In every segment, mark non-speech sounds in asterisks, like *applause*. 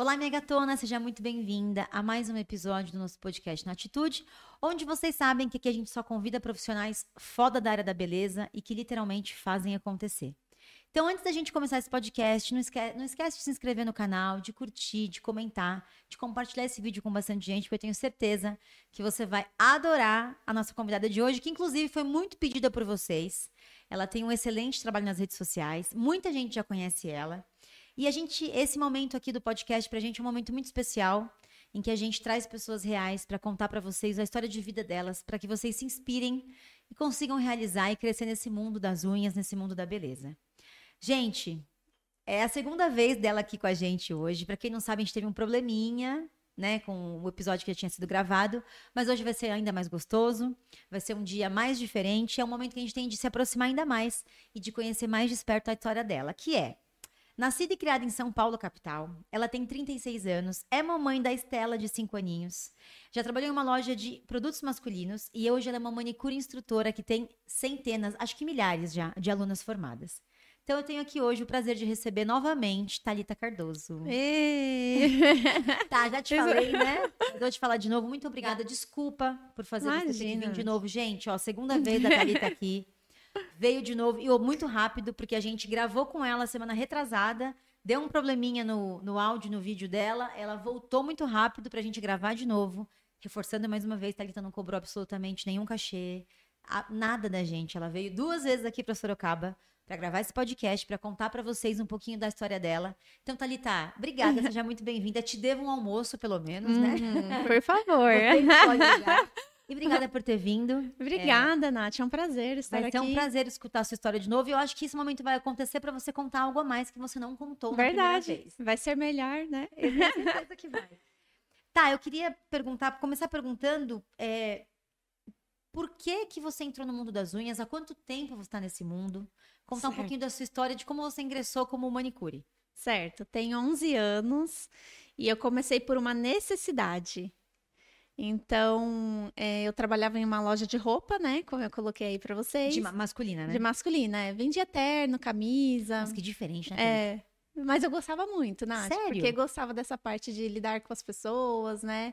Olá, minha gatona, seja muito bem-vinda a mais um episódio do nosso podcast Na Atitude, onde vocês sabem que aqui a gente só convida profissionais foda da área da beleza e que literalmente fazem acontecer. Então, antes da gente começar esse podcast, não esquece, não esquece de se inscrever no canal, de curtir, de comentar, de compartilhar esse vídeo com bastante gente, porque eu tenho certeza que você vai adorar a nossa convidada de hoje, que inclusive foi muito pedida por vocês. Ela tem um excelente trabalho nas redes sociais, muita gente já conhece ela. E a gente, esse momento aqui do podcast pra gente é um momento muito especial, em que a gente traz pessoas reais para contar para vocês a história de vida delas, para que vocês se inspirem e consigam realizar e crescer nesse mundo das unhas, nesse mundo da beleza. Gente, é a segunda vez dela aqui com a gente hoje. Para quem não sabe, a gente teve um probleminha, né, com o episódio que já tinha sido gravado, mas hoje vai ser ainda mais gostoso, vai ser um dia mais diferente, é um momento que a gente tem de se aproximar ainda mais e de conhecer mais de perto a história dela, que é Nascida e criada em São Paulo, capital, ela tem 36 anos, é mamãe da Estela, de 5 aninhos. Já trabalhou em uma loja de produtos masculinos e hoje ela é uma manicure instrutora que tem centenas, acho que milhares já, de alunas formadas. Então eu tenho aqui hoje o prazer de receber novamente Talita Cardoso. Ei. *laughs* tá, já te falei, né? *laughs* Vou te falar de novo. Muito obrigada. Desculpa por fazer Imagina. você vir de novo. Gente, ó, segunda vez da Talita *laughs* aqui. Veio de novo, e muito rápido, porque a gente gravou com ela semana retrasada. Deu um probleminha no, no áudio, no vídeo dela. Ela voltou muito rápido pra gente gravar de novo. Reforçando mais uma vez, Thalita não cobrou absolutamente nenhum cachê. nada da gente. Ela veio duas vezes aqui pra Sorocaba para gravar esse podcast, para contar para vocês um pouquinho da história dela. Então, Thalita, obrigada, *laughs* seja muito bem-vinda. Te devo um almoço, pelo menos, né? Uhum, por favor. E obrigada por ter vindo. Obrigada, é, Nath. É um prazer estar vai aqui. Vai ser um prazer escutar a sua história de novo. E eu acho que esse momento vai acontecer para você contar algo a mais que você não contou Verdade. Vai ser melhor, né? *laughs* Eu tenho certeza que vai. Tá, eu queria perguntar, começar perguntando é, por que que você entrou no mundo das unhas? Há quanto tempo você está nesse mundo? Contar certo. um pouquinho da sua história, de como você ingressou como manicure. Certo, tenho 11 anos e eu comecei por uma necessidade. Então, é, eu trabalhava em uma loja de roupa, né? Como eu coloquei aí para vocês. De ma masculina, né? De masculina, é. Vendia terno, camisa. Mas que diferente, né? É. Mas eu gostava muito, Nath. Sério? Porque gostava dessa parte de lidar com as pessoas, né?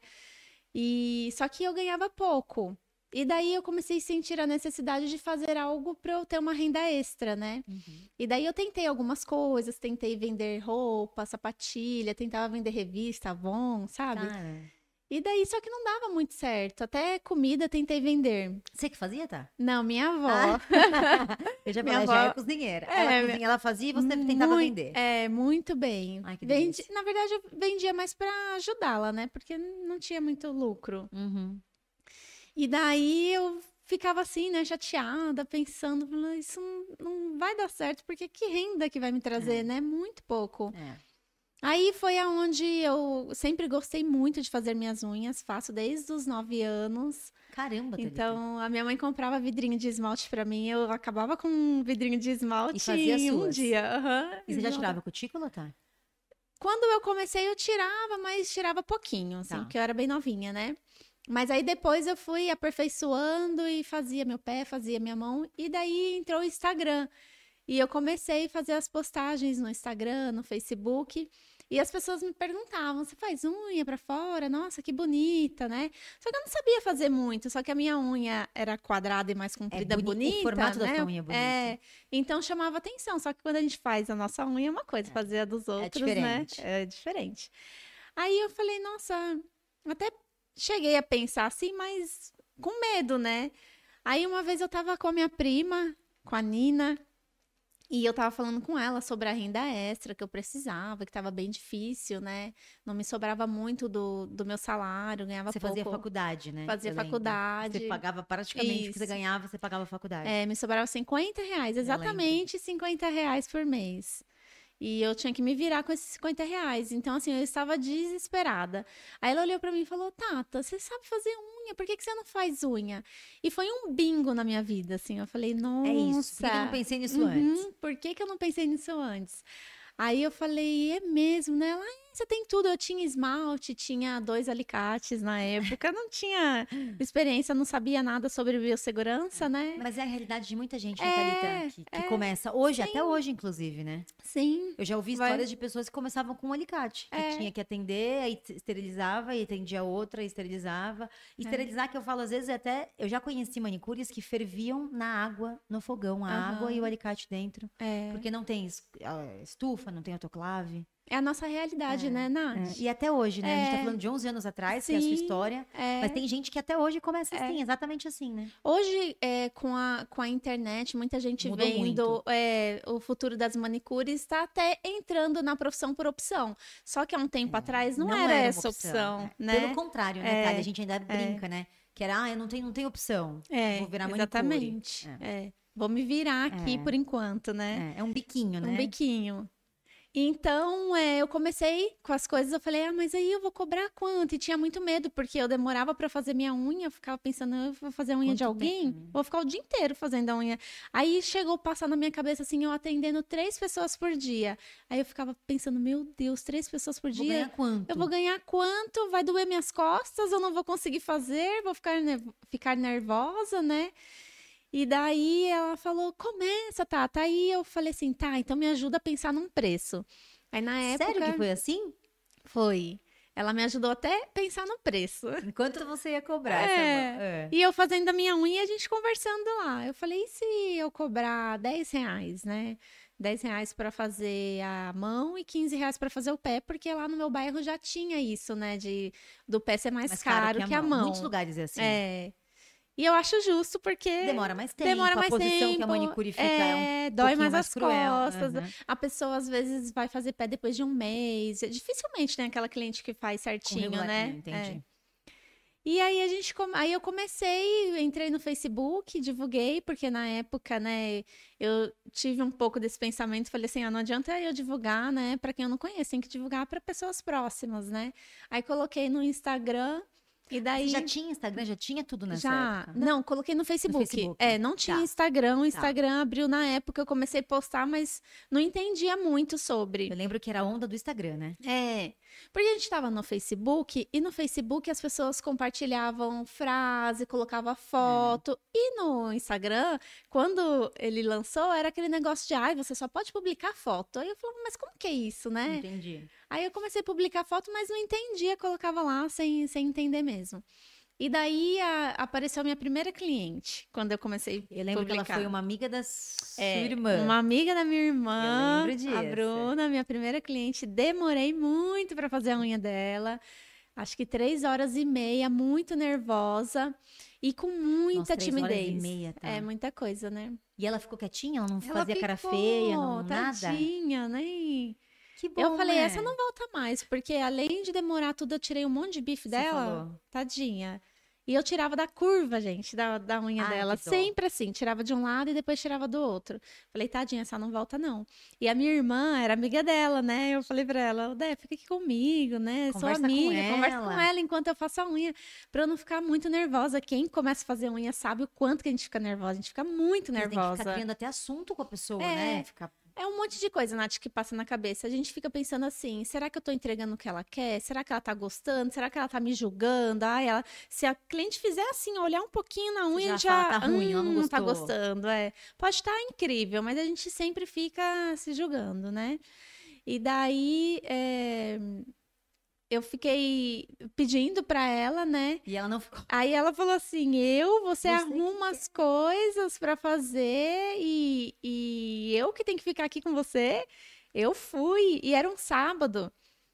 E só que eu ganhava pouco. E daí eu comecei a sentir a necessidade de fazer algo para eu ter uma renda extra, né? Uhum. E daí eu tentei algumas coisas, tentei vender roupa, sapatilha, tentava vender revista, Avon, sabe? Ah, e daí, só que não dava muito certo. Até comida tentei vender. Você que fazia, tá? Não, minha avó. Ah. *laughs* eu já minha avó... já é cozinheira. É, ela, cozinha, ela fazia e você muito, tentava vender. É, muito bem. Ai, que Vendi... Na verdade, eu vendia mais para ajudá-la, né? Porque não tinha muito lucro. Uhum. E daí eu ficava assim, né, chateada, pensando, isso não, vai dar certo, porque que renda que vai me trazer, é. né? Muito pouco. É. Aí foi aonde eu sempre gostei muito de fazer minhas unhas, faço desde os nove anos. Caramba, Thalita. Então, a minha mãe comprava vidrinho de esmalte para mim, eu acabava com um vidrinho de esmalte e fazia em um dia. Uhum. E você já tirava cutícula, tá? Quando eu comecei, eu tirava, mas tirava pouquinho, assim, tá. porque eu era bem novinha, né? Mas aí depois eu fui aperfeiçoando e fazia meu pé, fazia minha mão, e daí entrou o Instagram. E eu comecei a fazer as postagens no Instagram, no Facebook. E as pessoas me perguntavam: você faz unha para fora? Nossa, que bonita, né? Só que eu não sabia fazer muito, só que a minha unha era quadrada e mais comprida, é bonita. O formato né? da sua unha é bonito. É, então chamava atenção. Só que quando a gente faz a nossa unha é uma coisa, é. fazer a dos é outros, é diferente. né? É diferente. Aí eu falei: nossa, até cheguei a pensar assim, mas com medo, né? Aí uma vez eu tava com a minha prima, com a Nina, e eu tava falando com ela sobre a renda extra que eu precisava, que tava bem difícil, né? Não me sobrava muito do, do meu salário, ganhava você pouco. Você fazia faculdade, né? Fazia eu faculdade. Lembro. Você pagava praticamente Isso. o que você ganhava, você pagava faculdade. É, me sobrava 50 reais, exatamente 50 reais por mês. E eu tinha que me virar com esses 50 reais. Então, assim, eu estava desesperada. Aí ela olhou para mim e falou: Tata, você sabe fazer unha, por que, que você não faz unha? E foi um bingo na minha vida, assim. Eu falei: Nossa. É isso. Por que eu não pensei nisso uhum, antes? Por que, que eu não pensei nisso antes? Aí eu falei: É mesmo, né? Ela, você tem tudo. Eu tinha esmalte, tinha dois alicates na época, não tinha *laughs* experiência, não sabia nada sobre biossegurança, né? Mas é a realidade de muita gente, né, é, que, que é, começa hoje, sim. até hoje, inclusive, né? Sim. Eu já ouvi histórias Vai. de pessoas que começavam com um alicate, que é. tinha que atender, aí esterilizava, e atendia outra, e esterilizava. E é. esterilizar, que eu falo às vezes, é até. Eu já conheci manicures que ferviam na água, no fogão, a uhum. água e o alicate dentro. É. Porque não tem estufa, não tem autoclave. É a nossa realidade, é, né, Nath? É. E até hoje, né? É. A gente tá é. falando de 11 anos atrás, Sim, que é a sua história. É. Mas tem gente que até hoje começa é. assim, exatamente assim, né? Hoje, é, com, a, com a internet, muita gente Mudou vendo o futuro das manicures está até entrando na profissão por opção. Só que há um tempo atrás não, não era, era, essa opção, opção né? Pelo contrário, né, Thalia? A gente ainda brinca, né? Que era, ah, eu não tenho, não tenho opção. É, vou virar manicure. Exatamente. Vou me virar aqui por enquanto, né? É, um biquinho, né? Um biquinho. Então, é, eu comecei com as coisas, eu falei, ah, mas aí eu vou cobrar quanto? E tinha muito medo, porque eu demorava para fazer minha unha, eu ficava pensando, eu vou fazer a unha Quanto de alguém? Tempo? Vou ficar o dia inteiro fazendo a unha. Aí chegou a passar na minha cabeça, assim, eu atendendo três pessoas por dia. Aí eu ficava pensando, meu Deus, três pessoas por vou dia? Ganhar quanto? Eu vou ganhar quanto? Vai doer minhas costas? Eu não vou conseguir fazer? Vou ficar, ficar nervosa, né? E daí ela falou: começa, tá? Tá aí eu falei assim: tá, então me ajuda a pensar num preço. Aí na época. Sério que foi assim? Foi. Ela me ajudou até a pensar no preço. Enquanto você ia cobrar. É. é. E eu fazendo a minha unha e a gente conversando lá. Eu falei, e se eu cobrar 10 reais, né? 10 reais para fazer a mão e 15 reais para fazer o pé, porque lá no meu bairro já tinha isso, né? De do pé ser mais, mais caro, caro, que, a, que a mão. Muitos lugares é assim. É. E eu acho justo, porque. Demora mais tempo. Demora mais a posição tempo, que a manicure fica é, é um dói mais, mais as cruel. costas. Uhum. A pessoa, às vezes, vai fazer pé depois de um mês. Dificilmente tem aquela cliente que faz certinho, né? Entendi. É. E aí a gente aí eu comecei, entrei no Facebook, divulguei, porque na época, né, eu tive um pouco desse pensamento, falei assim, ah, não adianta eu divulgar, né, para quem eu não conheço, tem que divulgar para pessoas próximas, né? Aí coloquei no Instagram e daí... Você já tinha Instagram? Já tinha tudo nessa já... época? Não, coloquei no Facebook. no Facebook. É, não tinha tá. Instagram. O tá. Instagram tá. abriu na época, eu comecei a postar, mas não entendia muito sobre. Eu lembro que era a onda do Instagram, né? É. Porque a gente estava no Facebook e no Facebook as pessoas compartilhavam frase, colocava foto. É. E no Instagram, quando ele lançou, era aquele negócio de, ai, você só pode publicar foto. Aí eu falava, mas como que é isso, né? Entendi. Aí eu comecei a publicar foto, mas não entendia, colocava lá sem, sem entender mesmo. E daí a, apareceu a minha primeira cliente, quando eu comecei Eu lembro publicar. que ela foi uma amiga da sua é, irmã. Uma amiga da minha irmã. Eu lembro disso. A Bruna, minha primeira cliente. Demorei muito para fazer a unha dela. Acho que três horas e meia, muito nervosa e com muita Nossa, timidez. Horas e meia, tá? É muita coisa, né? E ela ficou quietinha? Ela não ela fazia ficou, cara feia, não, tadinha, nada? nem. Que bom, eu falei, né? essa não volta mais, porque além de demorar tudo, eu tirei um monte de bife Você dela. Falou. Tadinha. E eu tirava da curva, gente, da, da unha Ai, dela. Sempre assim, tirava de um lado e depois tirava do outro. Falei, tadinha, essa não volta, não. E a minha irmã era amiga dela, né? Eu falei pra ela, Dé, fica aqui comigo, né? Conversa Sou amiga, com conversa com ela enquanto eu faço a unha. Pra eu não ficar muito nervosa. Quem começa a fazer unha sabe o quanto que a gente fica nervosa. A gente fica muito nervosa. Tem que ficar criando até assunto com a pessoa, é. né? Ficar é um monte de coisa, Nath, que passa na cabeça. A gente fica pensando assim: será que eu tô entregando o que ela quer? Será que ela tá gostando? Será que ela tá me julgando? Ah, ela... Se a cliente fizer assim, olhar um pouquinho na unha, já. já... tá ruim, hum, não, não tá gostando. É. Pode estar tá incrível, mas a gente sempre fica se julgando, né? E daí. É eu fiquei pedindo para ela, né? E ela não ficou. Aí ela falou assim: eu, você, você arruma as coisas para fazer e, e eu que tenho que ficar aqui com você. Eu fui, e era um sábado,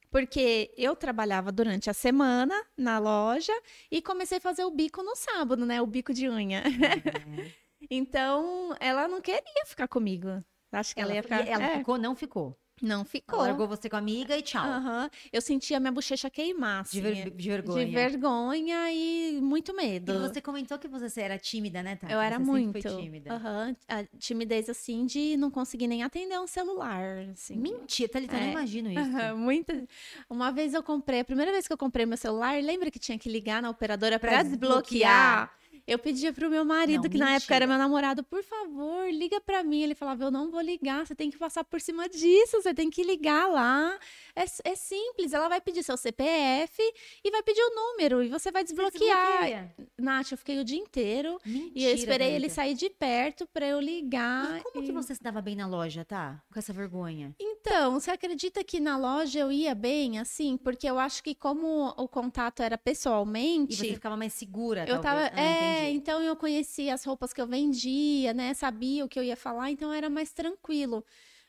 porque eu trabalhava durante a semana na loja e comecei a fazer o bico no sábado, né? O bico de unha. Uhum. *laughs* então, ela não queria ficar comigo. Acho que ela, ela ia ficar. Ela é. ficou, não ficou. Não ficou. largou você com a amiga e tchau. Uhum. Eu sentia minha bochecha queimar. Assim, de, ver, de, vergonha. De vergonha e muito medo. E você comentou que você era tímida, né, Tati? Eu era você muito. Foi tímida. Uhum. A timidez, assim, de não conseguir nem atender um celular. Assim. Mentira, Thalita, é. eu não imagino *laughs* isso. Uhum. Uma vez eu comprei, a primeira vez que eu comprei meu celular, lembra que tinha que ligar na operadora para desbloquear? desbloquear. Eu pedia pro meu marido, Não, que na época era mentira. meu namorado, por favor, liga pra mim. Ele falava, eu não vou ligar, você tem que passar por cima disso, você tem que ligar lá. É, é simples, ela vai pedir seu CPF e vai pedir o número e você vai desbloquear. Desbloqueia. Nath, eu fiquei o dia inteiro e Mentira, eu esperei ele sair de perto pra eu ligar. E como e- que você se dava bem na loja, tá? Com essa vergonha. Então, você acredita que na loja eu ia bem, assim? Porque eu acho que como o contato era E pessoalmente... você ficava mais segura, Eu talvez. tava. Ah, é, entendi. então eu conhecia as roupas que eu vendia, né? Sabia o que eu ia falar, então era mais tranquilo.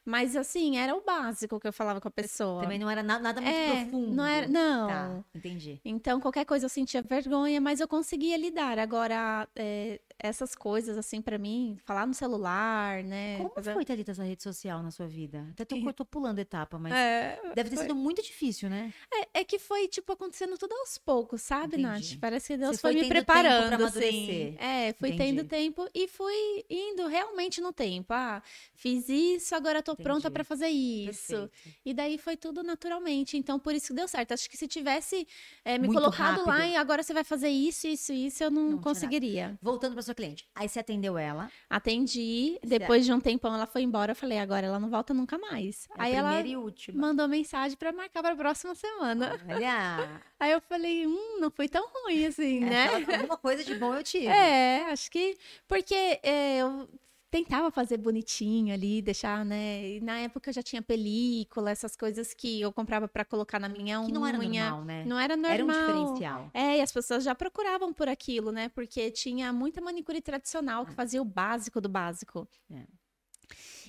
Mas assim, era o básico que eu falava com a pessoa. Também não era na- nada muito é, profundo. não era, não. Tá, entendi. Então, qualquer coisa eu sentia vergonha, mas eu conseguia lidar. Agora, é, essas coisas, assim, pra mim, falar no celular, né? Como fazer- foi, Thalita, essa rede social na sua vida? Até tô, tô pulando etapa, mas É, deve ter foi- sido muito difícil, né? É, é que foi, tipo, acontecendo tudo aos poucos, sabe, Entendi. Nath? Parece que Deus Você foi, foi me preparando, assim. É, fui Entendi. tendo tempo e fui indo realmente no tempo. Ah, fiz isso, agora tô pronta Entendi. pra fazer isso. Perfeito. E daí foi tudo naturalmente. Então, por isso que deu certo. Acho que se tivesse é, me Muito colocado lá rápido. e agora você vai fazer isso, isso, isso, eu não, Não conseguiria. Voltando pra sua cliente. Aí você atendeu ela. Atendi, depois de um tempão ela foi embora. Eu falei, agora ela não volta nunca mais. É a Aí ela e mandou mensagem pra marcar pra próxima semana. Olha, *laughs* Aí eu falei, hum, não foi tão ruim assim, né? ela- alguma coisa de bom eu tive. É, acho que. Porque é, eu tentava fazer bonitinho ali, deixar, né? E na época eu já tinha película, essas coisas que eu comprava pra colocar na minha unha. Que não era normal, né? Não era normal. Era um diferencial. É, e as pessoas já procuravam por aquilo, né? Porque tinha muita manicure tradicional que fazia o básico do básico. É.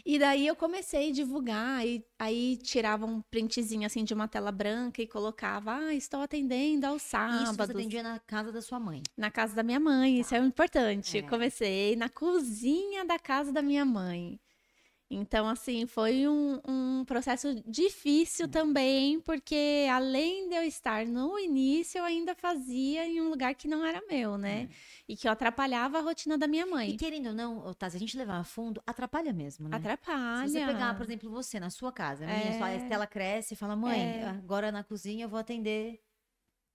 E daí eu comecei a divulgar, e aí tirava um printzinho assim de uma tela branca e colocava, ah, estou atendendo aos Isso sábados. você atendia na casa da sua mãe. Na casa da minha mãe, isso é importante. É. Comecei na cozinha da casa da minha mãe. Então, assim, foi um, um processo difícil também, porque além de eu estar no início, eu ainda fazia em um lugar que não era meu, né? E que eu atrapalhava a rotina da minha E mãe. querendo ou não, se a gente levar a fundo, atrapalha mesmo, né? Atrapalha. Se você pegar, por exemplo, você na sua casa, a minha, É. só a Estela cresce e fala, mãe, É. agora na cozinha eu vou atender.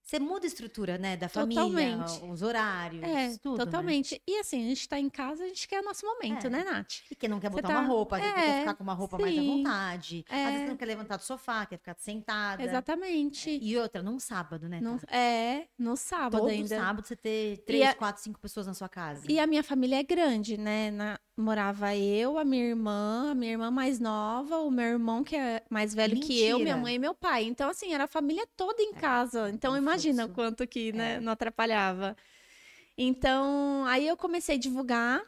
Você muda a estrutura, né? Da família, Totalmente. os horários, É, tudo. né? totalmente. E assim, a gente tá em casa, a gente quer o nosso momento, É. né, Nath? E quem não quer botar tá- uma roupa, É, quer ficar com uma roupa mais à sim. vontade. Às vezes É. você não quer levantar do sofá, quer ficar sentada. Exatamente. E outra, num sábado, né? Não- Tá? é, no sábado Todo ainda. sábado você ter três, a- quatro, cinco pessoas na sua casa. E a minha família é grande, né? Na- morava eu, a minha irmã, a minha irmã mais nova, o meu irmão que é mais velho que eu, minha Mentira. mãe e meu pai. Então, assim, era a família toda em casa. Então, um imagina o fluxo. quanto que, né, É. não atrapalhava. Então, aí eu comecei a divulgar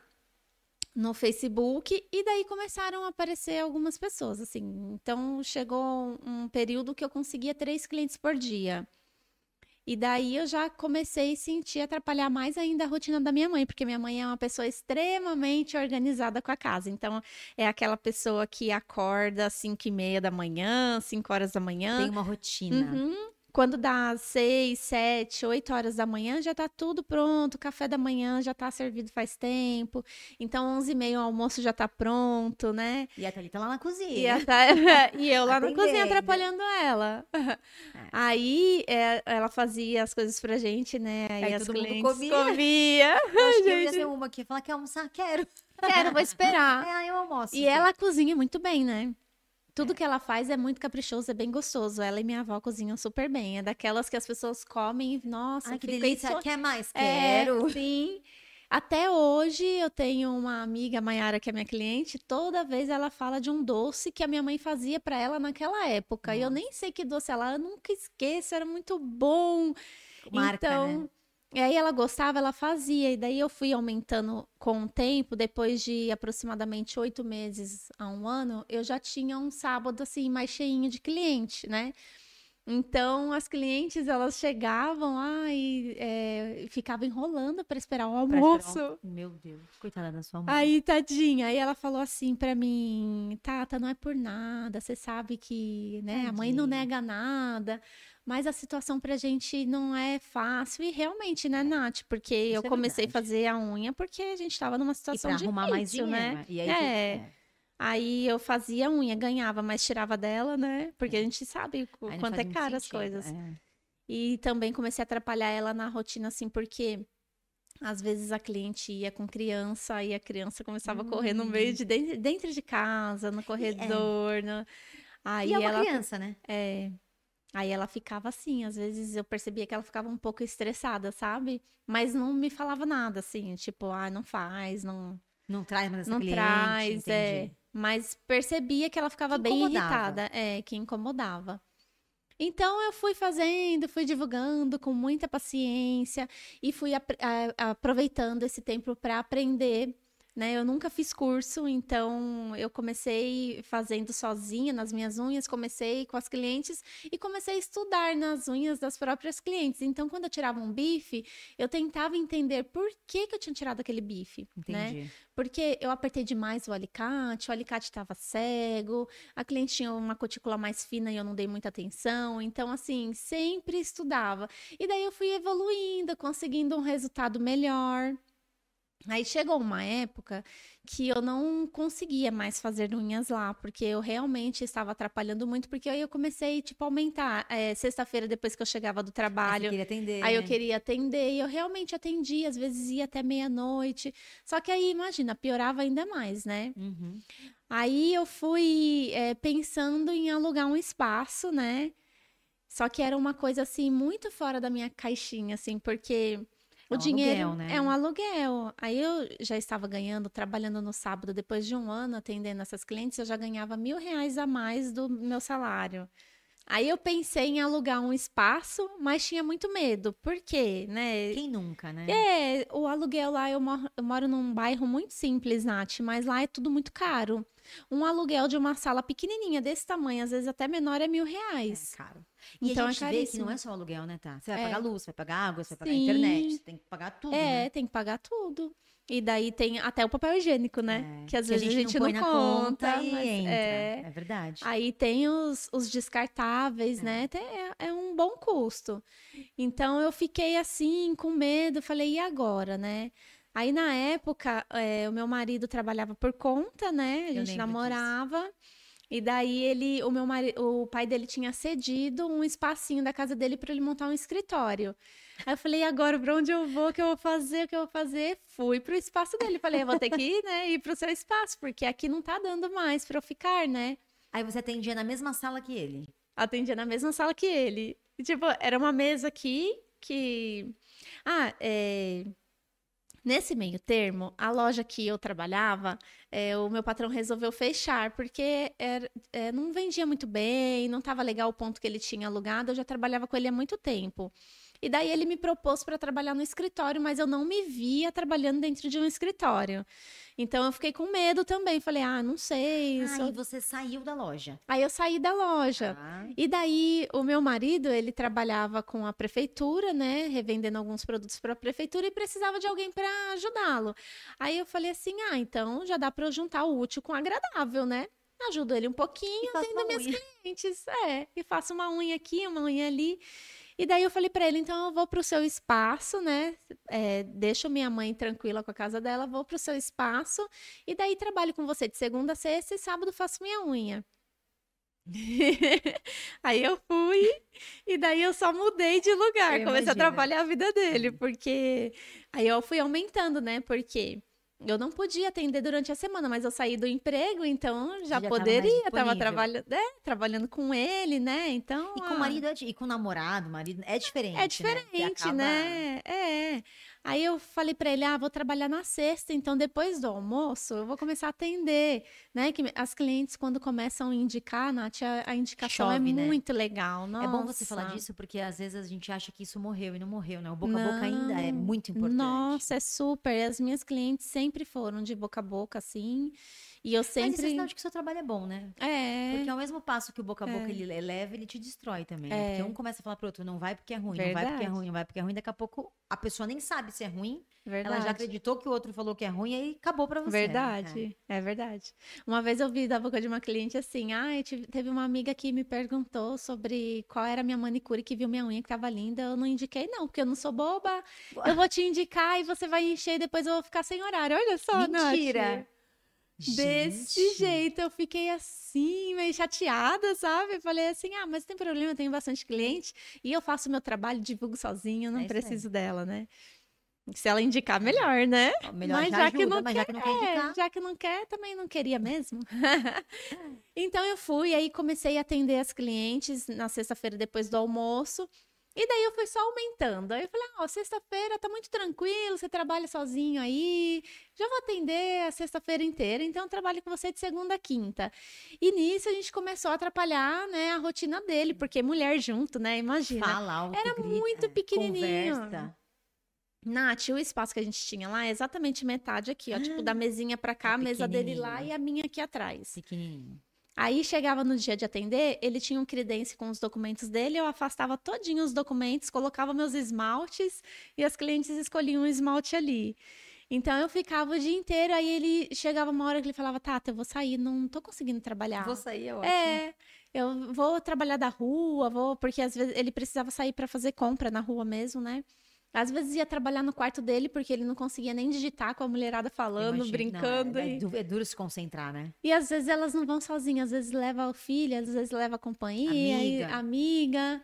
no Facebook e daí começaram a aparecer algumas pessoas, assim. Então, chegou um período que eu conseguia três clientes por dia. E daí eu já comecei a sentir atrapalhar mais ainda a rotina da minha mãe, porque minha mãe é uma pessoa extremamente organizada com a casa. Então, é aquela pessoa que acorda às 5 e meia da manhã, 5 horas da manhã. Tem uma rotina. Uhum. Quando dá 6, 7, 8 horas da manhã, já tá tudo pronto. O café da manhã já tá servido faz tempo. Então, 11 e meia o almoço já tá pronto, né? E a Thalita lá na cozinha. E, Tha- *laughs* e eu lá na Atendendo. cozinha atrapalhando ela. Aí é, ela fazia as coisas pra gente, né? Aí, Aí as todo mundo clientes comia. comia. Eu acho que eu ia *laughs* gente. ser uma que ia falar, quer almoçar? Quero. Quero, vou esperar. *laughs* É, eu almoço. E ela cozinha muito bem, né? Tudo que ela faz é muito caprichoso, é bem gostoso. Ela e minha avó cozinham super bem. É daquelas que as pessoas comem e, nossa, Ai, que delícia. isso- Quer mais? É, Quero. sim. Até hoje eu tenho uma amiga, Maiara, que é minha cliente, toda vez ela fala de um doce que a minha mãe fazia para ela naquela época. E eu nem sei que doce ela, eu nunca esqueço, era muito bom. Marca, então, né? E aí ela gostava, ela fazia. E daí eu fui aumentando com o tempo, depois de aproximadamente oito meses a um ano, eu já tinha um sábado assim mais cheinho de cliente, né? Então as clientes elas chegavam lá e é, ficavam enrolando para esperar o esperar almoço. um- Meu Deus, coitada da sua mãe. Aí, tadinha, aí ela falou assim pra mim, Tata, não é por nada, você sabe que, né, a mãe não nega nada, mas a situação pra gente não é fácil, e realmente, né, Nath, porque eu Isso é comecei a fazer a unha porque a gente tava numa e situação pra arrumar mais difícil, dinheiro, né? né? E aí, É. Aí eu fazia a unha, ganhava, mas tirava dela, né, porque a gente sabe Aí quanto é caro as coisas. é. E também comecei a atrapalhar ela na rotina, assim, porque Às vezes a cliente ia com criança e a criança começava hum. a correr no meio hum. de dentro de casa, no corredor. É. No... Aí e é uma ela, criança, né? É. Aí ela ficava assim, às vezes eu percebia que ela ficava um pouco estressada, sabe? Mas não me falava nada, assim, tipo, ah, não faz, não. Não traz mais essa Não cliente, traz, é. entendi. é. Mas percebia que ela ficava que bem irritada, é, que incomodava. Então eu fui fazendo, fui divulgando com muita paciência e fui aproveitando esse tempo para aprender né? Eu nunca fiz curso, então eu comecei fazendo sozinha nas minhas unhas, comecei com as clientes e comecei a estudar nas unhas das próprias clientes. Então, quando eu tirava um bife, eu tentava entender por que, que eu tinha tirado aquele bife, né? Entendi. né? Porque eu apertei demais o alicate, o alicate estava cego, a cliente tinha uma cutícula mais fina e eu não dei muita atenção. Então, assim, sempre estudava. E daí eu fui evoluindo, conseguindo um resultado melhor. Aí chegou uma época que eu não conseguia mais fazer unhas lá, porque eu realmente estava atrapalhando muito, porque aí eu comecei, tipo, a aumentar. É, Sexta-feira, depois que eu chegava do trabalho. Aí, atender, aí eu queria atender, e eu realmente atendia, às vezes ia até meia-noite. Só que aí, imagina, piorava ainda mais, né? Uhum. Aí eu fui é, pensando em alugar um espaço, né? Só que era uma coisa assim, muito fora da minha caixinha, assim, porque o é um dinheiro aluguel, né? é um aluguel. Aí eu já estava ganhando, trabalhando no sábado, depois de um ano atendendo essas clientes, eu já ganhava mil reais a mais do meu salário. Aí eu pensei em alugar um espaço, mas tinha muito medo. Por quê, né? Quem nunca, né? É, o aluguel lá, eu moro, eu moro num bairro muito simples, Nath, mas lá é tudo muito caro. Um aluguel de uma sala pequenininha desse tamanho, às vezes até menor, é mil reais. É caro. E então, a gente é vê que não é só aluguel, né, tá? Você vai é. pagar luz, vai pagar água, você vai pagar internet, você tem que pagar tudo. É, né? tem que pagar tudo. E daí tem até o papel higiênico, né? É, que às que vezes a gente, a gente não, não conta. conta é, é verdade. Aí tem os, os descartáveis, é. né? É, é um bom custo. Então eu fiquei assim, com medo, falei, e agora, né? Aí na época, é, o meu marido trabalhava por conta, né? A gente namorava. Disso. E daí ele, o meu o pai dele tinha cedido um espacinho da casa dele para ele montar um escritório. Aí eu falei, agora para onde eu vou? O que eu vou fazer? O que eu vou fazer? Fui pro espaço dele. Falei, eu vou ter que ir, *laughs* né, ir pro seu espaço, porque aqui não tá dando mais para eu ficar, né? Aí você atendia na mesma sala que ele? Atendia na mesma sala que ele. E, tipo, era uma mesa aqui que ah, é Nesse meio termo, a loja que eu trabalhava, é, o meu patrão resolveu fechar, porque era, é, não vendia muito bem, não estava legal o ponto que ele tinha alugado, eu já trabalhava com ele há muito tempo. E daí ele me propôs para trabalhar no escritório, mas eu não me via trabalhando dentro de um escritório. Então eu fiquei com medo também. Falei, ah, não sei. Ah, e você saiu da loja. Aí eu saí da loja. Ah. E daí o meu marido, ele trabalhava com a prefeitura, né? Revendendo alguns produtos para a prefeitura e precisava de alguém para ajudá-lo. Aí eu falei assim: ah, então já dá para eu juntar o útil com o agradável, né? ajudo ele um pouquinho, atendo minhas unha. clientes. É, e faço uma unha aqui, uma unha ali. E daí eu falei para ele, então eu vou para o seu espaço, né? É, deixo minha mãe tranquila com a casa dela, vou para o seu espaço e daí trabalho com você de segunda a sexta e sábado faço minha unha. *laughs* aí eu fui e daí eu só mudei de lugar, eu comecei imagino. a trabalhar a vida dele, porque aí eu fui aumentando, né? Porque eu não podia atender durante a semana, mas eu saí do emprego, então já, já poderia, estava trabalhando, é, trabalhando com ele, né? Então. E com o marido é, e com o namorado, marido é diferente. É diferente, né? Né? É. Aí eu falei para ele: ah, vou trabalhar na sexta, então depois do almoço eu vou começar a atender, né? Que as clientes, quando começam a indicar, Nath, a, indicação é Chove, é né? muito legal. Nossa. É bom você falar disso, porque às vezes a gente acha que isso morreu e não morreu, né? O boca a boca ainda é muito importante. Nossa, é super. As minhas clientes sempre foram de boca a boca, assim. E eu sempre. Mas isso é sinal de que o seu trabalho é bom, né? É. Porque ao mesmo passo que o boca a boca é. ele eleva, ele te destrói também. É. Porque um começa a falar pro outro, não vai porque é ruim, Verdade. não vai porque é ruim, não vai porque é ruim. Daqui a pouco a pessoa nem sabe se é ruim. Verdade. Ela já acreditou que o outro falou que é ruim e acabou pra você. Né? Verdade. É. é verdade. Uma vez eu vi da boca de uma cliente assim: ah, teve uma amiga que me perguntou sobre qual era a minha manicure que viu minha unha que tava linda. Eu não indiquei, não, porque eu não sou boba. Eu vou te indicar e você vai encher e depois eu vou ficar sem horário. Olha só, Mentira. Nath. Desse jeito, eu fiquei assim, meio chateada, sabe? Eu falei assim: ah, mas não tem problema, eu tenho bastante cliente e eu faço meu trabalho, divulgo sozinho, não é preciso dela, né? Se ela indicar, melhor, né? Melhor mas já, já ajuda, que não mas quer, já que não quer indicar. É, já que não quer, também não queria mesmo. *laughs* então eu fui, aí comecei a atender as clientes na sexta-feira depois do almoço. E daí eu fui só aumentando. Aí eu falei, ó, oh, sexta-feira tá muito tranquilo, você trabalha sozinho aí, já vou atender a sexta-feira inteira, então eu trabalho com você de segunda a quinta. E nisso a gente começou a atrapalhar, né, a rotina dele, porque mulher junto, né, imagina. Fala alto, Era grita, muito pequenininho. Conversa. Nath, o espaço que a gente tinha lá é exatamente metade aqui, ó. Ah, tipo, da mesinha pra cá, é a mesa dele lá e a minha aqui atrás. Pequenininho. Aí chegava no dia de atender, ele tinha um credence com os documentos dele, eu afastava todinho os documentos, colocava meus esmaltes e as clientes escolhiam um esmalte ali. Então eu ficava o dia inteiro, aí ele chegava uma hora que ele falava, Tata, eu vou sair, não tô conseguindo trabalhar. Vou sair, é ótimo. É, eu vou trabalhar da rua, vou, porque às vezes ele precisava sair para fazer compra na rua mesmo, né? Às vezes ia trabalhar no quarto dele porque ele não conseguia nem digitar com a mulherada falando, Imagina, brincando. Não, é, e... é, duro se concentrar, né? E às vezes elas não vão sozinhas, às vezes leva o filho, às vezes leva a companhia, amiga. E, amiga.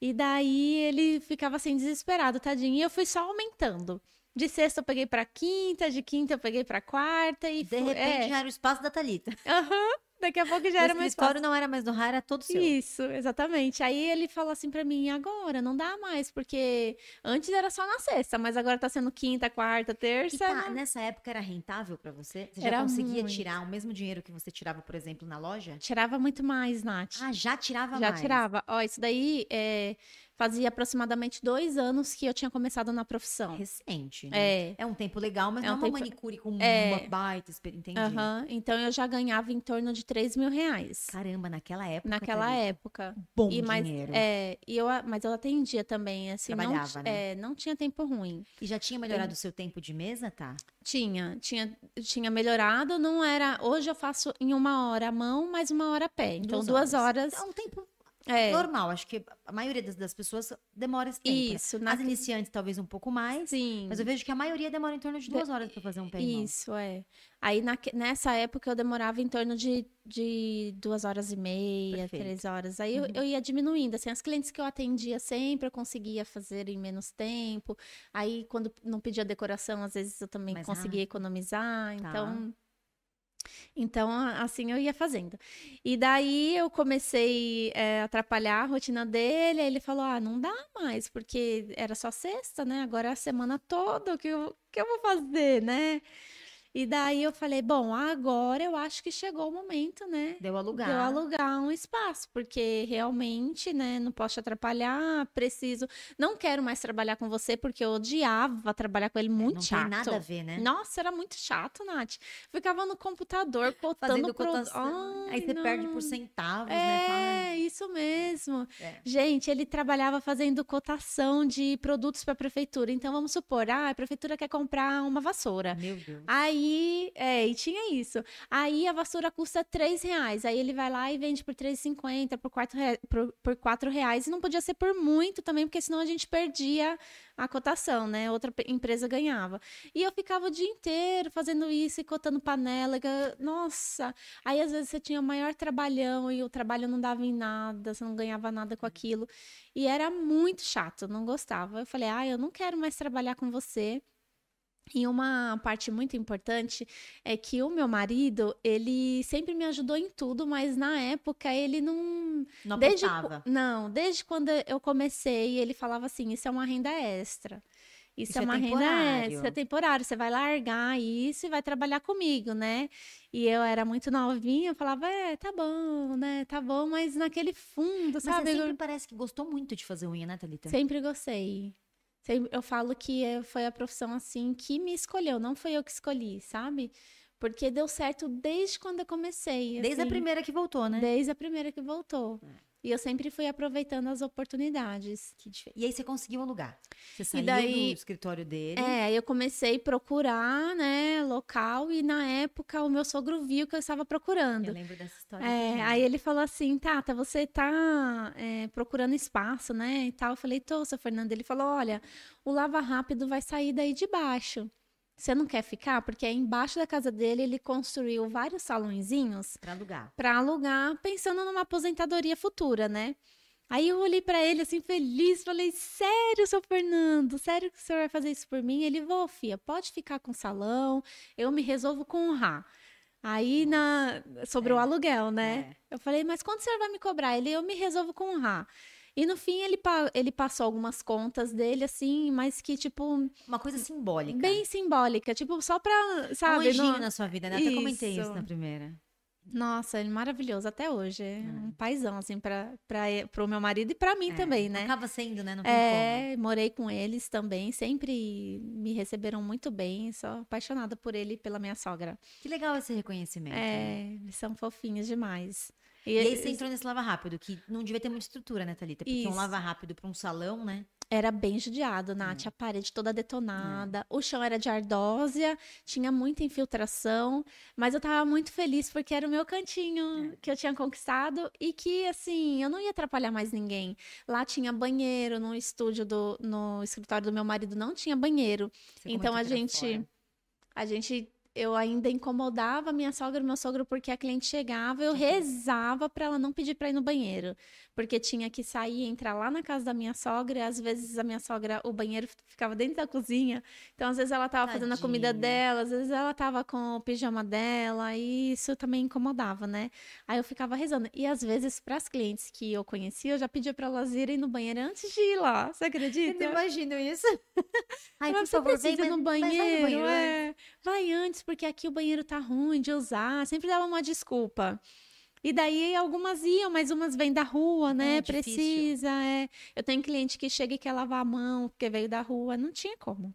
E daí ele ficava assim desesperado, tadinho. E eu fui só aumentando. De sexta eu peguei para quinta, de quinta eu peguei para quarta e de repente é... já era o espaço da Talita. Aham. Uhum. Daqui a pouco já era mais fácil. não era mais do Ra, era todo seu. Isso, exatamente. Aí ele falou assim para mim, agora não dá mais, porque antes era só na sexta, mas agora tá sendo quinta, quarta, terça. E tá, nessa época era rentável para você? Você era já conseguia muito. tirar o mesmo dinheiro que você tirava, por exemplo, na loja? Tirava muito mais, Nath. Ah, já tirava já mais? Já tirava. Ó, isso daí é Fazia aproximadamente dois anos que eu tinha começado na profissão. Recente, né? É. É um tempo legal, mas é não um é uma tempo... manicure com é. uma baita. Entendi. Uhum. Então eu já ganhava em torno de 3 mil reais. Caramba, naquela época. Naquela época. Bom e, mas, dinheiro. É, e eu, mas eu atendia também, assim. Trabalhava, não, né? É, não tinha tempo ruim. E já tinha melhorado o seu tempo de mesa, tá? Tinha, tinha, tinha melhorado, não era. Hoje eu faço em uma hora a mão, mais uma hora a pé. Então, duas, duas horas. horas. É um tempo é. Normal, acho que a maioria das, das pessoas demora esse tempo. Né? Isso. Na... As iniciantes talvez um pouco mais. Sim. Mas eu vejo que a maioria demora em torno de duas horas para fazer um pé Isso, é. Aí na, nessa época eu demorava em torno de, de duas horas e meia, Perfeito. três horas. Aí uhum. eu, eu, ia diminuindo. Assim, as clientes que eu atendia sempre eu conseguia fazer em menos tempo. Aí quando não pedia decoração, às vezes eu também Mais conseguia rápido. economizar. Tá. Então então, assim eu ia fazendo. E daí eu comecei é, a atrapalhar a rotina dele. Aí ele falou: Ah, não dá mais, porque era só sexta, né? Agora é a semana toda, o que eu, que eu vou fazer, né? E daí eu falei, bom, agora eu acho que chegou o momento, né? Deu alugar. Deu alugar um espaço, porque realmente, né, não posso te atrapalhar, preciso. Não quero mais trabalhar com você, porque eu odiava trabalhar com ele, muito não chato. Não tem nada a ver, né? Nossa, era muito chato, Nath. Ficava no computador cotando pro... Ai, Aí você não. perde por centavos, é, né? É, isso mesmo. É. Gente, ele trabalhava fazendo cotação de produtos para a prefeitura. Então, vamos supor, ah, a prefeitura quer comprar uma vassoura. Meu Deus. Aí Aí, é, e tinha isso. Aí a vassoura custa 3 reais. Aí ele vai lá e vende por 3,50, por 4, por, por 4 reais. E não podia ser por muito também, porque senão a gente perdia a cotação, né? Outra empresa ganhava. E eu ficava o dia inteiro fazendo isso e cotando panela. Nossa! Aí às vezes você tinha maior trabalhão e o trabalho não dava em nada, você não ganhava nada com aquilo. E era muito chato, não gostava. Eu falei, ah, eu não quero mais trabalhar com você. E uma parte muito importante é que o meu marido, ele sempre me ajudou em tudo, mas na época ele não. Não desde, Não, desde quando eu comecei, ele falava assim: isso é uma renda extra. Isso, isso é, é uma renda extra, é temporário. Você vai largar isso e vai trabalhar comigo, né? E eu era muito novinha, eu falava, é, tá bom, né? Tá bom, mas naquele fundo, mas sabe? Mas sempre parece que gostou muito de fazer unha, né, Thalita? Sempre gostei. Eu falo que é, foi a profissão assim que me escolheu, não foi eu que escolhi, sabe? Porque deu certo desde quando eu comecei. Desde assim, a primeira que voltou, né? Desde a primeira que voltou. É. E eu sempre fui aproveitando as oportunidades. E aí você conseguiu alugar? Você saiu daí, do escritório dele? É, eu comecei a procurar, né, local e na época o meu sogro viu que eu estava procurando. Eu lembro dessa história. É, aí ele falou assim, Tata, você tá é, procurando espaço, né, e tal. Eu falei, tô, seu Fernando. Ele falou, olha, o Lava Rápido vai sair daí de baixo. Você não quer ficar? Porque embaixo da casa dele ele construiu vários salõezinhos para alugar. Para alugar, pensando numa aposentadoria futura, né? Aí eu olhei para ele assim, feliz, falei: Sério, seu Fernando? Sério que o senhor vai fazer isso por mim? Ele, vou, Fia, pode ficar com o salão, eu me resolvo com honrar. Aí, na, sobre é. o aluguel, né? É. Eu falei, mas quanto o senhor vai me cobrar? Ele, eu me resolvo com honrar. E no fim ele, ele passou algumas contas dele, assim, mas que, tipo. Uma coisa simbólica. Bem simbólica. Tipo, só pra. Sabe? Um anjinho no... na sua vida, né? Até comentei isso na primeira. Nossa, ele é maravilhoso até hoje. É um paizão, assim, para o meu marido e para mim é, também, né? Acaba sendo, né? Não tem é, como. morei com eles também, sempre me receberam muito bem. Sou apaixonada por ele e pela minha sogra. Que legal esse reconhecimento. É, né? são fofinhos demais. E, e aí você entrou nesse lava rápido, que não devia ter muita estrutura, né, Thalita? Porque Isso. um lava rápido para um salão, né? Era bem judiado, Nath. Hum. A parede toda detonada. Hum. O chão era de ardósia, tinha muita infiltração. Mas eu tava muito feliz porque era o meu cantinho é. que eu tinha conquistado e que, assim, eu não ia atrapalhar mais ninguém. Lá tinha banheiro, no estúdio do. No escritório do meu marido não tinha banheiro. Você então a gente. A gente eu ainda incomodava a minha sogra e meu sogro porque a cliente chegava, eu rezava para ela não pedir para ir no banheiro, porque tinha que sair, entrar lá na casa da minha sogra, e às vezes a minha sogra, o banheiro ficava dentro da cozinha, então às vezes ela tava Tadinha. fazendo a comida dela, às vezes ela tava com o pijama dela, e isso também incomodava, né? Aí eu ficava rezando. E às vezes para as clientes que eu conhecia, eu já pedia para elas irem no banheiro antes de ir lá. Você acredita? Eu não imagino isso. *laughs* Ai, por favor, vem no banheiro, vai, banheiro é. vai antes porque aqui o banheiro tá ruim de usar. Sempre dava uma desculpa. E daí algumas iam, mas umas vêm da rua, né? É, Precisa, é. Eu tenho cliente que chega e quer lavar a mão porque veio da rua, não tinha como.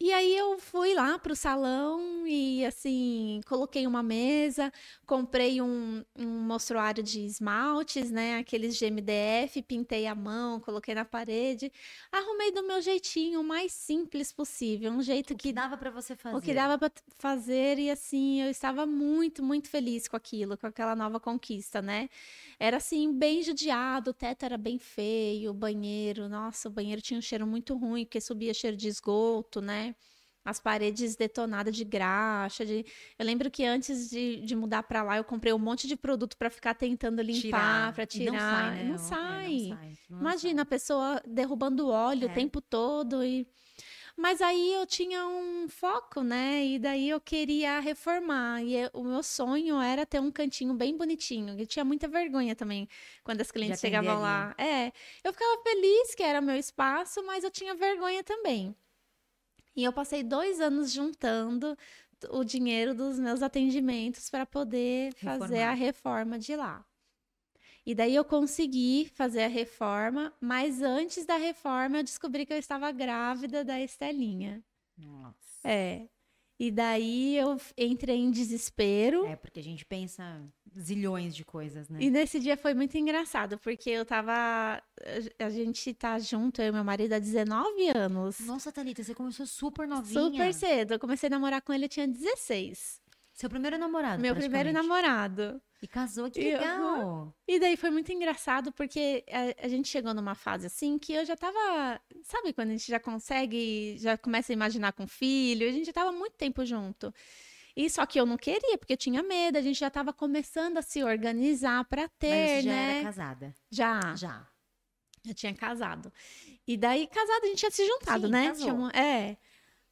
E aí eu fui lá pro salão e assim, coloquei uma mesa, comprei um, um mostruário de esmaltes, né? Aqueles GMDF, pintei a mão, coloquei na parede, arrumei do meu jeitinho, o mais simples possível, um jeito o que, que dava para você fazer. O que dava para fazer e assim, eu estava muito, muito feliz com aquilo, com aquela nova conquista, né? Era assim, bem judiado, o teto era bem feio, o banheiro, nossa, o banheiro tinha um cheiro muito ruim, porque subia cheiro de esgoto, né? As paredes detonadas de graxa. De... Eu lembro que antes de, de mudar para lá, eu comprei um monte de produto para ficar tentando limpar, para tirar. Não sai, né? não, sai. É, não sai. Não Imagina sai. a pessoa derrubando óleo é. o tempo todo e mas aí eu tinha um foco, né? E daí eu queria reformar. E eu, o meu sonho era ter um cantinho bem bonitinho. Eu tinha muita vergonha também quando as clientes chegavam lá. É, eu ficava feliz que era meu espaço, mas eu tinha vergonha também. E eu passei dois anos juntando o dinheiro dos meus atendimentos para poder Reformar. fazer a reforma de lá. E daí eu consegui fazer a reforma, mas antes da reforma eu descobri que eu estava grávida da Estelinha. Nossa. É. E daí eu entrei em desespero. É, porque a gente pensa zilhões de coisas, né? E nesse dia foi muito engraçado, porque eu tava. A gente tá junto, eu e meu marido, há 19 anos. Nossa, Thalita, você começou super novinha. Super cedo. Eu comecei a namorar com ele, eu tinha 16. Seu primeiro namorado? Meu primeiro namorado. E casou, que legal! E, e daí foi muito engraçado, porque a, a, gente chegou numa fase assim que eu já tava. Sabe quando a gente já consegue, já começa a imaginar com filho? A gente já tava muito tempo junto. E só que eu não queria, porque eu tinha medo, a gente já tava começando a se organizar para ter, Mas já né? era casada? Já. Já. Já tinha casado. E daí, casado, a gente tinha se juntado, Sim, né? Casou. é.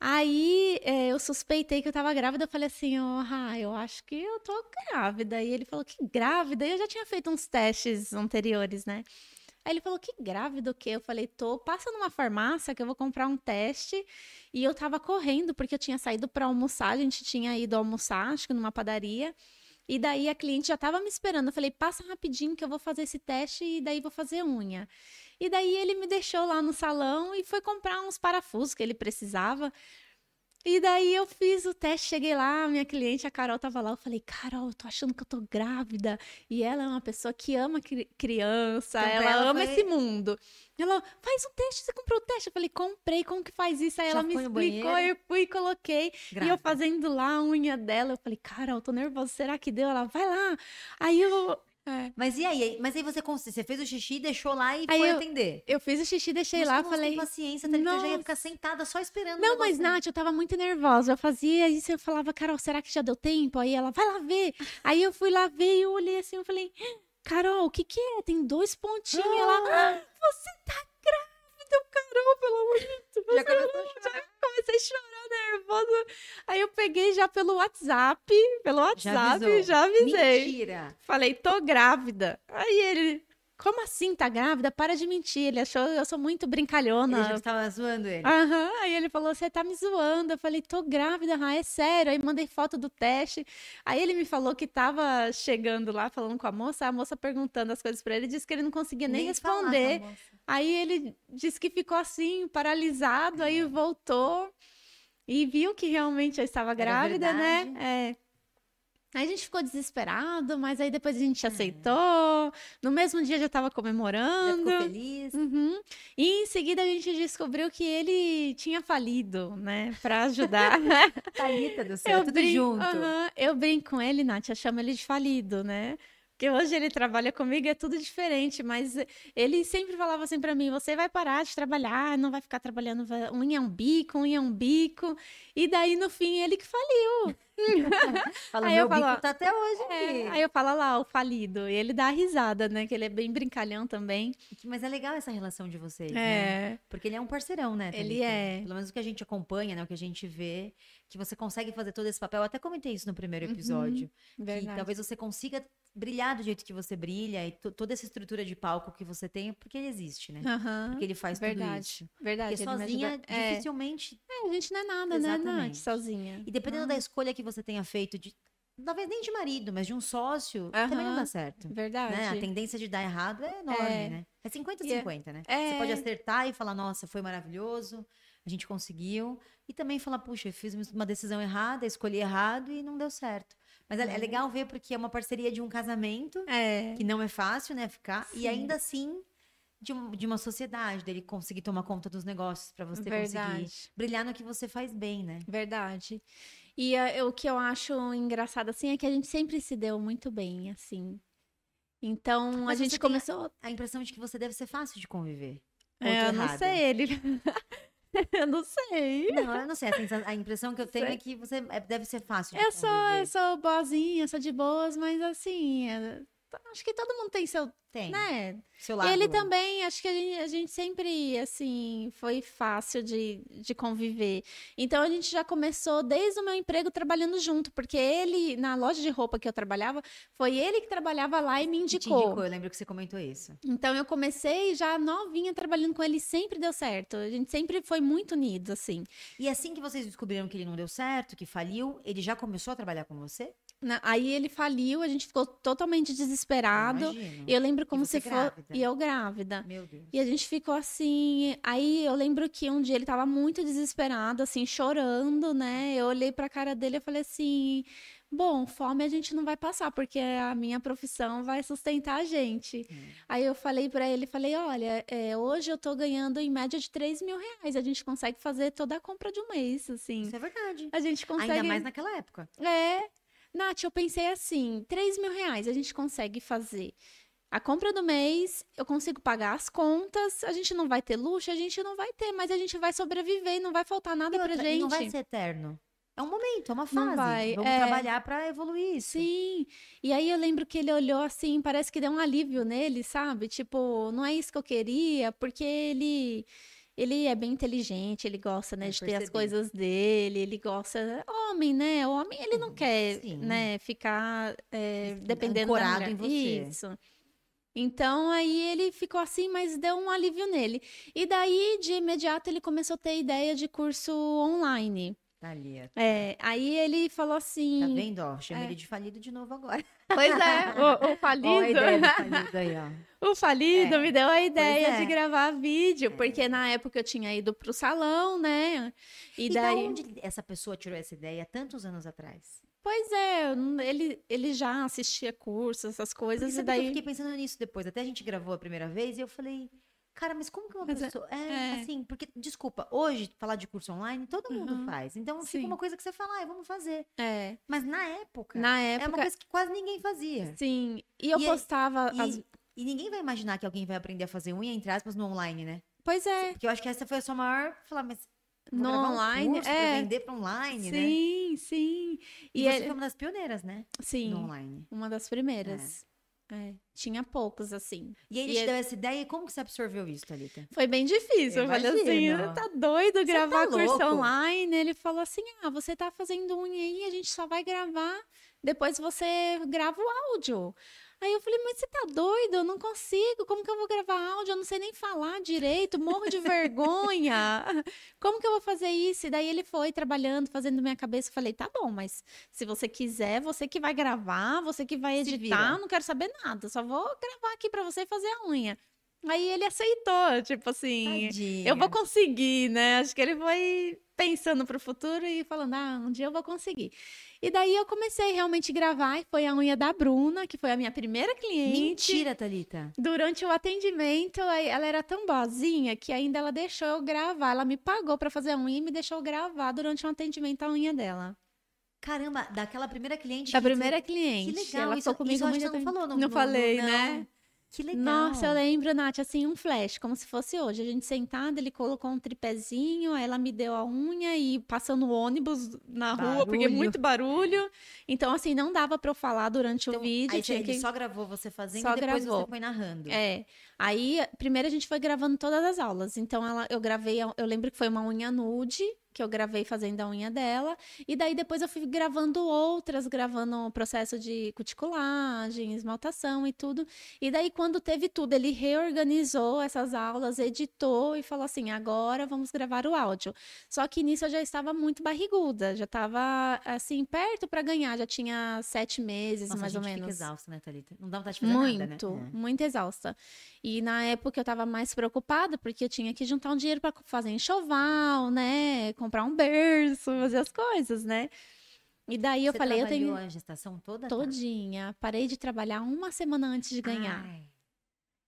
Aí é, eu suspeitei que eu tava grávida, eu falei assim, oh, ah, eu acho que eu tô grávida. E ele falou que grávida? E eu já tinha feito uns testes anteriores, né? Aí ele falou que grávida o quê? Eu falei, tô, passa numa farmácia que eu vou comprar um teste. E eu tava correndo porque eu tinha saído para almoçar, a gente tinha ido almoçar, acho que numa padaria. E daí a cliente já tava me esperando. Eu falei, passa rapidinho que eu vou fazer esse teste e daí vou fazer unha. E daí ele me deixou lá no salão e foi comprar uns parafusos que ele precisava. E daí eu fiz o teste, cheguei lá, minha cliente, a Carol, tava lá. Eu falei, Carol, eu tô achando que eu tô grávida. E ela é uma pessoa que ama cri criança, então, ela, ela, ama foi... esse mundo. Ela, faz um teste, você comprou o teste? Eu falei, comprei, como que faz isso? Aí Já ela me explicou, eu fui e coloquei. Grávida. E eu fazendo lá a unha dela, eu falei, Carol, tô nervosa, será que deu? Ela, vai lá. Aí eu, é. Mas e aí? Mas aí você, você fez o xixi, deixou lá e aí foi eu, atender? Eu fiz o xixi, deixei Mas lá, falei. paciência, tá, eu já ia ficar sentada só esperando. Não, mas Nath, eu tava muito nervosa. Eu fazia isso, eu falava, Carol, será que já deu tempo? Aí ela, vai lá ver. *laughs* aí eu fui lá ver e eu olhei assim, eu falei, Carol, o que que é? Tem dois pontinhos ah. lá. Você tá grávida, Carol, pelo amor de Deus. Já começou a *laughs* chorar. Já comecei a chorar nervosa. Aí eu peguei já pelo WhatsApp, pelo WhatsApp, já, já avisei. Mentira. Falei, tô grávida. Aí ele, como assim, tá grávida? Para de mentir. Ele achou eu sou muito brincalhona. Ele já estava zoando ele. Aham. Uhum. Aí ele falou: Você tá me zoando. Eu falei: Tô grávida, ah, é sério. Aí mandei foto do teste. Aí ele me falou que tava chegando lá, falando com a moça. A moça perguntando as coisas para ele. Disse que ele não conseguia nem, nem responder. Aí ele disse que ficou assim, paralisado. É. Aí voltou e viu que realmente eu estava grávida, né? É. Aí a gente ficou desesperado, mas aí depois a gente aceitou. No mesmo dia já estava comemorando. Já ficou feliz. Uhum. E em seguida a gente descobriu que ele tinha falido, né? Para ajudar. *laughs* Thalita do céu, eu tudo brinco, junto. Uhum, eu brinco com ele, Nath, eu chamo ele de falido, né? Porque hoje ele trabalha comigo é tudo diferente, mas ele sempre falava assim para mim: você vai parar de trabalhar, não vai ficar trabalhando unha é um bico, unha é um bico. E daí no fim ele que faliu. *laughs* Fala, aí eu falo, tá até hoje é, Aí eu falo lá, o falido. E ele dá a risada, né? Que ele é bem brincalhão também. Mas é legal essa relação de vocês, é. né? Porque ele é um parceirão, né? Ele é. Pelo menos o que a gente acompanha, né? O que a gente vê, que você consegue fazer todo esse papel. Eu até comentei isso no primeiro uhum. episódio. Uhum, que talvez você consiga brilhar do jeito que você brilha e toda essa estrutura de palco que você tem, porque ele existe, né? Uhum, porque ele faz verdade, tudo isso. Verdade. Porque sozinha, é. dificilmente. É, a gente não é nada, né, Exatamente. né, Nath, sozinha. E dependendo da escolha que você tenha feito de. Talvez nem de marido, mas de um sócio, também não dá certo. Verdade. Né? A tendência de dar errado é enorme, é. né? É 50-50, é... né? É... Você pode acertar e falar, nossa, foi maravilhoso, a gente conseguiu. E também falar, puxa, eu fiz uma decisão errada, escolhi errado e não deu certo. Mas é, é, legal ver porque é uma parceria de um casamento, é. que não é fácil, né, ficar. Sim. E ainda assim, de, de, uma sociedade, dele conseguir tomar conta dos negócios para você Verdade. conseguir brilhar no que você faz bem, né? Verdade. E uh, o que eu acho engraçado, assim, é que a gente sempre se deu muito bem, assim. Então, Mas a gente começou... A impressão de que você deve ser fácil de conviver. É, eu não sei, ele... *laughs* eu não sei. Não, eu não sei. A, a impressão que eu *laughs* tenho sei. é que você é, deve ser fácil de eu sou, eu sou boazinha, sou de boas, mas assim, é, acho que todo mundo tem seu tem. Né? Seu lado. Ele também, acho que a gente, a gente, sempre, assim, foi fácil de, de conviver. Então a gente já começou desde o meu emprego trabalhando junto, porque ele, na loja de roupa que eu trabalhava, foi ele que trabalhava lá e me indicou. Te indicou, eu lembro que você comentou isso. Então eu comecei já novinha trabalhando com ele, sempre deu certo. A gente sempre foi muito unido, assim. E assim que vocês descobriram que ele não deu certo, que faliu, ele já começou a trabalhar com você? Aí ele faliu, a gente ficou totalmente desesperado. Eu lembro como se fosse. E eu grávida. Meu Deus. E a gente ficou assim. Aí eu lembro que um dia ele tava muito desesperado, assim, chorando, né? Eu olhei pra cara dele e falei assim. Bom, fome a gente não vai passar, porque a minha profissão vai sustentar a gente. Hum. Aí eu falei para ele, falei, olha, é, hoje eu tô ganhando em média de 3 mil reais. A gente consegue fazer toda a compra de um mês, assim. Isso é verdade. A gente consegue. Ainda mais naquela época. É. Nath, eu pensei assim: 3 mil reais a gente consegue fazer. A compra do mês, eu consigo pagar as contas, a gente não vai ter luxo, a gente não vai ter, mas a gente vai sobreviver e não vai faltar nada outra, pra gente. não vai ser eterno. É um momento, é uma fase. Não vai. Vamos é... trabalhar para evoluir isso. Sim. E aí eu lembro que ele olhou assim, parece que deu um alívio nele, sabe? Tipo, não é isso que eu queria, porque ele ele é bem inteligente, ele gosta, né, de ter as coisas dele, ele gosta. Homem, né? O homem, ele não quer, Sim. né, ficar é, dependendo da mulher. em você. Isso. Então aí ele ficou assim, mas deu um alívio nele. E daí, de imediato, ele começou a ter ideia de curso online. Thalia. É, aí ele falou assim. Tá vendo, ó? Chamei é. ele de falido de novo agora. Pois é, *laughs* o, o falido. Ó, a ideia do falido aí, ó. *laughs* O falido é. me deu a ideia é. de gravar vídeo, é. porque na época eu tinha ido pro salão, né? E, e daí. Da onde essa pessoa tirou essa ideia tantos anos atrás? Pois é, ele, ele já assistia cursos, essas coisas, e daí. Eu fiquei pensando nisso depois. Até a gente gravou a primeira vez e eu falei. Cara, mas como que uma mas é, pessoa. É, é, assim, porque, desculpa, hoje falar de curso online, todo mundo uhum. faz. Então Sim. fica uma coisa que você fala, ah, vamos fazer. É. Mas na época. Na época. É uma coisa que quase ninguém fazia. Sim. E eu e, postava. E, as... e ninguém vai imaginar que alguém vai aprender a fazer unha, entre aspas, no online, né? Pois é. Porque eu acho que essa foi a sua maior. Falar, mas no online, um é. vender para online, sim, né? Sim, sim. E, e você é... foi uma das pioneiras, né? Sim. No online. Uma das primeiras. É. É, tinha poucos, assim. E ele E te ele- deu essa ideia e como que você absorveu isso, Thalita? Foi bem difícil. Eu falei assim, tá doido gravar tá curso louco. online? Ele falou assim, ah, você tá fazendo unha aí, a gente só vai gravar, depois você grava o áudio. Aí eu falei, mas você tá doido? Eu não consigo. Como que eu vou gravar áudio? Eu não sei nem falar direito, morro de vergonha. *laughs* Como que eu vou fazer isso? E daí ele foi trabalhando, fazendo minha cabeça. Eu falei, tá bom, mas se você quiser, você que vai gravar, você que vai editar, não quero saber nada. Só vou gravar aqui pra você e fazer a unha. Aí ele aceitou, tipo assim, Tadinha. eu vou conseguir, né? Acho que ele foi pensando pro futuro e falando, ah, um dia eu vou conseguir. E daí eu comecei realmente a gravar, e foi a unha da Bruna, que foi a minha primeira cliente. Mentira, Thalita. Durante o atendimento, ela era tão boazinha que ainda ela deixou eu gravar. Ela me pagou pra fazer a unha e me deixou gravar durante um atendimento a unha dela. Caramba, daquela primeira cliente. Da que tu- primeira cliente. Que legal. Ela isso, ficou comigo isso muito você não tempo. falou. Não no- falei, no- né? Que legal. Nossa, eu lembro, Nath, assim, um flash, como se fosse hoje. A gente sentada, ele colocou um tripézinho, aí ela me deu a unha e passando ônibus na rua, porque Barulho. muito barulho. Então, assim, não dava pra eu falar durante Então, o vídeo. Aí ele que... só gravou você fazendo Só e depois gravou. você foi narrando. É. Aí, primeiro a gente foi gravando todas as aulas. Então, ela, eu gravei, eu lembro que foi uma unha nude, que eu gravei fazendo a unha dela. E daí depois eu fui gravando outras, gravando o processo de cuticulagem, esmaltação e tudo. E daí, quando teve tudo, ele reorganizou essas aulas, editou e falou assim: agora vamos gravar o áudio. Só que nisso eu já estava muito barriguda, já estava assim, perto para ganhar, já tinha sete meses, Nossa, mais ou menos. fica exausta, né, Thalita? Não dá vontade de fazer Muito, nada, né? É. muito exausta. E na época eu tava mais preocupada porque eu tinha que juntar um dinheiro para fazer enxoval, né? Comprar um berço, fazer as coisas, né? E daí eu Você falei, eu tenho a gestação toda? Tá? todinha. Parei de trabalhar uma semana antes de ganhar. Ai,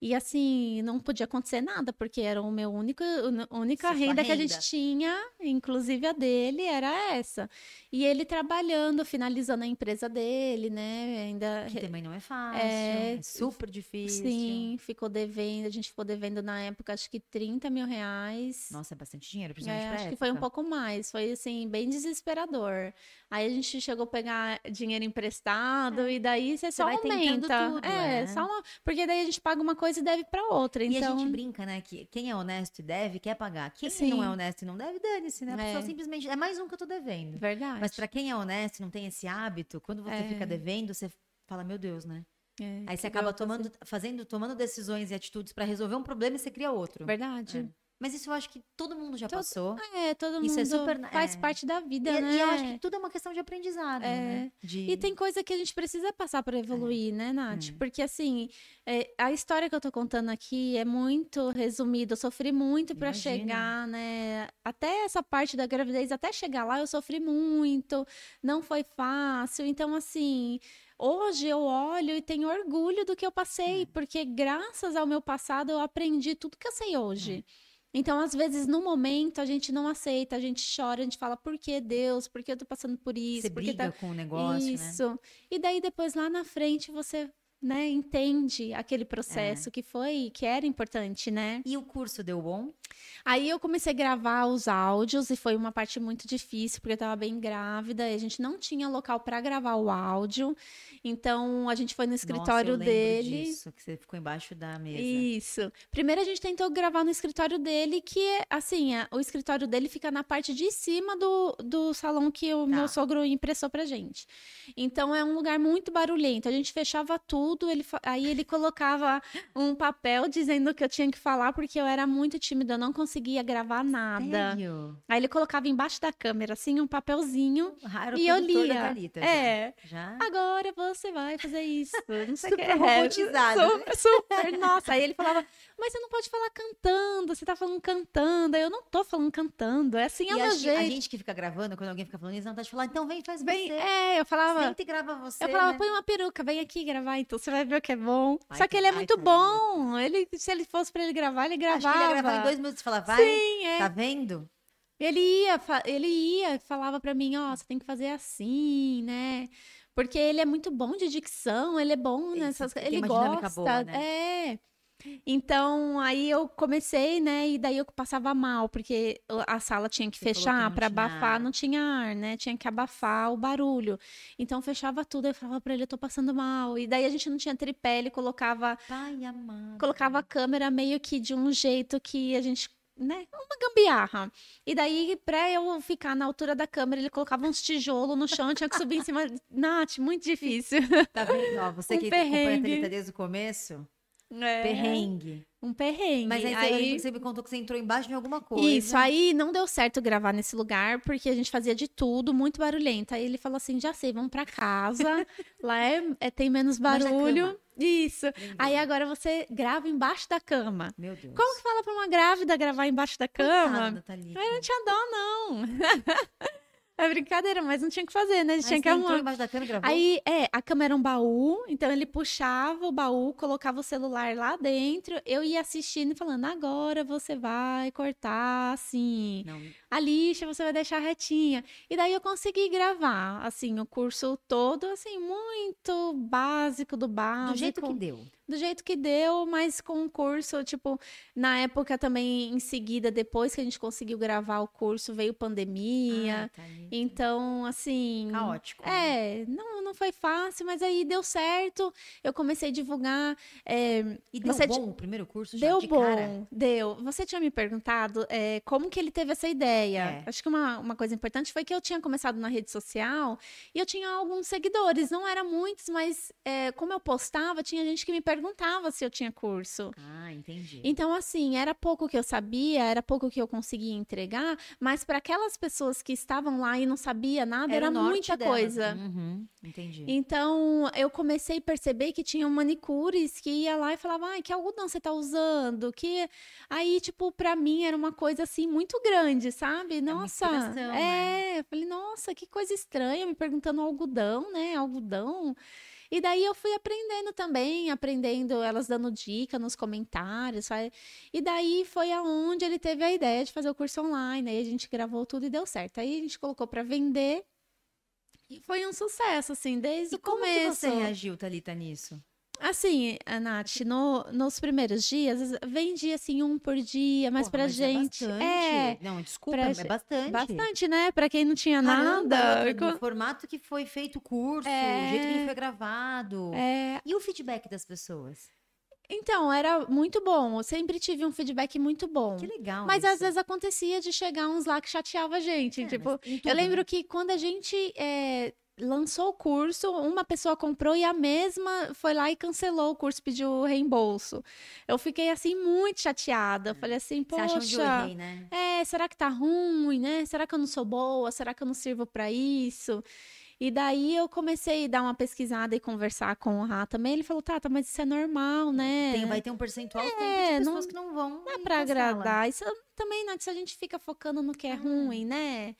E assim, não podia acontecer nada, porque era o meu único, a única Sua renda, que a renda. gente tinha, inclusive a dele, era essa. E ele trabalhando, finalizando a empresa dele, né? Ainda que também não é fácil. É, É, super difícil. Sim, ficou devendo. A gente ficou devendo na época, acho que 30 mil reais. Nossa, é bastante dinheiro, principalmente É, acho que época. foi um pouco mais. Foi, assim, bem desesperador. Aí a gente chegou a pegar dinheiro emprestado e daí você só É. vai tentando aumenta. tudo, é, é. só uma... Porque daí a gente paga uma coisa e deve pra outra. E Então, a gente brinca, né? Que quem é honesto e deve, quer pagar. Quem Sim. não é honesto e não deve, dane-se, né? A pessoa É. simplesmente. É mais um que eu tô devendo. verdade. Mas pra quem é honesto e não tem esse hábito, quando você É. fica devendo, você fala, meu Deus, né? É, Aí você acaba tô tomando, fazendo, tomando decisões e atitudes pra resolver um problema e você cria outro. Verdade. Mas isso eu acho que todo mundo já Todo- passou. É, todo Isso mundo é super- faz é. parte da vida, E, né? e eu acho que tudo é uma questão de aprendizado, É. né? De... E tem coisa que a gente precisa passar para evoluir, né, Nath? é. Porque, assim, é, a história que eu tô contando aqui é muito resumida. Eu sofri muito para chegar, né? Até essa parte da gravidez, até chegar lá, eu sofri muito. Não foi fácil. Então, assim. Hoje eu olho e tenho orgulho do que eu passei, É. porque graças ao meu passado eu aprendi tudo que eu sei hoje. Então, às vezes, no momento, a gente não aceita, a gente chora, a gente fala, por que Deus? Por que eu tô passando por isso? você por que tá briga com o negócio, né? isso. E daí depois lá na frente você, né, entende aquele processo que foi, que era importante, né? E o curso deu bom? Aí eu comecei a gravar os áudios e foi uma parte muito difícil, porque eu tava bem grávida e a gente não tinha local para gravar o áudio. Então a gente foi no escritório Nossa, eu dele. disso, que você ficou embaixo da mesa. Isso. Primeiro a gente tentou gravar no escritório dele, que é assim, é- o escritório dele fica na parte de cima do, do salão que o Tá. meu sogro impressou pra gente. Então é um lugar muito barulhento. A gente fechava tudo, ele, fa- aí ele colocava um papel dizendo que eu tinha que falar, porque eu era muito tímida, eu não conseguia gravar nada. Sério? Aí ele colocava embaixo da câmera, assim, um papelzinho. Era o E eu lia. É. Já? Agora você vai fazer isso. *laughs* Não sei o Super robotizado, né? Super, super. Nossa. Aí ele falava, mas você não pode falar cantando, você tá falando cantando. Aí eu não tô falando cantando. É assim, é E meu a, gente- a gente que fica gravando, quando alguém fica falando isso, não tá de falar, então vem, faz você. é, eu falava. Senta e grava você. Eu falava, né? põe uma peruca, vem aqui gravar, então você vai ver o que é bom. Ai, Só que ele é ai, muito bom. Ele, se ele fosse pra ele gravar, ele Acho gravava. que ele ia gravar em dois minutos e falar, vai, Sim, é. tá vendo? Ele ia, ele ia, falava pra mim, ó, você tem que fazer assim, né? Porque ele é muito bom de dicção, ele é bom nessas coisas. Ele dinâmica gosta. boa, né? É. Então, aí eu comecei, né? E daí eu passava mal, porque a sala tinha que Você fechar para abafar, ar. não tinha ar, né? Tinha que abafar o barulho. Então fechava tudo, eu falava para ele, eu tô passando mal. E daí a gente não tinha tripé, ele colocava Pai colocava a câmera meio que de um jeito que a gente né, uma gambiarra. E daí, pra eu ficar na altura da câmera, ele colocava uns tijolos no chão, tinha que subir em cima. Nath, muito *laughs* difícil. Tá vendo? Ó, você um que perrengue. acompanha a desde o começo, é. perrengue. Um perrengue. Mas aí, aí, você me contou que você entrou embaixo de alguma coisa. Isso, aí não deu certo gravar nesse lugar, porque a gente fazia de tudo, muito barulhento. Aí ele falou assim: já sei, vamos pra casa. *laughs* Lá é, é, tem menos barulho. Isso. Aí agora você grava embaixo da cama. Meu Deus. Como que fala pra uma grávida gravar embaixo da cama? Coitada, eu não tinha dó, não. *laughs* É brincadeira, mas não tinha que fazer, né? A gente tinha que arrumar. embaixo da cama e gravou? Aí, é, a cama era um baú, então ele puxava o baú, colocava o celular lá dentro, eu ia assistindo e falando, agora você vai cortar, assim, não. a lixa você vai deixar retinha. E daí eu consegui gravar, assim, o curso todo, assim, muito básico do básico. Do jeito que deu do jeito que deu, mas com o curso, tipo, na época também, em seguida, depois que a gente conseguiu gravar o curso, veio pandemia. Ah, tá então, assim. Caótico. Né? É, não, não foi fácil, mas aí deu certo. Eu comecei a divulgar. É, e deu você bom o primeiro curso já Deu de bom, cara? deu. Você tinha me perguntado é, como que ele teve essa ideia. É. Acho que uma, uma coisa importante foi que eu tinha começado na rede social e eu tinha alguns seguidores. Não eram muitos, mas é, como eu postava, tinha gente que me perguntava perguntava se eu tinha curso. Ah, entendi. Então, assim, era pouco que eu sabia, era pouco que eu conseguia entregar, mas para aquelas pessoas que estavam lá e não sabia nada, era, era muita delas. coisa. Uhum, entendi. Então, eu comecei a perceber que tinham manicures que ia lá e falava, ai, que algodão você tá usando? Que aí, tipo, para mim era uma coisa assim muito grande, sabe? É nossa, é, né? eu falei, nossa, que coisa estranha, me perguntando algodão, né? Algodão. E daí eu fui aprendendo também, aprendendo elas dando dica nos comentários. Sabe? E daí foi aonde ele teve a ideia de fazer o curso online. Aí a gente gravou tudo e deu certo. Aí a gente colocou para vender. E foi um sucesso, assim, desde e o começo. Como que você reagiu, Thalita, nisso? Assim, Nath, no, nos primeiros dias, vendia assim um por dia, mas Porra, pra mas é gente. É, bastante. é Não, desculpa, pra, é bastante. Bastante, né? Pra quem não tinha Caramba, nada. No formato que foi feito o curso, é, o jeito que foi gravado. É... E o feedback das pessoas? Então, era muito bom. Eu sempre tive um feedback muito bom. Que legal. Mas isso. às vezes acontecia de chegar uns lá que chateava a gente. É, tipo, eu lembro né? que quando a gente é, lançou o curso, uma pessoa comprou e a mesma foi lá e cancelou o curso, pediu reembolso. Eu fiquei assim muito chateada. Falei assim, poxa, Você acha errei, né? é, será que tá ruim, né? Será que eu não sou boa? Será que eu não sirvo para isso? E daí eu comecei a dar uma pesquisada e conversar com o Rá também. Ele falou, Tata, mas isso é normal, né? Tem, vai ter um percentual é, tem pessoas não, que não vão. Não é pra agradar. Isso também, né? Se a gente fica focando no que é, é. ruim, né?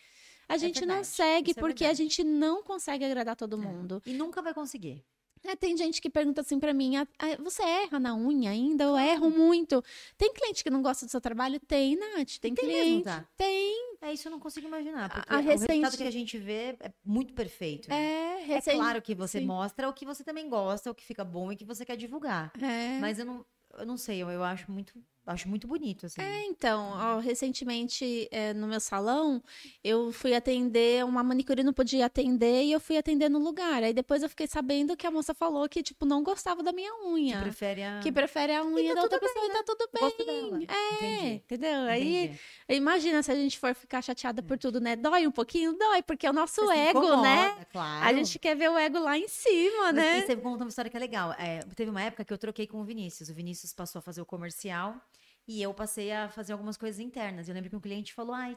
A é gente não segue é porque a gente não consegue agradar todo é. mundo. E nunca vai conseguir. É, tem gente que pergunta assim para mim: ah, ah, você erra na unha ainda? Eu erro muito. Tem cliente que não gosta do seu trabalho? Tem, Nath. Tem, tem cliente. Mesmo, tá? Tem. É, isso eu não consigo imaginar. Porque a recente... o resultado que a gente vê é muito perfeito. Né? É, recente... é claro que você Sim. mostra o que você também gosta, o que fica bom e que você quer divulgar. É. Mas eu não, eu não sei, eu, eu acho muito acho muito bonito, assim. É, então, ó, recentemente é, no meu salão, eu fui atender, uma manicure não podia atender e eu fui atender no lugar. Aí depois eu fiquei sabendo que a moça falou que, tipo, não gostava da minha unha. Que prefere a, que prefere a unha tá da outra pessoa bem, né? e tá tudo bem. É, Entendi. entendeu? Aí, imagina se a gente for ficar chateada por tudo, né? Dói um pouquinho? Dói, porque é o nosso ego, incomoda, né? Claro. A gente quer ver o ego lá em cima, Mas, né? E você conta uma história que é legal. É, teve uma época que eu troquei com o Vinícius. O Vinícius passou a fazer o comercial. E eu passei a fazer algumas coisas internas. Eu lembro que um cliente falou: ai,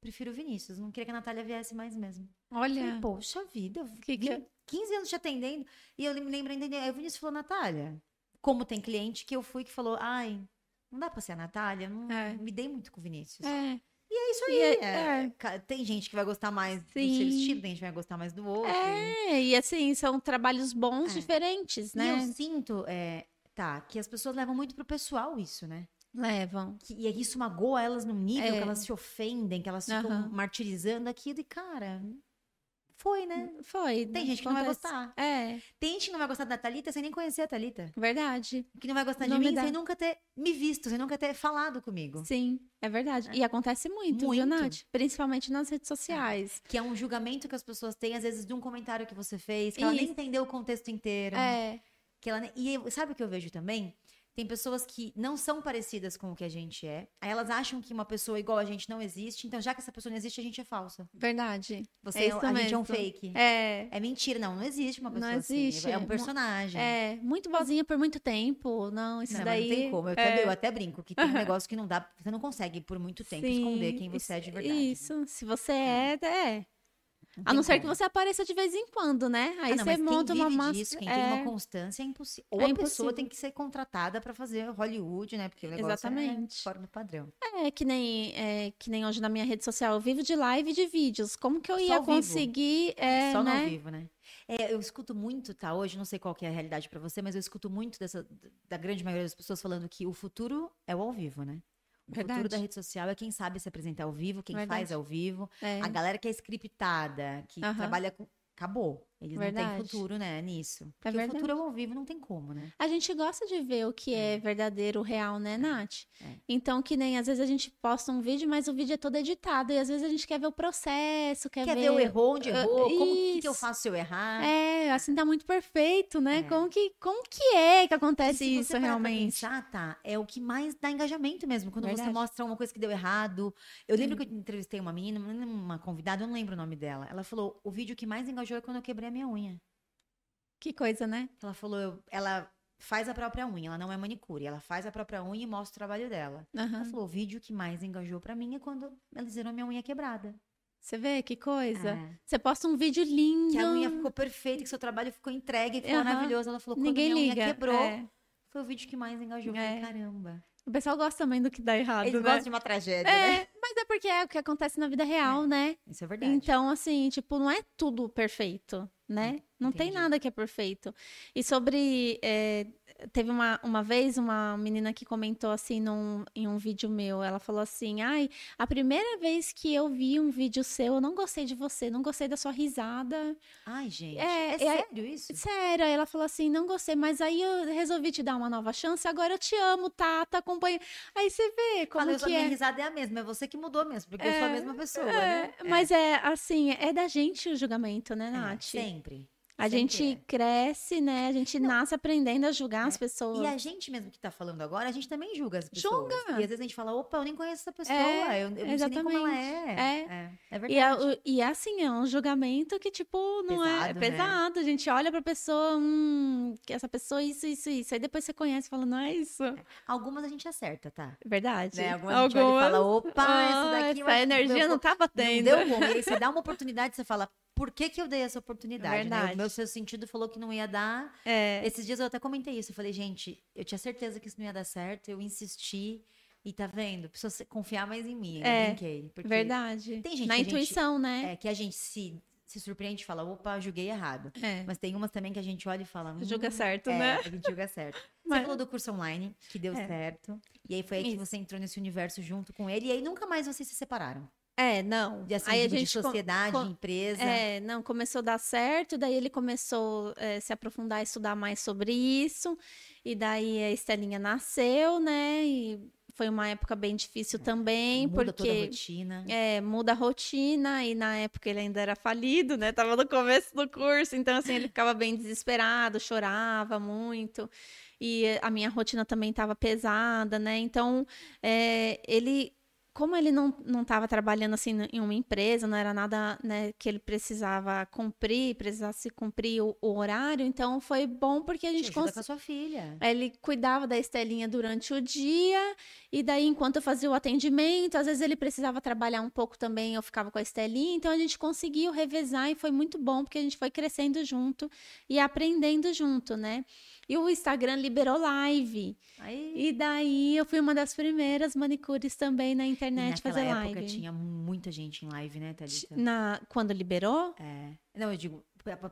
prefiro o Vinícius, não queria que a Natália viesse mais mesmo. Olha. Falei, Poxa vida, que que... 15 anos te atendendo. E eu me lembro ainda. Aí o Vinícius falou: Natália, como tem cliente que eu fui que falou: ai, não dá pra ser a Natália, não é. me dei muito com o Vinícius. É. E é isso aí. É, é. Tem gente que vai gostar mais Sim. do seu estilo, tem gente que vai gostar mais do outro. É, e assim, são trabalhos bons, é. diferentes, né? E eu sinto, é, tá, que as pessoas levam muito pro pessoal isso, né? Levam. Que, e isso magoa elas num nível é. que elas se ofendem, que elas ficam uhum. martirizando aquilo. E, cara, Foi, né? Foi. Tem gente que não vai gostar. É. Tem gente que não vai gostar da Thalita sem nem conhecer a Thalita. Verdade. Que não vai gostar de mim Novidade. sem nunca ter me visto, sem nunca ter falado comigo. Sim, é verdade. E acontece muito, Muito. viu, Nath? Principalmente nas redes sociais. Que é um julgamento que as pessoas têm, às vezes, de um comentário que você fez, que ela nem Isso. entendeu o contexto inteiro. É. Que ela... E sabe o que eu vejo também? Tem pessoas que não são parecidas com o que a gente é. Aí elas acham que uma pessoa igual a gente não existe. Então, já que essa pessoa não existe, a gente é falsa. Verdade. Você É é a gente é um fake. É. É mentira, não, não existe uma Não pessoa existe, assim. É é um personagem. É, muito boazinha por muito tempo. Não, isso Não, mas daí. não tem como. Eu, é. até, eu até brinco que tem um *laughs* negócio que não dá. Você não consegue por muito tempo esconder quem você é de verdade. né? Isso. Se você é, é. A não ser que como. você apareça de vez em quando, né? Aí Ah, não, você monta quem uma vive massa. disso, quem é, tem uma constância é impossível. Ou É a pessoa impossível. tem que ser contratada pra fazer Hollywood, né? Porque o negócio Exatamente. é fora do padrão. é que nem é, que nem hoje na minha rede social. Eu vivo de live e de vídeos. Como que eu Só ia conseguir. É, Só no né? ao vivo, né? É, eu escuto muito, tá? Hoje, não sei qual que é a realidade pra você, mas eu escuto muito dessa, da grande maioria das pessoas falando que o futuro é o ao vivo, né? O futuro Verdade. da rede social é quem sabe se apresentar ao vivo, quem Verdade. faz ao vivo. É. A galera que é scriptada, que trabalha com. Acabou. Eles não Verdade. têm futuro, né, nisso. Porque o verdade. futuro é o ao vivo, não tem como, né? A gente gosta de ver o que é verdadeiro, real, né, Nath? É. Então, que nem às vezes a gente posta um vídeo, mas o vídeo é todo editado. E às vezes a gente quer ver o processo, quer, Quer ver o errou, onde Ah, errou, como que, que eu faço se eu errar. É, assim tá muito perfeito, né? É. Como, que, como que é que acontece isso você realmente? pensar, tá, é o que mais dá engajamento mesmo. Quando você Verdade. mostra uma coisa que deu errado. Eu lembro que eu entrevistei uma menina, uma convidada, eu não lembro o nome dela. Ela falou: o vídeo que mais engajou é quando eu quebrei a minha unha. Que coisa, né? Ela falou, eu- ela faz a própria unha, ela não é manicure, ela faz a própria unha e mostra o trabalho dela. Ela Aham. falou, o vídeo que mais engajou pra mim é quando eles viram a minha unha quebrada. Você vê que coisa? É. Você posta um vídeo lindo. Que a unha ficou perfeita, que seu trabalho ficou entregue, que ficou Aham. maravilhoso. Ela falou, quando Ninguém minha liga. unha quebrou, é. foi o vídeo que mais engajou. Eu falei, É. caramba. O pessoal gosta também do que dá errado, Eles né? gostam de uma tragédia, né? É, mas é porque é o que acontece na vida real, né? Isso é verdade. Então, assim, tipo, não é tudo perfeito, né? Não tem entendi. nada que é perfeito. E sobre. é, teve uma, uma vez uma menina que comentou assim num, em um vídeo meu. Ela falou assim: Ai, a primeira vez que eu vi um vídeo seu, eu não gostei de você, não gostei da sua risada. Ai, gente. É, É, é- sério isso? Sério, aí ela falou assim: não gostei, mas aí eu resolvi te dar uma nova chance, agora eu te amo, tá? Tá acompanha. Aí você vê como Falei, que minha é. risada é a mesma, é você que mudou mesmo, porque eu sou a É, mesma pessoa, É, né? mas é assim, é da gente o julgamento, né, É, Nath? sempre. A sempre gente é. cresce, né? A gente nasce aprendendo a julgar as pessoas. E a gente mesmo que tá falando agora, a gente também julga as pessoas. Julga. E às vezes a gente fala, opa, eu nem conheço essa pessoa, É, eu, eu não sei nem como ela é. exatamente. É, é verdade. E, é, o- e é assim, é um julgamento que, tipo, não é Pesado, né? pesado. A gente olha pra pessoa, hum, que essa pessoa, isso, isso, isso. Aí depois você conhece e fala, não é isso. Algumas a gente acerta, tá? Verdade. Né? Algumas, a gente olha e fala, opa, Ah, essa daqui... eu essa energia não tá Não batendo. deu bom. E aí você dá uma oportunidade, você fala, por que que eu dei essa oportunidade? né? Verdade. O meu seu sentido falou que não ia dar. É, Esses dias eu até comentei isso. Eu falei, gente, eu tinha certeza que isso não ia dar certo. Eu insisti. E tá vendo? Precisa confiar mais em mim. É, brinquei. Verdade. tem gente Na que a gente- intuição, né? É que a gente se, se surpreende e fala, opa, julguei errado. É. Mas tem umas também que a gente olha e fala. Hum, Julga certo, é, né? A gente julga certo. *laughs* Você Mas- falou do curso online, que deu É. certo. E aí foi aí que você entrou nesse universo junto com ele. E aí nunca mais vocês se separaram. É, não. De, assim, Aí a de, de gente com- sociedade, com- de empresa. É, não, começou a dar certo, daí ele começou a se aprofundar, estudar mais sobre isso, e daí a Estelinha nasceu, né? E foi uma época bem difícil também, É, Muda toda a porque rotina. é, muda a rotina, e na época ele ainda era falido, né? Tava no começo do curso, então assim, ele ficava bem desesperado, chorava muito. E a minha rotina também estava pesada, né? Então, é, ele, como ele não não estava trabalhando assim em uma empresa, não era nada, né, que ele precisava cumprir, precisasse cumprir o, o horário, então foi bom porque a Te gente ajuda cons- com a sua filha. ele cuidava da Estelinha durante o dia, e daí, enquanto eu fazia o atendimento, às vezes ele precisava trabalhar um pouco também, eu ficava com a Estelinha, então a gente conseguiu revezar e foi muito bom, porque a gente foi crescendo junto e aprendendo junto, né? E o Instagram liberou live. Aí, E daí eu fui uma das primeiras manicures também na internet naquela fazer época live. tinha muita gente em live, né, Thalita? Na, quando liberou? É. Não, eu digo,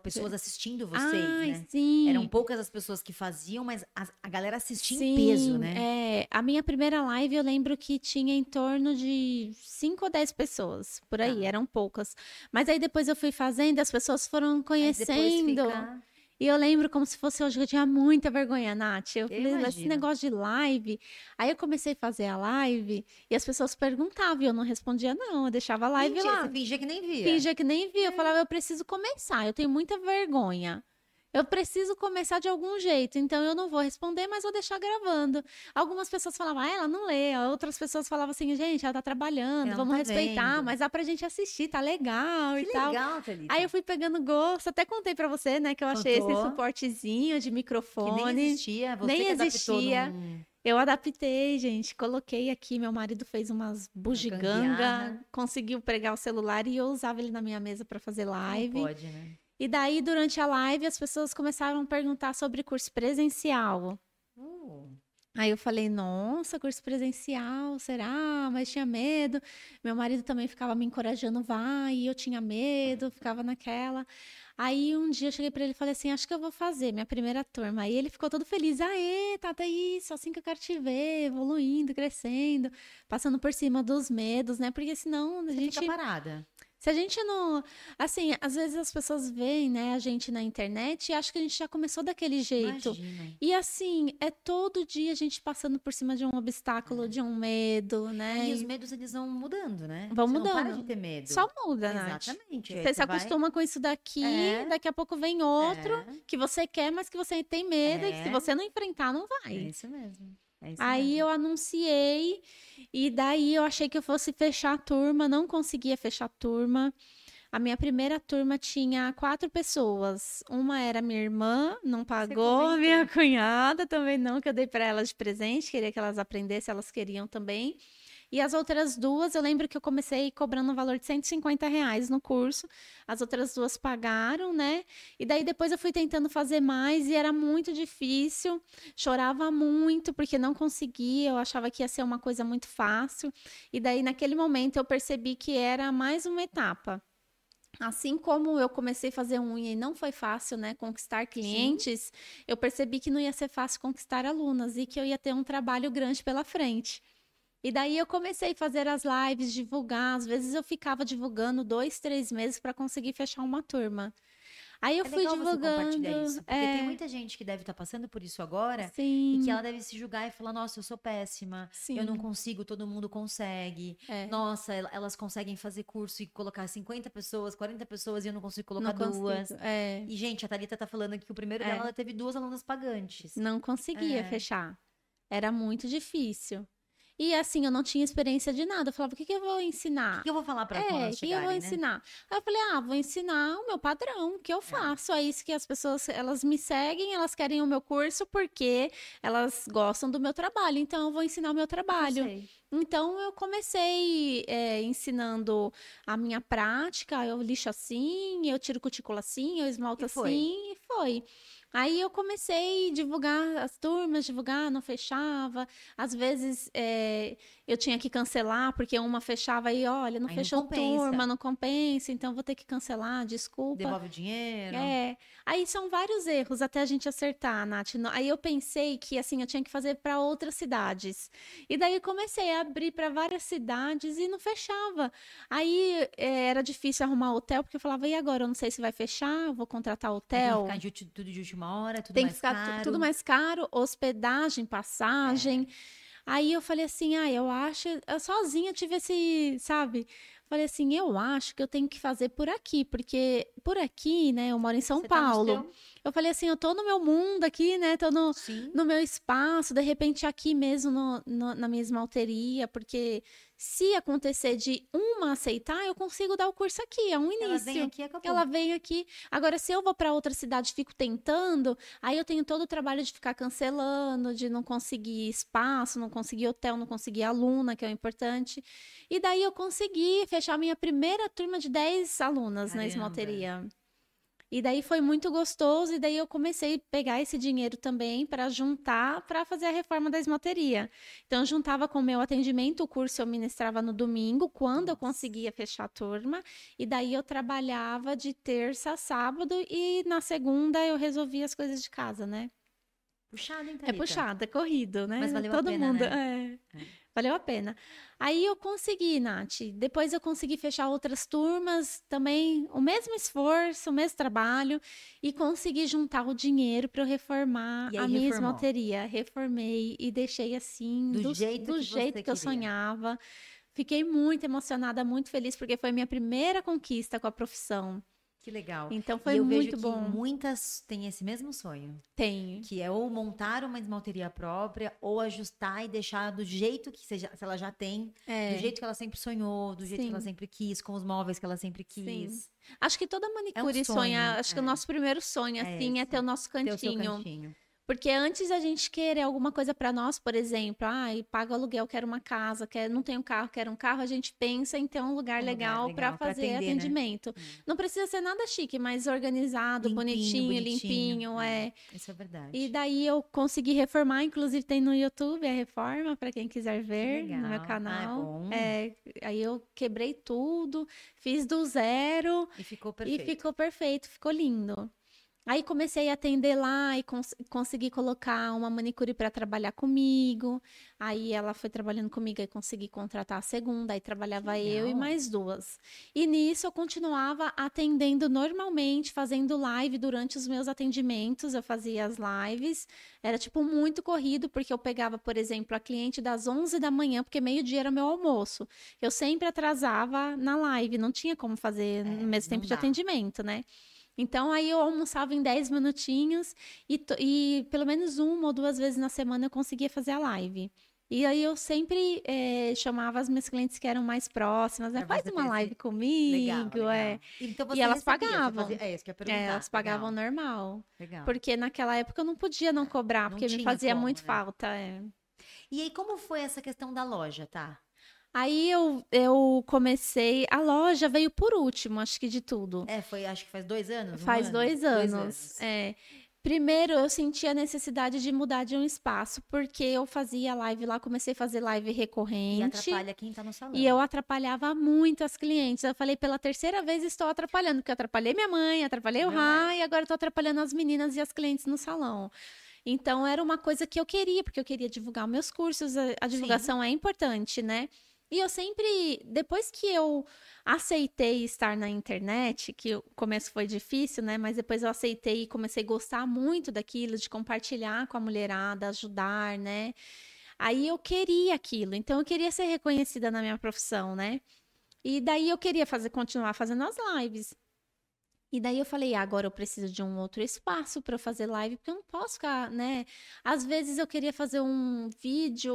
pessoas assistindo vocês, Ai, né? sim. Eram poucas as pessoas que faziam, mas a, a galera assistia Sim, em peso, né? É, a minha primeira live eu lembro que tinha em torno de 5 ou 10 pessoas, por aí, Tá. eram poucas. Mas aí depois eu fui fazendo, as pessoas foram Aí conhecendo. depois fica- E eu lembro como se fosse hoje que eu tinha muita vergonha, Nath. Eu Eu falei, esse imagino. negócio de live. Aí eu comecei a fazer a live e as pessoas perguntavam e eu não respondia, não. Eu deixava a live Fingia, lá. Você fingia que nem via. Fingia que nem via. Eu falava, eu preciso começar. Eu tenho muita vergonha. Eu preciso começar de algum jeito, então eu não vou responder, mas vou deixar gravando. Algumas pessoas falavam, ah, ela não lê. Outras pessoas falavam assim, gente, ela tá trabalhando, Ela não vamos tá respeitar, vendo. mas dá pra gente assistir, tá legal Que e tal. legal, Thalita. Aí eu fui pegando gosto, até contei pra você, né, que eu achei esse suportezinho de Que microfone. nem existia, você nem que existia. Eu adaptei, gente. Coloquei aqui. Meu marido fez umas bugiganga, conseguiu pregar o celular e eu usava ele na minha mesa pra fazer Não live. pode, né? E daí, durante a live, as pessoas começaram a perguntar sobre curso presencial. Uh, Aí eu falei, nossa, curso presencial, será? Mas tinha medo. Meu marido também ficava me encorajando, vai, e eu tinha medo, ficava naquela. Aí um dia eu cheguei pra ele e falei assim: acho que eu vou fazer minha primeira turma. Aí ele ficou todo feliz: aê, tá isso, assim que eu quero te ver, evoluindo, crescendo, passando por cima dos medos, né? Porque senão a você gente. fica parada. Se a gente não. Assim, às vezes as pessoas veem, né, a gente na internet e acham que a gente já começou daquele jeito. Imagina. E assim, é todo dia a gente passando por cima de um obstáculo, de um medo, né? E os medos, eles vão mudando, né? Vão Você Não para mudando. de ter medo. Só muda, Nath. Exatamente. Você se vai- acostuma com isso daqui, É. daqui a pouco vem outro É, que você quer, mas que você tem medo, e que se É. você não enfrentar, não é vai. isso mesmo. É Aí eu anunciei, e daí eu achei que eu fosse fechar a turma, não conseguia fechar a turma. A minha primeira turma tinha quatro pessoas. Uma era minha irmã, não pagou. Minha *laughs* cunhada também não, que eu dei para elas de presente, queria que elas aprendessem, elas queriam também. E as outras duas, eu lembro que eu comecei cobrando um valor de 150 reais no curso. As outras duas pagaram, né? E daí depois eu fui tentando fazer mais e era muito difícil. Chorava muito porque não conseguia, eu achava que ia ser uma coisa muito fácil. E daí naquele momento eu percebi que era mais uma etapa. Assim como eu comecei a fazer unha e não foi fácil, né, conquistar clientes, eu percebi que não ia ser fácil conquistar alunas e que eu ia ter um trabalho grande pela frente. E daí eu comecei a fazer as lives, divulgar. Às vezes eu ficava divulgando dois, três meses para conseguir fechar uma turma. Aí eu é fui divulgando. compartilhar isso, porque é, tem muita gente que deve estar passando por isso agora sim, e que ela deve se julgar e falar: Nossa, eu sou péssima, sim, eu não consigo, todo mundo consegue. é, Nossa, el- elas conseguem fazer curso e colocar 50 pessoas, 40 pessoas e eu não consigo colocar não duas. é, E, gente, a Thalita tá falando que o primeiro É. dela ela teve duas alunas pagantes. não conseguia É. fechar. Era muito difícil. E assim, eu não tinha experiência de nada. Eu falava, o que, que eu vou ensinar? O que eu vou falar pra É, elas o que eu vou né? ensinar? Aí eu falei, ah, vou ensinar o meu padrão, o que eu faço. É isso que as pessoas, elas me seguem, elas querem o meu curso porque elas gostam do meu trabalho. Então, eu vou ensinar o meu Eu trabalho. sei. Então, eu comecei é, ensinando a minha prática. Eu lixo assim, eu tiro cutícula assim, eu esmalto E foi. assim, e foi. Aí eu comecei a divulgar as turmas, divulgar, não fechava. Às vezes é, eu tinha que cancelar, porque uma fechava e, olha, não Aí não fechou compensa. turma, não compensa, então vou ter que cancelar, desculpa. Devolve o dinheiro. É, aí são vários erros até a gente acertar, Nath. Aí eu pensei que assim eu tinha que fazer para outras cidades. E daí comecei a abrir para várias cidades e não fechava. Aí é, era difícil arrumar hotel porque eu falava e agora eu não sei se vai fechar, eu vou contratar hotel. Tem que ficar de tudo de última hora, tudo Tem que mais ficar tu- caro. tudo mais caro, hospedagem, passagem. Aí eu falei assim, ah, eu acho, eu sozinha tive esse, sabe? Falei assim, eu acho que eu tenho que fazer por aqui, porque por aqui, né, eu moro em São Você tá Paulo. seu- Eu falei assim, eu tô no meu mundo aqui, né? Tô no, Sim. no meu espaço, de repente aqui mesmo no- no- na minha esmalteria, porque se acontecer de uma aceitar, eu consigo dar o curso aqui, é um início. Ela vem aqui acabou. Ela vem aqui. Agora, se eu vou para outra cidade e fico tentando, aí eu tenho todo o trabalho de ficar cancelando, de não conseguir espaço, não conseguir hotel, não conseguir aluna, que é o importante. E daí eu consegui fechar a minha primeira turma de 10 alunas na Caramba. esmalteria. E daí foi muito gostoso, e daí eu comecei a pegar esse dinheiro também para juntar para fazer a reforma da esmalteria. Então, eu juntava com o meu atendimento, o curso eu ministrava no domingo, quando eu conseguia fechar a turma, e daí eu trabalhava de terça a sábado, e na segunda eu resolvia as coisas de casa, né? Puxado, hein, É puxado, é corrido, né? Mas valeu Todo a pena, mundo, né? é. Valeu a pena. Aí eu consegui, Nath. Depois eu consegui fechar outras turmas, também o mesmo esforço, o mesmo trabalho, e consegui juntar o dinheiro para eu reformar a minha esmalteria. Reformei e deixei assim, Do do, jeito do que jeito que eu sonhava. Fiquei muito emocionada, muito feliz, porque foi minha primeira conquista com a profissão. Que legal. Então e foi eu muito vejo bom. que muitas têm esse mesmo sonho, Tem. que é ou montar uma esmalteria própria, ou ajustar e deixar do jeito que seja, se ela já tem, É. do jeito que ela sempre sonhou, do jeito que ela Sim. sempre quis, com os móveis que ela sempre quis. Acho que toda manicure É sonho, sonha, acho que é. o nosso primeiro sonho, É assim, é, esse, ter o nosso Ter o seu cantinho. Porque antes a gente querer alguma coisa para nós, por exemplo, ah, pago aluguel, quero uma casa, quero, não tenho carro, quero um carro, a gente pensa em ter um lugar Um legal para legal pra fazer atender, né? atendimento. Não precisa ser nada chique, mas organizado, Limpinho, bonitinho, bonitinho, limpinho, é. é. Isso é verdade. E daí eu consegui reformar, inclusive tem no YouTube a reforma, para quem quiser ver no meu Ah, é canal. É, aí eu quebrei tudo, fiz do zero. E ficou perfeito. E ficou perfeito, ficou lindo. Aí comecei a atender lá e cons consegui colocar uma manicure para trabalhar comigo. Aí ela foi trabalhando comigo e consegui contratar a segunda. Aí trabalhava eu e mais duas. E nisso eu continuava atendendo normalmente, fazendo live durante os meus atendimentos. Eu fazia as lives. Era tipo muito corrido, porque eu pegava, por exemplo, a cliente das 11 da manhã, porque meio-dia era meu almoço. Eu sempre atrasava na live, não tinha como fazer no mesmo tempo de dá. atendimento, né? Então, aí eu almoçava em 10 minutinhos e, e pelo menos uma ou duas vezes na semana eu conseguia fazer a live. E aí eu sempre eh, chamava as minhas clientes que eram mais próximas, né? Faz uma live esse- comigo, Legal, legal. é. Então E elas recebia, pagavam. fazia- É isso que eu É, elas pagavam Legal, normal. legal. Porque naquela época eu não podia não cobrar, Não porque me fazia como, muito né? falta. é. E aí, como foi essa questão da loja, tá? Aí eu, eu comecei. A loja veio por último, acho que de tudo. É, foi, acho que faz dois anos? um Faz ano? dois anos. É. Primeiro, eu senti a necessidade de mudar de um espaço, porque eu fazia live lá, comecei a fazer live E recorrente. atrapalha quem tá no salão. E eu atrapalhava muito as clientes. Eu falei, pela terceira vez estou atrapalhando, porque eu atrapalhei minha mãe, atrapalhei o Rai, e agora estou atrapalhando as meninas e as clientes no salão. Então, era uma coisa que eu queria, porque eu queria divulgar meus cursos, a, a divulgação é importante, né? E eu sempre, depois que eu aceitei estar na internet, que o começo foi difícil, né? Mas depois eu aceitei e comecei a gostar muito daquilo, de compartilhar com a mulherada, ajudar, né? Aí eu queria aquilo, então eu queria ser reconhecida na minha profissão, né? E daí eu queria fazer, continuar fazendo as lives. E daí eu falei, ah, agora eu preciso de um outro espaço para fazer live, porque eu não posso ficar, né? Às vezes eu queria fazer um vídeo,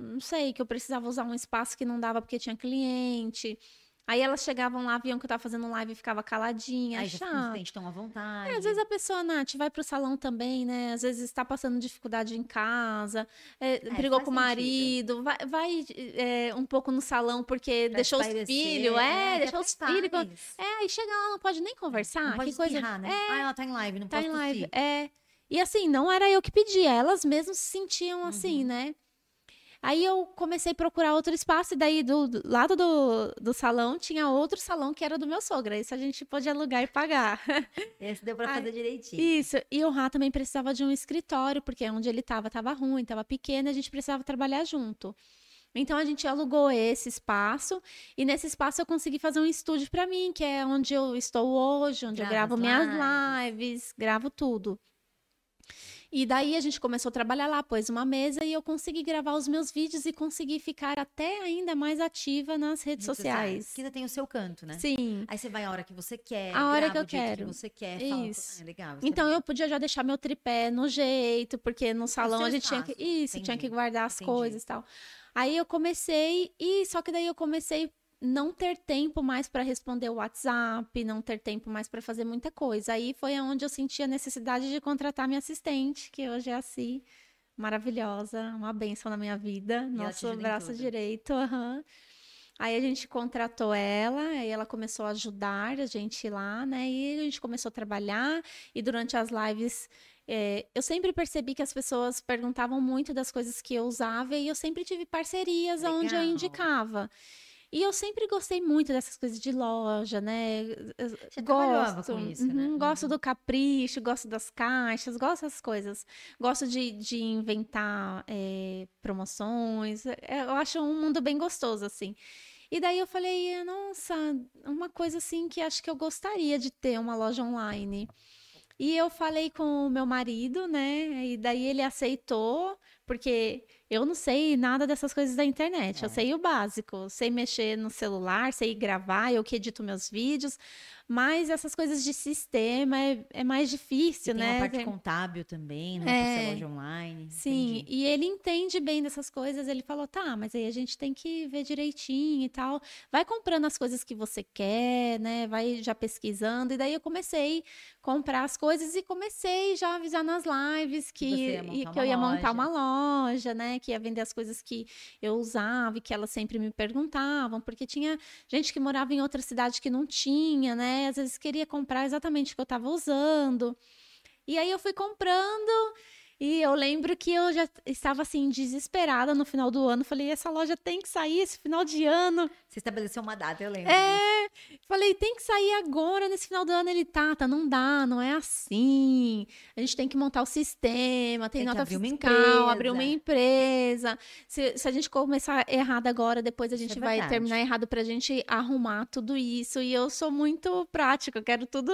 não sei, que eu precisava usar um espaço que não dava porque tinha cliente. Aí elas chegavam lá, viam que eu tava fazendo live e ficava caladinha, Aí já fica um chato. sente tão à vontade. É, às vezes a pessoa, Nath, vai pro salão também, né? Às vezes está passando dificuldade em casa, é, brigou faz com o sentido. marido, vai, vai, é, um pouco no salão porque Pra deixou os filhos, é, que deixou os filhos. É, aí chega lá, não pode nem conversar. Não pode que coisa. espirrar, né? Ah, ela tá em live, não Tá posso em live. É. E assim, não era eu que pedia, elas mesmas se sentiam Uhum. assim, né? Aí eu comecei a procurar outro espaço, e daí do, do lado do, do salão tinha outro salão que era do meu sogro. Isso a gente pôde alugar e pagar. *laughs* Esse deu pra fazer direitinho. Isso. E o Rá também precisava de um escritório, porque onde ele estava estava ruim, estava pequeno, a gente precisava trabalhar junto. Então a gente alugou esse espaço e nesse espaço eu consegui fazer um estúdio para mim, que é onde eu estou hoje, onde Grava eu gravo as minhas lives, gravo tudo. E daí a gente começou a trabalhar lá, pôs uma mesa e eu consegui gravar os meus vídeos e consegui ficar até ainda mais ativa nas redes, sociais. Que ainda tem o seu canto, né? Sim. Aí você vai a hora que você quer. A hora que eu quero. Que você quer. Fala, Isso. Ah, legal. é Então eu podia já deixar meu tripé no jeito, porque no salão a gente tinha que. Isso, tinha que guardar as entendi. coisas e tal. Aí eu comecei, e só que daí eu comecei não ter tempo mais para responder o WhatsApp, não ter tempo mais para fazer muita coisa. Aí foi onde eu senti a necessidade de contratar minha assistente, que hoje é a Si, maravilhosa, uma bênção na minha vida, te nosso braço tudo. direito. aham. Aí a gente contratou ela, aí ela começou a ajudar a gente lá, né? E a gente começou a trabalhar. E durante as lives é, eu sempre percebi que as pessoas perguntavam muito das coisas que eu usava e eu sempre tive parcerias Legal. onde eu indicava. E eu sempre gostei muito dessas coisas de loja, né? Você gosto, com isso, né? uhum, gosto do capricho, gosto das caixas, gosto dessas coisas. Gosto de, de inventar é, promoções. Eu acho um mundo bem gostoso, assim. E daí eu falei, nossa, uma coisa assim que acho que eu gostaria de ter uma loja online. E eu falei com o meu marido, né? E daí ele aceitou, porque eu não sei nada dessas coisas da internet. É. Eu sei o básico, sei mexer no celular, sei gravar, eu que edito meus vídeos, mas essas coisas de sistema é, é mais difícil, e né? Tem a parte contábil também, né? É, loja online. Sim, entendi. e ele entende bem dessas coisas. Ele falou, tá, mas aí a gente tem que ver direitinho e tal. Vai comprando as coisas que você quer, né? Vai já pesquisando. E daí eu comecei a comprar as coisas e comecei já a avisar nas lives que, que, que eu ia montar uma loja, né? Que ia vender as coisas que eu usava e que elas sempre me perguntavam, porque tinha gente que morava em outra cidade que não tinha, né? Às vezes queria comprar exatamente o que eu estava usando. E aí eu fui comprando e eu lembro que eu já estava assim desesperada no final do ano. Falei, essa loja tem que sair esse final de ano. Você estabeleceu uma data, eu lembro. É, falei, tem que sair agora nesse final do ano. Ele tá, tá, não dá, não é assim. A gente tem que montar o sistema, tem, tem nota abrir fiscal, uma abrir uma empresa. Se, se, a gente começar errado agora, depois a gente é vai verdade. terminar errado pra gente arrumar tudo isso. E eu sou muito prática, eu quero tudo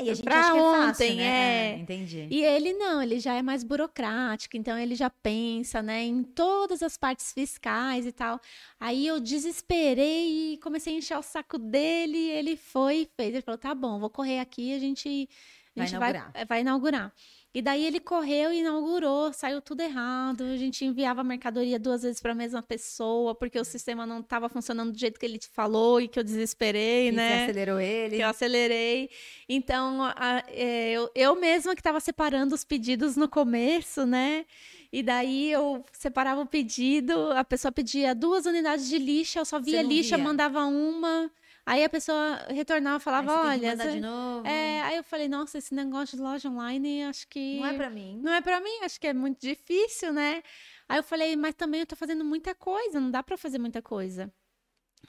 é, e a gente pra acha ontem, é fácil, né? é. é. Entendi. E ele não, ele já é mais burocrático, então ele já pensa, né, em todas as partes fiscais e tal. Aí eu desesperei e comecei a encher o saco dele, ele foi e fez. Ele falou: "Tá bom, vou correr aqui, a gente a gente vai inaugurar. Vai, vai inaugurar. E daí ele correu e inaugurou, saiu tudo errado. A gente enviava a mercadoria duas vezes para a mesma pessoa, porque o sistema não estava funcionando do jeito que ele te falou e que eu desesperei, e né? Você acelerou ele. Que eu acelerei. Então, a, é, eu, eu mesma que estava separando os pedidos no começo, né? E daí eu separava o pedido, a pessoa pedia duas unidades de lixa, eu só via lixa, via. mandava uma. Aí a pessoa retornava e falava, olha. Você... de novo. É, aí eu falei, nossa, esse negócio de loja online, acho que. Não é para mim. Não é para mim, acho que é muito difícil, né? Aí eu falei, mas também eu tô fazendo muita coisa, não dá para fazer muita coisa.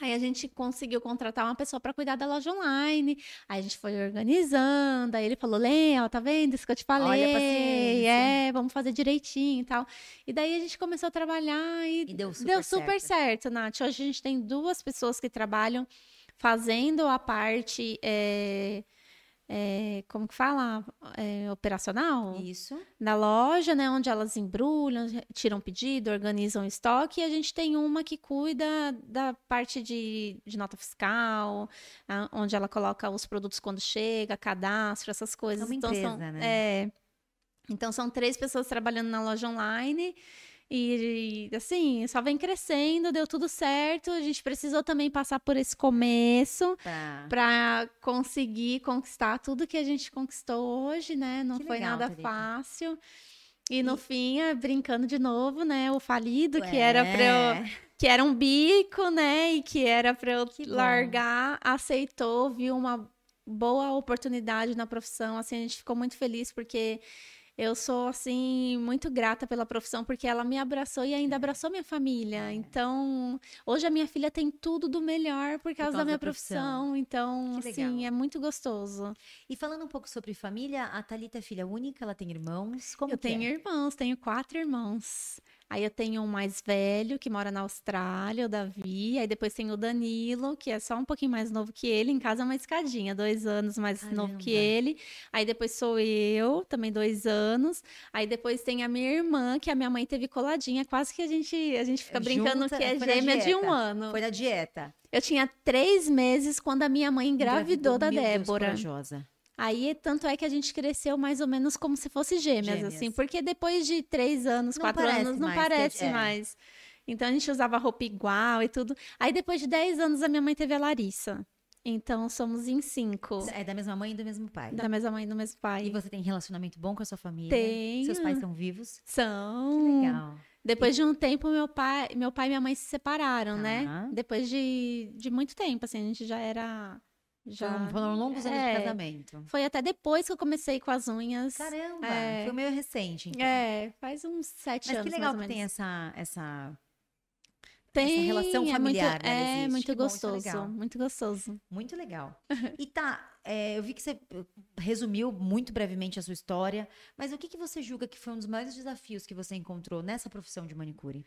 Aí a gente conseguiu contratar uma pessoa para cuidar da loja online. Aí a gente foi organizando. Aí ele falou: Léo, tá vendo isso que eu te falei? Olha, é, vamos fazer direitinho e tal. E daí a gente começou a trabalhar e, e deu super, deu super certo. certo, Nath. Hoje a gente tem duas pessoas que trabalham fazendo a parte. É, é, como que fala? É, operacional? Isso. Da loja, né? Onde elas embrulham, tiram pedido, organizam estoque. E a gente tem uma que cuida da parte de, de nota fiscal, onde ela coloca os produtos quando chega, cadastro, essas coisas. É uma então, empresa, são, né? É, então, são três pessoas trabalhando na loja online. E, assim, só vem crescendo, deu tudo certo. A gente precisou também passar por esse começo tá. para conseguir conquistar tudo que a gente conquistou hoje, né? Não que foi legal, nada fácil. E no e... fim, é, brincando de novo, né? O falido, Ué. que era para eu. Que era um bico, né? E que era para eu que largar, bom. aceitou, viu uma boa oportunidade na profissão. Assim, a gente ficou muito feliz porque eu sou assim muito grata pela profissão porque ela me abraçou e ainda abraçou minha família. É. Então, hoje a minha filha tem tudo do melhor por causa, por causa da minha da profissão. profissão. Então, assim, é muito gostoso. E falando um pouco sobre família, a Talita é filha única, ela tem irmãos? Como Eu tenho é? irmãos, tenho quatro irmãos. Aí eu tenho um mais velho, que mora na Austrália, o Davi. Aí depois tem o Danilo, que é só um pouquinho mais novo que ele. Em casa é uma escadinha, dois anos mais Caramba. novo que ele. Aí depois sou eu, também dois anos. Aí depois tem a minha irmã, que a minha mãe teve coladinha. Quase que a gente, a gente fica brincando Junta, que é gêmea de um ano. Foi na dieta. Eu tinha três meses quando a minha mãe engravidou, engravidou da Débora. Deus, corajosa. Aí, tanto é que a gente cresceu mais ou menos como se fosse gêmeas, gêmeas. assim, porque depois de três anos, não quatro anos, não mais, parece é. mais. Então a gente usava roupa igual e tudo. Aí depois de dez anos, a minha mãe teve a Larissa. Então somos em cinco. É da mesma mãe e do mesmo pai. Da mesma mãe e do mesmo pai. E você tem relacionamento bom com a sua família? Tenho. Seus pais são vivos? São. Que legal. Depois de um tempo, meu pai, meu pai e minha mãe se separaram, né? Depois de, de muito tempo, assim, a gente já era. Já... Foram longos anos é, de casamento. Foi até depois que eu comecei com as unhas. Caramba! É, foi meio recente, então. É, faz uns sete Mas anos. Mas que legal que tem essa, essa tem, essa relação familiar, é muito, né? É muito que gostoso, bom, muito gostoso. Muito legal. *laughs* E tá, é, eu vi que você resumiu muito brevemente a sua história, mas o que, que você julga que foi um dos maiores desafios que você encontrou nessa profissão de manicure?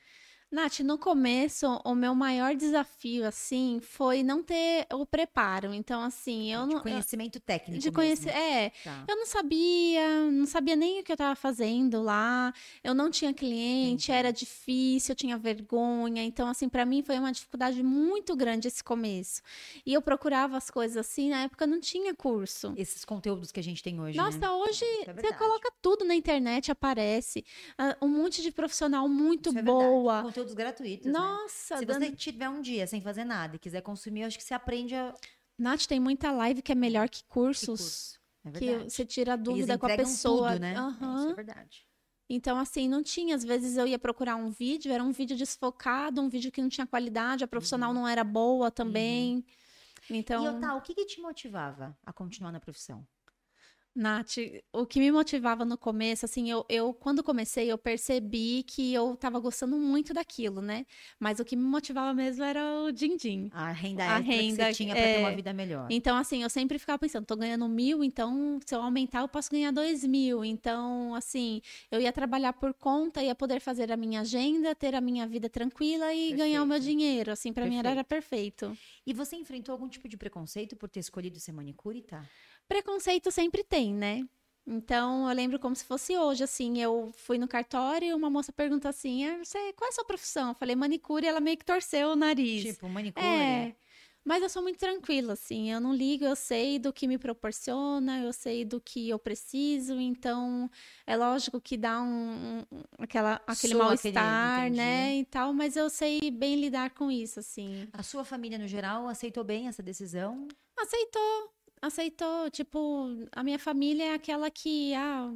Nath, no começo, o meu maior desafio, assim, foi não ter o preparo. Então, assim, eu de não. Conhecimento técnico. De conhecer. É. Tá. Eu não sabia, não sabia nem o que eu estava fazendo lá. Eu não tinha cliente, Entendi. era difícil, eu tinha vergonha. Então, assim, para mim foi uma dificuldade muito grande esse começo. E eu procurava as coisas assim, na época não tinha curso. Esses conteúdos que a gente tem hoje. Nossa, né? hoje é você coloca tudo na internet, aparece. Uh, um monte de profissional muito é boa. Conteúdos gratuitos. Né? Nossa, né? Se você tiver um dia sem fazer nada e quiser consumir, acho que você aprende a. Nath, tem muita live que é melhor que cursos. Que, curso. é que você tira a dúvida com a pessoa. Tudo, né? Uhum. É, isso é verdade. Então, assim, não tinha. Às vezes eu ia procurar um vídeo, era um vídeo desfocado, um vídeo que não tinha qualidade, a profissional uhum. não era boa também. Uhum. Então. E, Otá, o que, que te motivava a continuar na profissão? Nath, o que me motivava no começo, assim, eu, eu quando comecei, eu percebi que eu tava gostando muito daquilo, né? Mas o que me motivava mesmo era o din-din. A renda a renda que você tinha pra é... ter uma vida melhor. Então, assim, eu sempre ficava pensando, tô ganhando mil, então se eu aumentar, eu posso ganhar dois mil. Então, assim, eu ia trabalhar por conta, ia poder fazer a minha agenda, ter a minha vida tranquila e perfeito. ganhar o meu dinheiro. Assim, para mim era, era perfeito. E você enfrentou algum tipo de preconceito por ter escolhido ser manicure, tá? Preconceito sempre tem, né? Então, eu lembro como se fosse hoje, assim, eu fui no cartório e uma moça perguntou assim, ah, você, qual é a sua profissão? Eu falei, manicure, e ela meio que torceu o nariz. Tipo, manicure? É, mas eu sou muito tranquila, assim, eu não ligo, eu sei do que me proporciona, eu sei do que eu preciso, então é lógico que dá um, um aquela, aquele mal-estar, né, e tal, mas eu sei bem lidar com isso, assim. A sua família, no geral, aceitou bem essa decisão? Aceitou, aceitou. Tipo, a minha família é aquela que, ah,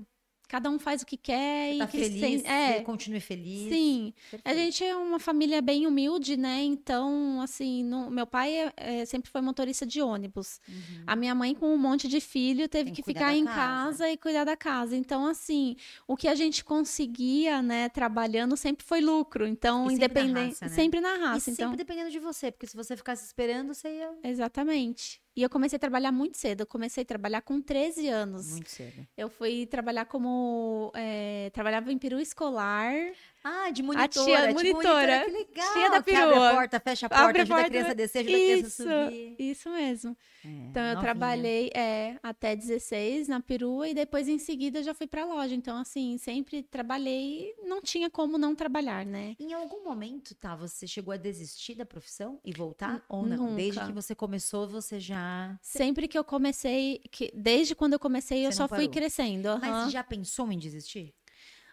cada um faz o que quer Você e tá que feliz, é, continue feliz. Sim. Perfeito. A gente é uma família bem humilde, né? Então, assim, no, meu pai é, é, sempre foi motorista de ônibus. Uhum. A minha mãe, com um monte de filho, teve que, que ficar em casa. casa. e cuidar da casa. Então, assim, o que a gente conseguia, né, trabalhando sempre foi lucro. Então, independente. Sempre na raça. Né? Sempre na raça. E então... sempre dependendo de você, porque se você ficasse esperando, você ia. Exatamente. E eu comecei a trabalhar muito cedo. Eu comecei a trabalhar com 13 anos. Muito cedo. Eu fui trabalhar como. É, trabalhava em peru escolar. Ah, de monitora. A tia tipo, monitora. Que legal. Tia da perua. abre a porta, fecha a porta, abre ajuda a, porta, a criança a descer, ajuda isso, a criança a subir. Isso mesmo. É, então, eu novinha. trabalhei é, até 16 na perua e depois, em seguida, já fui pra loja. Então, assim, sempre trabalhei não tinha como não trabalhar, né? Em algum momento, tá, você chegou a desistir da profissão e voltar? N ou não? Nunca. Desde que você começou, você já... Sempre que eu comecei, que, desde quando eu comecei, você eu só fui crescendo. Uhum. Mas já pensou em desistir?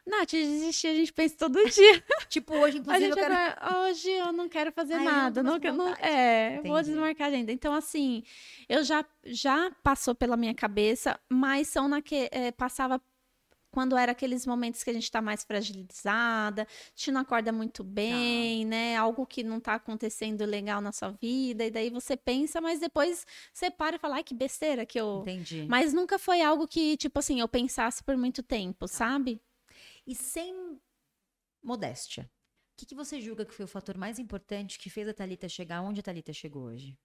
Nath, desistir a gente pensa todo *laughs* dia. tipo, hoje, inclusive, eu quero... Agora, hoje eu não quero fazer Ai, nada. não, não, não é, Entendi. vou desmarcar a agenda. Então, assim, eu já, já passou pela minha cabeça, mas são naque, é, passava quando era aqueles momentos que a gente está mais fragilizada, a gente não acorda muito bem, né? Algo que não está acontecendo legal na sua vida, e daí você pensa, mas depois você para e fala, ai, que besteira que eu. Entendi. Mas nunca foi algo que, tipo assim, eu pensasse por muito tempo, tá. sabe? E sem modéstia. O que, que você julga que foi o fator mais importante que fez a Thalita chegar onde a Thalita chegou hoje?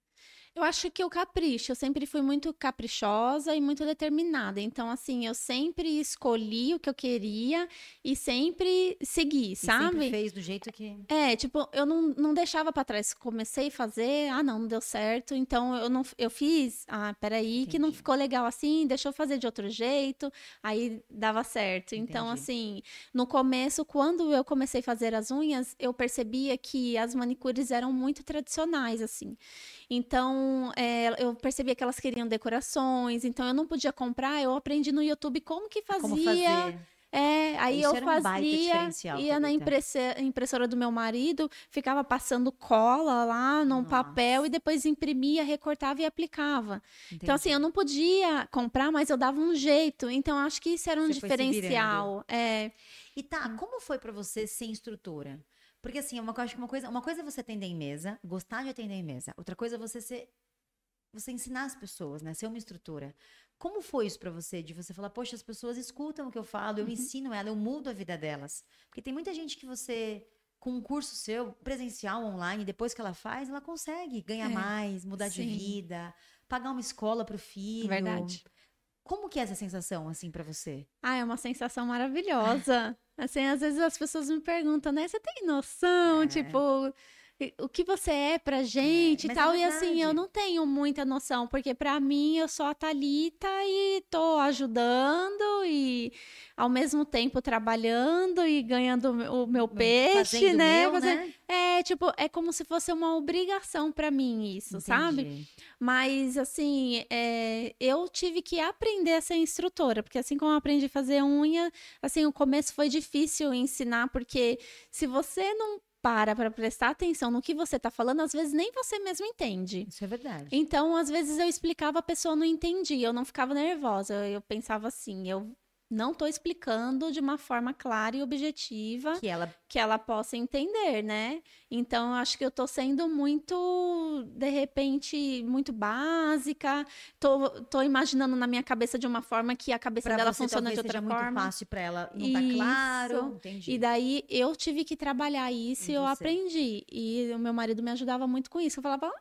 Eu acho que o capricho, eu sempre fui muito caprichosa e muito determinada. Então, assim, eu sempre escolhi o que eu queria e sempre segui, e sabe? Sempre fez do jeito que. É, tipo, eu não, não deixava para trás. Comecei a fazer, ah, não, não deu certo. Então, eu não eu fiz, ah, peraí, Entendi. que não ficou legal assim, deixa eu fazer de outro jeito. Aí dava certo. Entendi. Então, assim, no começo, quando eu comecei a fazer as unhas, eu percebia que as manicures eram muito tradicionais, assim. Então, é, eu percebia que elas queriam decorações, então eu não podia comprar, eu aprendi no YouTube como que fazia. Como fazer. É, aí Isso eu fazia, um ia na impressora do meu marido, ficava passando cola lá num Nossa. papel e depois imprimia, recortava e aplicava. Entendi. Então, assim, eu não podia comprar, mas eu dava um jeito. Então, acho que isso era um você diferencial. É. E tá, hum. como foi para você ser instrutora? Porque assim, uma, acho que uma coisa, uma coisa é você atender em mesa, gostar de atender em mesa. Outra coisa é você ser você ensinar as pessoas, né? Ser uma instrutora. Como foi isso para você? De você falar, poxa, as pessoas escutam o que eu falo, eu uhum. ensino ela, eu mudo a vida delas. Porque tem muita gente que você, com um curso seu, presencial, online, depois que ela faz, ela consegue ganhar é, mais, mudar sim. de vida, pagar uma escola para o filho. Verdade. Como que é essa sensação, assim, para você? Ah, é uma sensação maravilhosa. *laughs* assim, às vezes as pessoas me perguntam, né? Você tem noção, é. tipo o que você é pra gente é, e tal. É e assim, eu não tenho muita noção, porque para mim eu sou a Thalita e tô ajudando e ao mesmo tempo trabalhando e ganhando o meu peixe, Fazendo né? Meu, Fazer... né? É, tipo, é como se fosse uma obrigação para mim isso, Entendi. sabe? Mas assim, é, eu tive que aprender a ser instrutora, porque assim como eu aprendi a fazer unha, assim, o começo foi difícil ensinar, porque se você não para para prestar atenção no que você está falando, às vezes nem você mesmo entende. Isso é verdade. Então, às vezes eu explicava, a pessoa não entendia, eu não ficava nervosa, eu pensava assim, eu não estou explicando de uma forma clara e objetiva que ela que ela possa entender, né? Então, eu acho que eu estou sendo muito, de repente, muito básica. Tô, tô imaginando na minha cabeça de uma forma que a cabeça pra dela funciona de outra seja forma. muito fácil para ela, não tá claro. Entendi. E daí eu tive que trabalhar isso e eu aprendi. E o meu marido me ajudava muito com isso. Eu falava,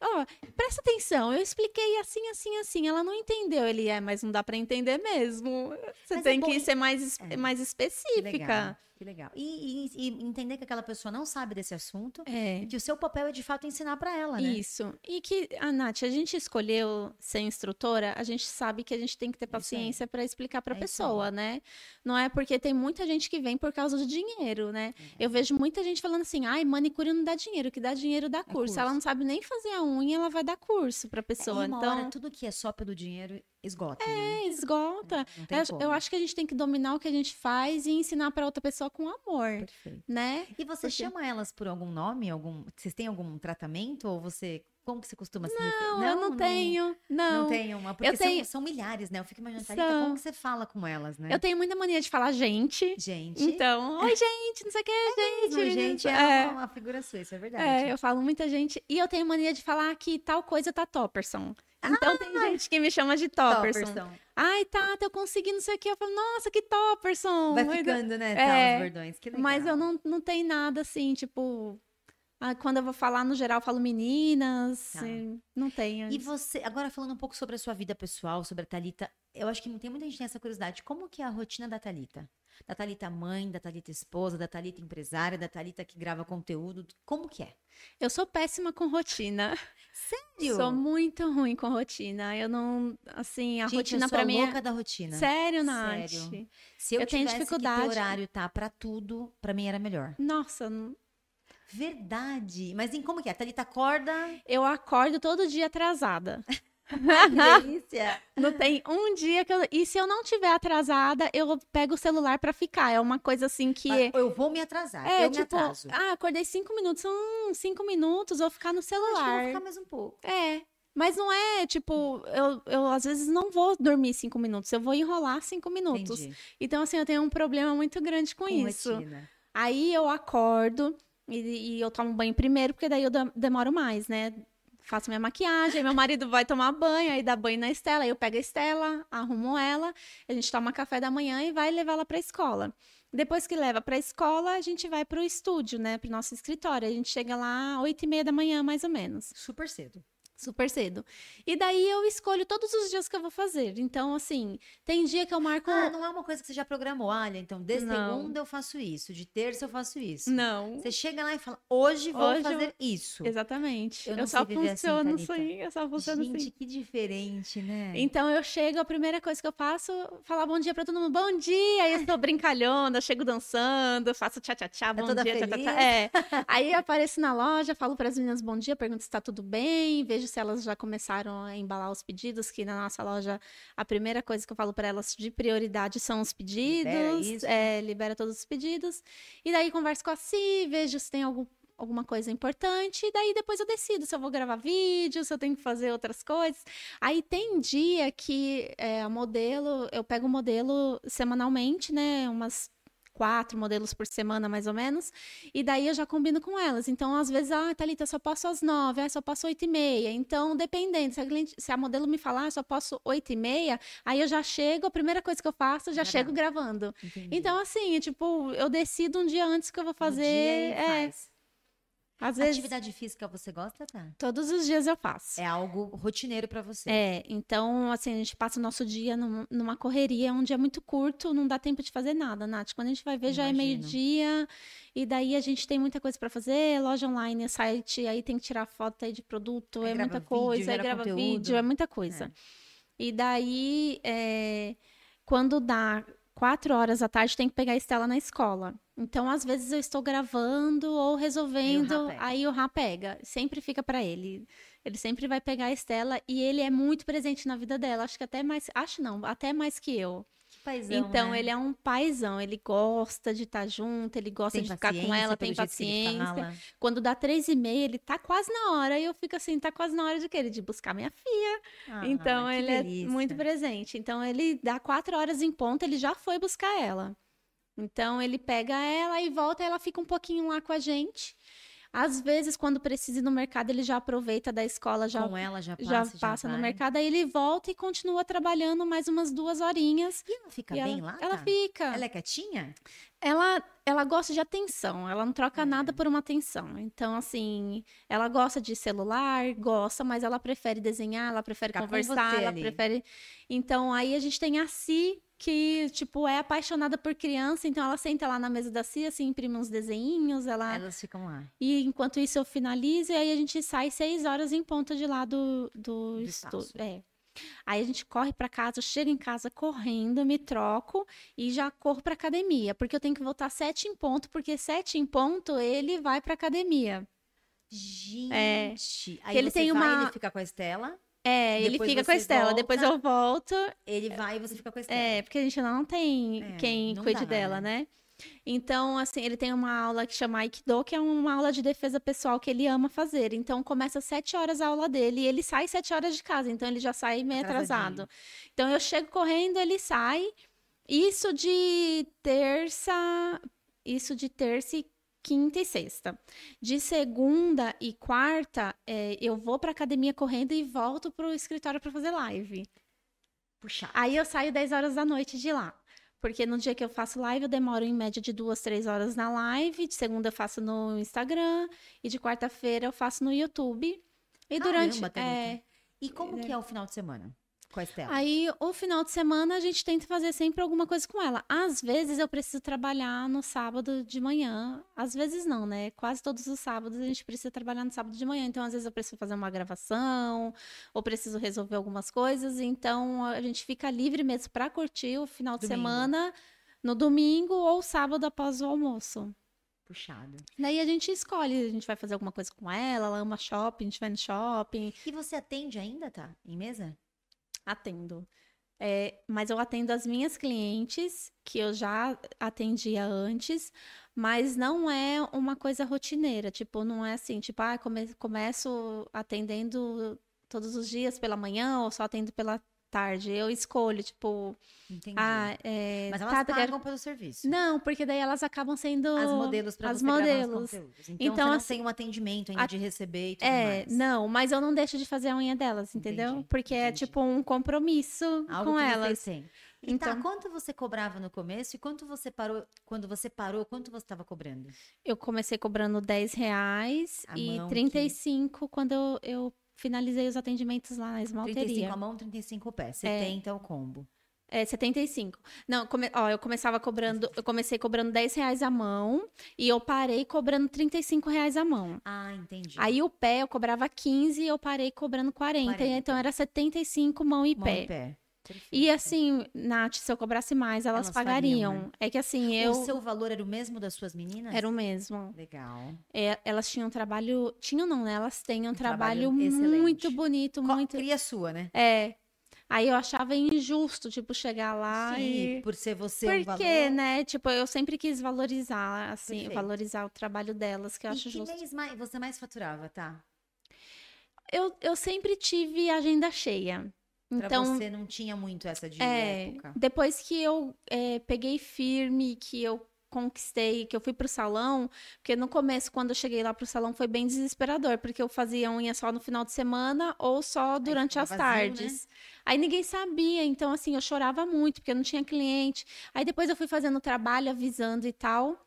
oh, presta atenção, eu expliquei assim, assim, assim. Ela não entendeu. Ele é, mas não dá para entender mesmo. Você mas é tem é que ser mais, é. mais específica. Que legal. E, e, e, entender que aquela pessoa não sabe desse assunto é. e que o seu papel é de fato ensinar para ela, né? Isso. E que, a Nath, a gente escolheu ser instrutora, a gente sabe que a gente tem que ter paciência para explicar para a é pessoa, né? Não é porque tem muita gente que vem por causa do dinheiro, né? É. Eu vejo muita gente falando assim: ai, manicure não dá dinheiro, que dá dinheiro dá curso. curso. Ela não sabe nem fazer a unha, ela vai dar curso para a pessoa. É, uma então, hora, tudo que é só pelo dinheiro esgota. É, né? esgota. É, eu acho que a gente tem que dominar o que a gente faz e ensinar para outra pessoa com amor. Perfeito. Né? E você Porque... chama elas por algum nome? Algum... Vocês têm algum tratamento? Ou você como que você costuma se Não, não eu não, não tenho. Não. Não tenho uma. Porque eu tenho... são, são milhares, né? Eu fico imaginando, Thalita, são... como que você fala com elas, né? Eu tenho muita mania de falar gente. Gente. Então, oi, gente, não sei o que, é gente. Mesmo, gente, é, é uma figura sua, isso é verdade. É, eu falo muita gente. E eu tenho mania de falar que tal coisa tá topperson. Então ah, tem gente que me chama de Topperson. Topperson. Ai, tá, eu consegui não sei o que. Eu falo, nossa, que Topperson. Vai ficando, né? Tá, é, os bordões. Que legal. Mas eu não, não tenho nada assim, tipo, ah, quando eu vou falar no geral, eu falo meninas. Tá. Não tenho. E você, agora falando um pouco sobre a sua vida pessoal, sobre a Thalita, eu acho que tem muita gente tem essa curiosidade. Como que é a rotina da Thalita? Da Thalita mãe, da Thalita esposa, da Thalita empresária, da Thalita que grava conteúdo. Como que é? Eu sou péssima com rotina. *laughs* Sério? Sou muito ruim com rotina. Eu não, assim, a gente, rotina para mim é louca da rotina. Sério, Nath? Sério. Se eu, eu tenho dificuldade. que ter horário tá para tudo, para mim era melhor. Nossa, não Verdade. Mas em como que é? A Thalita acorda? Eu acordo todo dia atrasada. *laughs* *laughs* que delícia! Não tem um dia que eu. E se eu não tiver atrasada, eu pego o celular para ficar. É uma coisa assim que. Eu vou me atrasar. É, eu tipo, me atraso. Ah, acordei cinco minutos. São cinco minutos, vou ficar no celular. Acho que vou ficar mais um pouco. É. Mas não é, tipo, eu, eu às vezes não vou dormir cinco minutos, eu vou enrolar cinco minutos. Entendi. Então, assim, eu tenho um problema muito grande com, com isso. Rotina. Aí eu acordo, e, e, eu tomo banho primeiro, porque daí eu demoro mais, né? Faço minha maquiagem, meu marido vai tomar banho, aí dá banho na Estela, aí eu pego a Estela, arrumo ela, a gente toma café da manhã e vai levar ela para a escola. Depois que leva para a escola, a gente vai para o estúdio, né, para o nosso escritório. A gente chega lá às oito e meia da manhã, mais ou menos. Super cedo super cedo. E daí eu escolho todos os dias que eu vou fazer. Então, assim, tem dia que eu marco. Ah, não é uma coisa que você já programou. Olha, então, de segunda eu faço isso, de terça eu faço isso. Não. Você chega lá e fala, hoje vou hoje fazer eu... isso. Exatamente. Eu, eu só assim, funciono assim, assim, eu só funciono Gente, assim. que diferente, né? Então eu chego, a primeira coisa que eu faço, falar bom dia pra todo mundo. Bom dia! Aí eu tô brincalhona, chego dançando, faço tchá-tchá-tchá, bom é dia, tchá-tchá. É. Aí eu apareço na loja, falo para as meninas bom dia, pergunto se tá tudo bem, vejo vejo se elas já começaram a embalar os pedidos, que na nossa loja a primeira coisa que eu falo para elas de prioridade são os pedidos, libera, é, libera todos os pedidos. E daí converso com a Si, vejo se tem algum alguma coisa importante, e daí depois eu decido se eu vou gravar vídeo, se eu tenho que fazer outras coisas. Aí tem dia que é, modelo, eu pego o modelo semanalmente, né? Umas quatro modelos por semana, mais ou menos, e daí eu já combino com elas. Então, às vezes, ah, Thalita, só posso às nove, ah, só posso oito e meia. Então, dependendo, se a, cliente, se a modelo me falar, ah, só posso oito e meia, aí eu já chego, a primeira coisa que eu faço, já chego gravando. Entendi. Então, assim, tipo, eu decido um dia antes que eu vou fazer. Um dia é, faz. Às vezes, Atividade física você gosta, tá? Todos os dias eu faço. É algo rotineiro para você. É, então, assim, a gente passa o nosso dia numa correria, é um dia muito curto, não dá tempo de fazer nada, Nath. Quando a gente vai ver, Imagino. já é meio-dia, e daí a gente tem muita coisa para fazer, loja online, site, aí tem que tirar foto aí de produto, aí é muita coisa, vídeo, aí grava conteúdo. vídeo, é muita coisa. É. E daí, é, quando dá quatro horas da tarde, tem que pegar a Estela na escola. Então, às vezes eu estou gravando ou resolvendo, aí o Rá pega. Sempre fica para ele. Ele sempre vai pegar a Estela e ele é muito presente na vida dela. Acho que até mais, acho não, até mais que eu. Paizão, então, né? ele é um paizão, ele gosta de estar tá junto, ele gosta tem de ficar com ela, tem paciência. Quando dá três e meia, ele tá quase na hora, e eu fico assim, tá quase na hora de quê? De buscar minha filha. Ah, então, ele é delícia. é muito presente. Então, ele dá quatro horas em ponto, ele já foi buscar ela. Então ele pega ela e volta, ela fica um pouquinho lá com a gente. Às vezes, quando precisa ir no mercado, ele já aproveita da escola, já, com ela, já passa, já passa já no mercado, aí ele volta e continua trabalhando mais umas duas horinhas. E ela fica e bem ela, lá? Ela tá? fica. Ela é quietinha? Ela, ela gosta de atenção, ela não troca é. nada por uma atenção. Então, assim, ela gosta de celular, gosta, mas ela prefere desenhar, ela prefere Ficar conversar, ela ali. prefere. Então, aí a gente tem a Si, que, tipo, é apaixonada por criança, então ela senta lá na mesa da Cia, assim, imprime uns desenhinhos, ela... Elas ficam lá. E enquanto isso eu finalizo, e aí a gente sai seis horas em ponta de lá do, do, do estúdio. É. Aí a gente corre para casa, chega em casa correndo, me troco e já corro para academia, porque eu tenho que voltar sete em ponto, porque sete em ponto ele vai para academia. Gente, é. aí ele tem vai, uma ele fica com a Estela. É, ele fica com a Estela, volta, depois eu volto. Ele vai e você fica com a Estela. É, porque a gente não tem é, quem cuide dela, né? né? Então, assim, ele tem uma aula que chama Aikido, que é uma aula de defesa pessoal que ele ama fazer. Então, começa às sete horas a aula dele e ele sai sete horas de casa, então ele já sai meio atrasado. Então, eu chego correndo, ele sai. Isso de terça, isso de terça e quinta e sexta. De segunda e quarta, é, eu vou para academia correndo e volto para o escritório para fazer live. Puxa. Aí eu saio 10 horas da noite de lá. Porque no dia que eu faço live, eu demoro em média de duas, três horas na live. De segunda eu faço no Instagram. E de quarta-feira eu faço no YouTube. E Caramba, durante. É... E como que é o final de semana? Com a Estela? Aí, o final de semana, a gente tenta fazer sempre alguma coisa com ela. Às vezes, eu preciso trabalhar no sábado de manhã. Às vezes, não, né? Quase todos os sábados, a gente precisa trabalhar no sábado de manhã. Então, às vezes, eu preciso fazer uma gravação, ou preciso resolver algumas coisas. Então, a gente fica livre mesmo para curtir o final de semana no domingo ou sábado após o almoço. Puxado. Daí a gente escolhe, a gente vai fazer alguma coisa com ela, ela ama shopping, a gente vai no shopping. E você atende ainda, tá? Em mesa? Atendo. É, mas eu atendo as minhas clientes, que eu já atendia antes, mas não é uma coisa rotineira. Tipo, não é assim, tipo, ah, come, começo atendendo todos os dias pela manhã ou só atendo pela tarde. Eu escolho, tipo. Entendi. Ah, é, Mas elas tá, pagam pelo serviço. Não, porque daí elas acabam sendo. As modelos para você modelos. Então, então você assim, tem um atendimento ainda a... de receber e tudo é, mais. não, mas eu não deixo de fazer a unha delas, entendeu? Entendi, porque é, entendi. é tipo um compromisso Algo com elas. Você tem. E então, tá, quanto você cobrava no começo e quanto você parou, quando você parou, quanto você estava cobrando? Eu comecei cobrando 10 reais a e 35 que... quando eu, eu finalizei os atendimentos lá na esmalteria. 35 a mão, 35 o pé. 70 é, o combo. É, 75. Não, come, ó, eu começava cobrando, eu comecei cobrando 10 reais a mão e eu parei cobrando 35 reais a mão. Ah, entendi. Aí o pé eu cobrava 15 e eu parei cobrando 40, 40. então era 75 mão e mão pé. E pé. Perfeito. E assim, Nath, se eu cobrasse mais, elas, elas pagariam. Fariam, né? É que assim, eu. O seu valor era o mesmo das suas meninas? Era o mesmo. Legal. É, elas tinham um trabalho. Tinham, não, né? Elas têm um, um trabalho, trabalho muito bonito, Co muito. Cria sua, né? É. Aí eu achava injusto, tipo, chegar lá Sim, e... por ser você Por um valor... quê, né? Tipo, eu sempre quis valorizar, assim, Perfeito. valorizar o trabalho delas, que eu e acho que justo. mês mais, você mais faturava, tá? Eu, eu sempre tive agenda cheia. Pra então, você não tinha muito essa de é, época. Depois que eu é, peguei firme, que eu conquistei, que eu fui pro salão, porque no começo, quando eu cheguei lá pro salão, foi bem desesperador, porque eu fazia unha só no final de semana ou só durante as vazio, tardes. Né? Aí ninguém sabia, então assim, eu chorava muito, porque eu não tinha cliente. Aí depois eu fui fazendo trabalho, avisando e tal.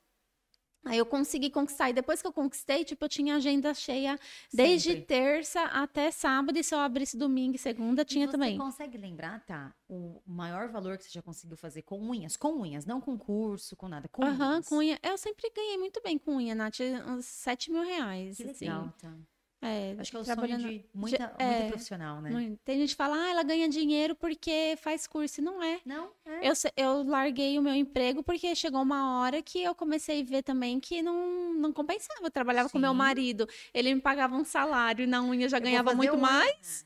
Aí eu consegui conquistar. E depois que eu conquistei, tipo, eu tinha agenda cheia desde Sempre. terça até sábado. E se eu abrisse domingo e segunda, tinha e você também. Você consegue lembrar, tá? O maior valor que você já conseguiu fazer com unhas? Com unhas, não com curso, com nada. Com Aham, unhas. com unha. Eu sempre ganhei muito bem com unha, Nath. Uns 7 mil reais. Que assim. legal, tá. É, Acho que é o sonho de muita, é, muita profissional, né? Tem gente que fala, ah, ela ganha dinheiro porque faz curso. E não é. Não, é. Eu, eu larguei o meu emprego porque chegou uma hora que eu comecei a ver também que não, não compensava. Eu trabalhava Sim. com meu marido, ele me pagava um salário e na unha já ganhava muito mais.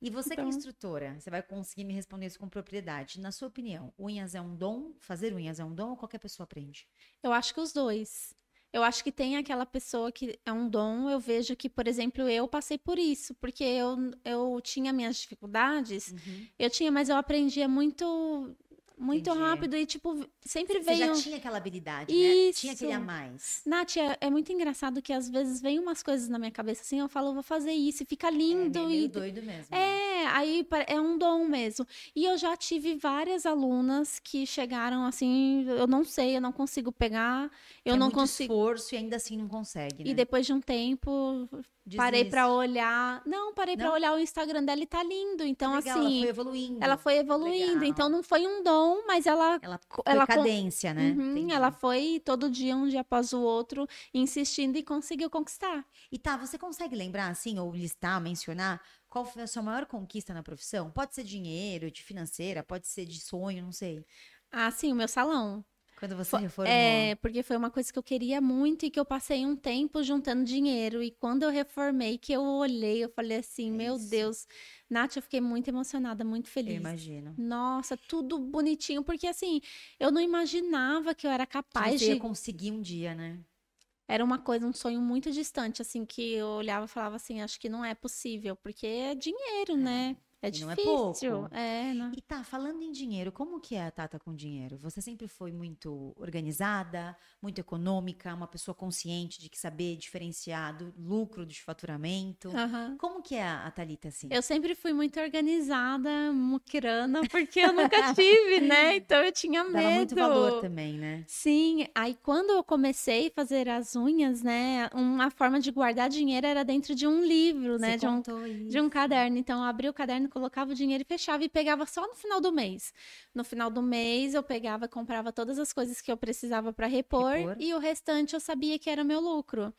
E você então... que é então instrutora, você vai conseguir me responder isso com propriedade. Na sua opinião, unhas é um dom? Fazer unhas é um dom ou qualquer pessoa aprende? Eu acho que os dois. Eu acho que tem aquela pessoa que é um dom. Eu vejo que, por exemplo, eu passei por isso, porque eu, eu tinha minhas dificuldades, uhum. eu tinha, mas eu aprendia muito muito Entendi. rápido e, tipo, sempre Você veio. Você já tinha aquela habilidade, Isso. né? Tinha aquele a mais. Nath, é, é, muito engraçado que às vezes vem umas coisas na minha cabeça assim, eu falo, vou fazer isso, e fica lindo. É meio e doido mesmo. É, né? aí é um dom mesmo. E eu já tive várias alunas que chegaram assim, eu não sei, eu não consigo pegar, eu é não muito consigo. esforço e ainda assim não consegue. Né? E depois de um tempo, Parei para olhar. Não, parei para olhar o Instagram dela e tá lindo. Então, Legal, assim. Ela foi evoluindo. Ela foi evoluindo. Legal. Então, não foi um dom, mas ela. Ela, ela cadência, né? Uhum, ela foi todo dia, um dia após o outro, insistindo e conseguiu conquistar. E tá, você consegue lembrar, assim, ou listar, mencionar qual foi a sua maior conquista na profissão? Pode ser dinheiro, de financeira, pode ser de sonho, não sei. Ah, sim, o meu salão. Quando você reformou. É, porque foi uma coisa que eu queria muito e que eu passei um tempo juntando dinheiro. E quando eu reformei, que eu olhei, eu falei assim, é meu. Deus. Nath, eu fiquei muito emocionada, muito feliz. Eu imagino. Nossa, tudo bonitinho. Porque assim, eu não imaginava que eu era capaz você de... ia conseguir um dia, né? Era uma coisa, um sonho muito distante, assim, que eu olhava e falava assim, acho que não é possível, porque é dinheiro, é. né? É difícil. Não é pouco. É, não. E tá, falando em dinheiro, como que é a Tata com dinheiro? Você sempre foi muito organizada, muito econômica, uma pessoa consciente de que saber diferenciar do lucro de faturamento. Uhum. Como que é a Thalita assim? Eu sempre fui muito organizada, muquirana, porque eu nunca *laughs* tive, né? Então eu tinha medo. Dava muito valor também, né? Sim. Aí quando eu comecei a fazer as unhas, né? Uma forma de guardar dinheiro era dentro de um livro, né? de um, isso. de um caderno. Então eu abri o caderno colocava o dinheiro e fechava e pegava só no final do mês. No final do mês eu pegava, comprava todas as coisas que eu precisava para repor, repor, e o restante eu sabia que era meu lucro.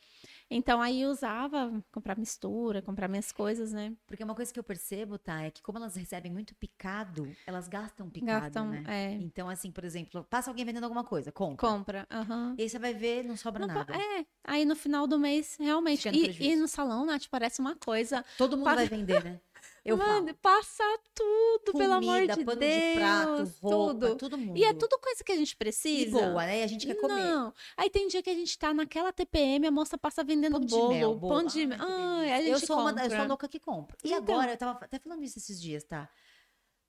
Então aí eu usava comprar mistura, comprar minhas coisas, né? Porque uma coisa que eu percebo, tá, é que como elas recebem muito picado, elas gastam picado, gastam, né? É. Então assim, por exemplo, passa alguém vendendo alguma coisa, compra. Compra, aham. Uhum. E aí você vai ver, não sobra não, nada. É, aí no final do mês, realmente. E, e, no salão, Nath, parece uma coisa. Todo mundo vai vender, né? *laughs* Eu Mano, falo. passa tudo, Comida, pelo amor de pano Deus. de prato, roupa, tudo. todo mundo. E é tudo coisa que a gente precisa. E boa, né? A gente quer comer. Não. Aí tem dia que a gente tá naquela TPM, a moça passa vendendo pão bolo, de mel, pão de mel. Ai, a gente eu sou compra. uma eu sou a louca que compra. E então, agora, eu tava até falando isso esses dias, tá?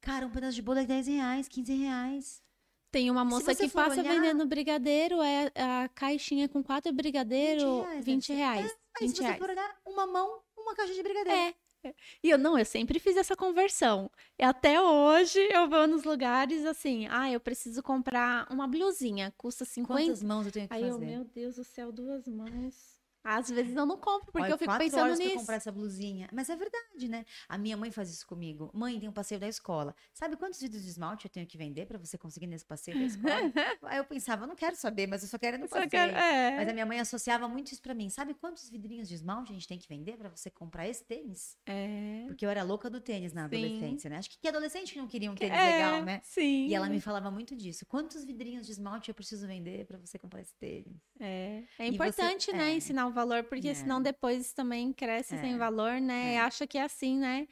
Cara, um pedaço de bolo é 10 reais, 15 reais. Tem uma moça que passa olhar... vendendo brigadeiro, é a caixinha com quatro brigadeiro, 20 reais. 20 reais. É, aí 20 se você for olhar, uma mão, uma caixa de brigadeiro. É, e eu não, eu sempre fiz essa conversão. E até hoje eu vou nos lugares assim, ah, eu preciso comprar uma blusinha, custa 50. Quantas mãos eu tenho que Aí fazer? Eu, meu Deus do céu, duas mãos. Às vezes eu não compro, porque Olha, eu fico quatro pensando horas nisso. Pra comprar essa blusinha. Mas é verdade, né? A minha mãe faz isso comigo. Mãe, tem um passeio da escola. Sabe quantos vidros de esmalte eu tenho que vender pra você conseguir nesse passeio da escola? *laughs* Aí eu pensava, eu não quero saber, mas eu só quero no passeio. quero- é. Mas a minha mãe associava muito isso pra mim. Sabe quantos vidrinhos de esmalte a gente tem que vender pra você comprar esse tênis? É. Porque eu era louca do tênis na Sim. adolescência, né? Acho que que adolescente não queria um tênis É, legal, né? Sim. E ela me falava muito disso. Quantos vidrinhos de esmalte eu preciso vender pra você comprar esse tênis? É, é E você- importante, né, é. ensinar o valor, porque É. senão depois também cresce sem É. valor, né? É. Acha que é assim, né?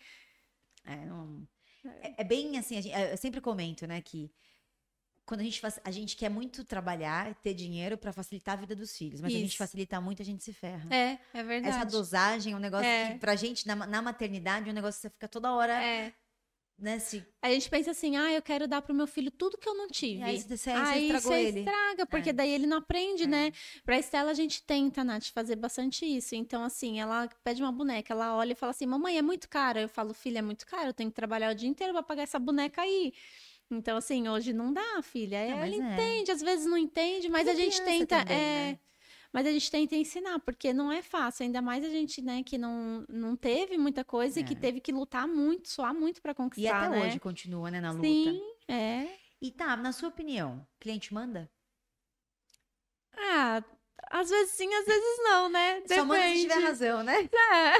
É, não- é- é bem assim, gente- eu sempre comento, né, que quando a gente faz, a gente quer muito trabalhar, ter dinheiro pra facilitar a vida dos filhos, mas a gente Isso. facilitar muito, a gente se ferra. É, é verdade. Essa dosagem é um negócio É. que pra gente, na, na maternidade, é um negócio que você fica toda hora, É. né, se... A gente pensa assim, ah, eu quero dar pro meu filho tudo que eu não E tive. aí você, Aí estragou você ele. estraga, porque É. daí ele não aprende, É. né? Pra Estela, a gente tenta, Nath, fazer bastante isso. Então, assim, ela pede uma boneca, ela olha e fala assim, mamãe, é muito caro. Eu falo, filha, é muito caro, eu tenho que trabalhar o dia inteiro pra pagar essa boneca aí. Então, assim, hoje não dá, filha. Não, ela é. entende, às vezes não entende, mas E a gente tenta. também, é, né? Mas a gente tenta ensinar, porque não é fácil, ainda mais a gente, né, que não, não teve muita coisa e que É. teve que lutar muito, suar muito pra E conquistar, até né? hoje continua, né, na luta. Sim, é. E tá, na sua opinião, cliente manda? Ah, às vezes sim, às vezes não, né? *laughs* Só manda se tiver Depende. razão, né? É.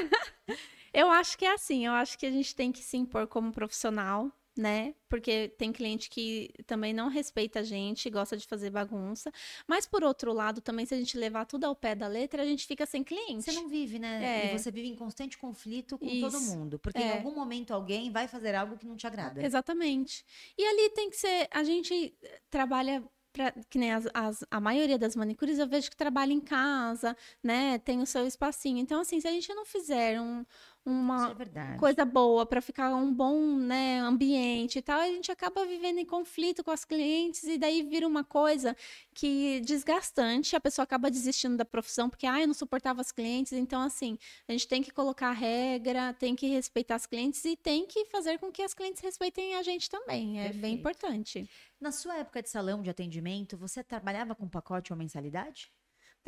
*laughs* Eu acho que é assim, eu acho que a gente tem que se impor como profissional, né? Porque tem cliente que também não respeita a gente, gosta de fazer bagunça. Mas por outro lado, também se a gente levar tudo ao pé da letra, a gente fica sem cliente. Você não vive, né? É. Você vive em constante conflito com todo Isso. mundo. Porque em É. algum momento alguém vai fazer algo que não te agrada. Exatamente. E ali tem que ser. A gente eh, trabalha. Pra, que nem as, as- a maioria das manicures eu vejo que trabalha em casa, né? Tem o seu espacinho. Então, assim, se a gente não fizer um, uma é coisa boa para ficar um bom né, ambiente e tal, a gente acaba vivendo em conflito com as clientes e daí vira uma coisa que desgastante, a pessoa acaba desistindo da profissão porque ah, eu não suportava as clientes, então assim, a gente tem que colocar regra, tem que respeitar as clientes e tem que fazer com que as clientes respeitem a gente também, é Perfeito. bem importante. Na sua época de salão de atendimento, você trabalhava com pacote ou mensalidade?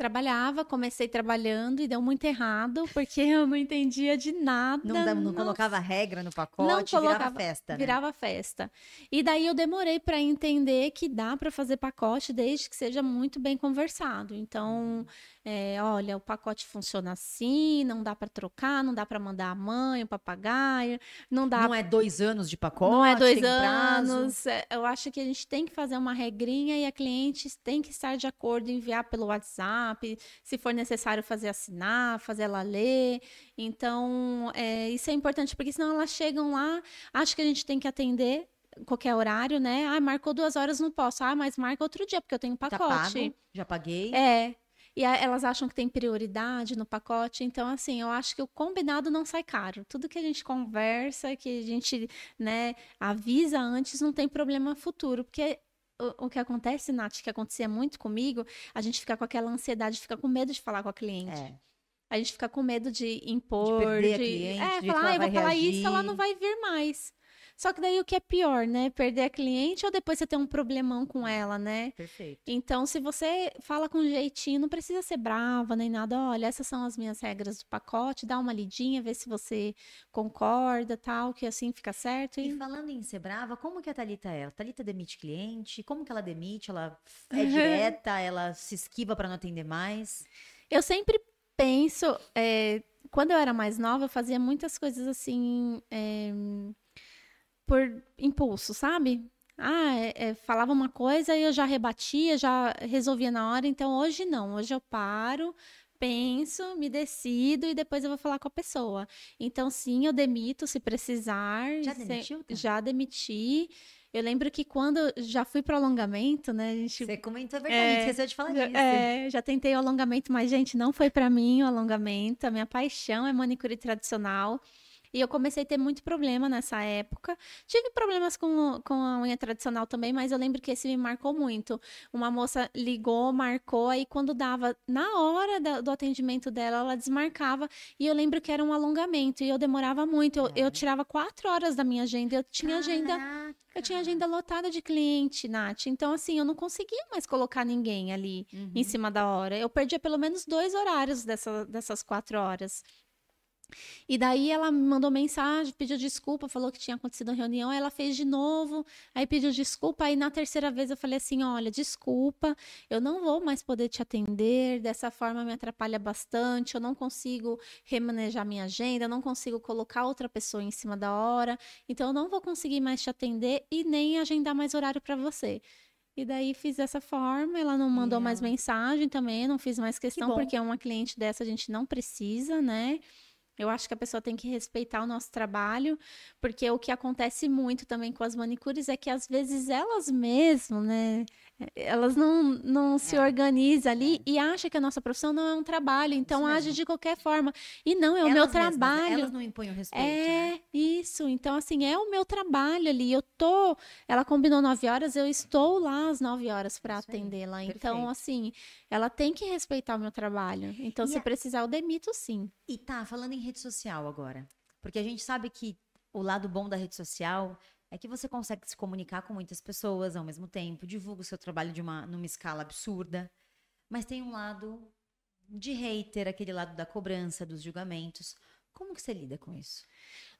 Trabalhava, comecei trabalhando e deu muito errado, porque eu não entendia de nada. Não, não não colocava regra no pacote, virava colocava- festa, né? Virava festa. E daí eu demorei para entender que dá para fazer pacote desde que seja muito bem conversado. Então, é, olha, o pacote funciona assim, não dá para trocar, não dá para mandar a mãe, o papagaio, não dá Não é dois anos de pacote, não é dois tem prazo. anos. é, Eu acho que a gente tem que fazer uma regrinha e a cliente tem que estar de acordo, enviar pelo WhatsApp, se for necessário fazer assinar, fazer ela ler. Então, é, isso é importante, porque senão elas chegam lá, acho que a gente tem que atender qualquer horário, né? Ah, marcou duas horas, não posso. Ah, mas marca outro dia, porque eu tenho Tá pacote. pago, já paguei. É. E elas acham que tem prioridade no pacote. Então, assim, eu acho que o combinado não sai caro. Tudo que a gente conversa, que a gente, né, avisa antes, não tem problema futuro. Porque o, o que acontece, Nath, que acontecia muito comigo, a gente fica com aquela ansiedade, fica com medo de falar com a cliente. É. A gente fica com medo de impor, perder a de, cliente, é, de falar, ah, eu vou vai falar isso, ela não vai vir mais. Só que daí o que é pior, né? Perder a cliente ou depois você ter um problemão com ela, né? Perfeito. Então, se você fala com jeitinho, não precisa ser brava nem nada. Olha, essas são as minhas regras do pacote. Dá uma lidinha, vê se você concorda, tal, que assim fica certo. E E... falando em ser brava, como que a Thalita é? A Thalita demite cliente? Como que ela demite? Ela é direta? *laughs* ela se esquiva para não atender mais? Eu sempre penso, é, quando eu era mais nova, eu fazia muitas coisas assim, é, por impulso, sabe? Ah, é, é, falava uma coisa e eu já rebatia, já resolvia na hora. Então hoje não, hoje eu paro, penso, me decido e depois eu vou falar com a pessoa. Então sim, eu demito se precisar. Já demitiu, Tá? Já demiti. Eu lembro que quando já fui para alongamento, né? A gente Você comentou a verdade, É, esqueceu de falar disso. é, já tentei o alongamento, mas, gente, não foi pra mim o alongamento. A minha paixão é manicure tradicional. E eu comecei a ter muito problema nessa época. Tive problemas com, com a unha tradicional também, mas eu lembro que esse me marcou muito. Uma moça ligou, marcou, aí quando dava, na hora da, do atendimento dela, ela desmarcava. E eu lembro que era um alongamento, e eu demorava muito. Eu, eu tirava quatro horas da minha agenda, eu tinha Caraca. agenda. Eu tinha agenda lotada de cliente, Nath. Então, assim, eu não conseguia mais colocar ninguém ali uhum. em cima da hora. Eu perdia pelo menos dois horários dessa, dessas quatro horas. E daí ela me mandou mensagem, pediu desculpa, falou que tinha acontecido uma reunião, ela fez de novo, aí pediu desculpa, aí na terceira vez eu falei assim, olha, desculpa, eu não vou mais poder te atender, dessa forma me atrapalha bastante, eu não consigo remanejar minha agenda, eu não consigo colocar outra pessoa em cima da hora, então eu não vou conseguir mais te atender e nem agendar mais horário para você. E daí fiz dessa forma, ela não mandou mais mensagem também, não fiz mais questão, que porque uma cliente dessa a gente não precisa, né? Eu acho que a pessoa tem que respeitar o nosso trabalho, porque o que acontece muito também com as manicures é que às vezes elas mesmas, né, elas não, não se é. organizam ali é. e acham que a nossa profissão não é um trabalho, então age de qualquer forma. E não, é o meu trabalho. Mesmas, né? Elas não impõem o respeito. É, né? isso. Então, assim, é o meu trabalho ali. Eu tô. Ela combinou nove horas, eu estou lá às nove horas para atendê-la. Então, assim, ela tem que respeitar o meu trabalho. Então, e se a... precisar, eu demito sim. E tá, falando em rede social agora. Porque a gente sabe que o lado bom da rede social é que você consegue se comunicar com muitas pessoas ao mesmo tempo, divulga o seu trabalho de uma numa escala absurda, mas tem um lado de hater, aquele lado da cobrança, dos julgamentos. Como que você lida com isso?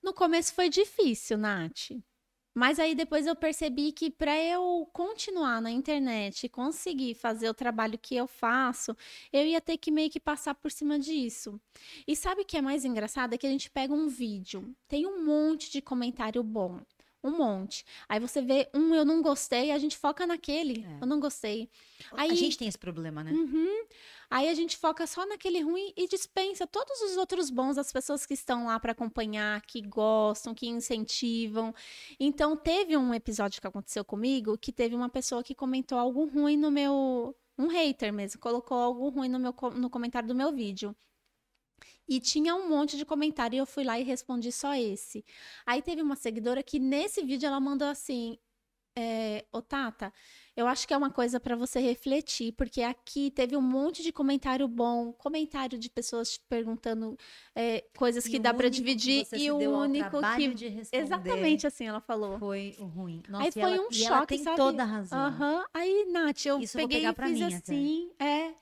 No começo foi difícil, Nath. Mas aí depois eu percebi que para eu continuar na internet e conseguir fazer o trabalho que eu faço, eu ia ter que meio que passar por cima disso. E sabe o que é mais engraçado? É que a gente pega um vídeo, tem um monte de comentário bom um monte. Aí você vê um eu não gostei, a gente foca naquele, é. eu não gostei. Aí, a gente tem esse problema, né? Uhum, aí a gente foca só naquele ruim e dispensa todos os outros bons, as pessoas que estão lá para acompanhar, que gostam, que incentivam. Então teve um episódio que aconteceu comigo que teve uma pessoa que comentou algo ruim no meu um hater mesmo, colocou algo ruim no meu no comentário do meu vídeo. E tinha um monte de comentário e eu fui lá e respondi só esse. Aí teve uma seguidora que nesse vídeo ela mandou assim: é, Ô Tata, eu acho que é uma coisa para você refletir, porque aqui teve um monte de comentário bom, comentário de pessoas te perguntando é, coisas e que dá para dividir e o único que de exatamente assim ela falou foi o ruim. Nossa, Aí foi ela, um choque, ela tem sabe? toda a razão. Uhum. Aí Nath, eu Isso peguei eu e fiz mim, assim, até. é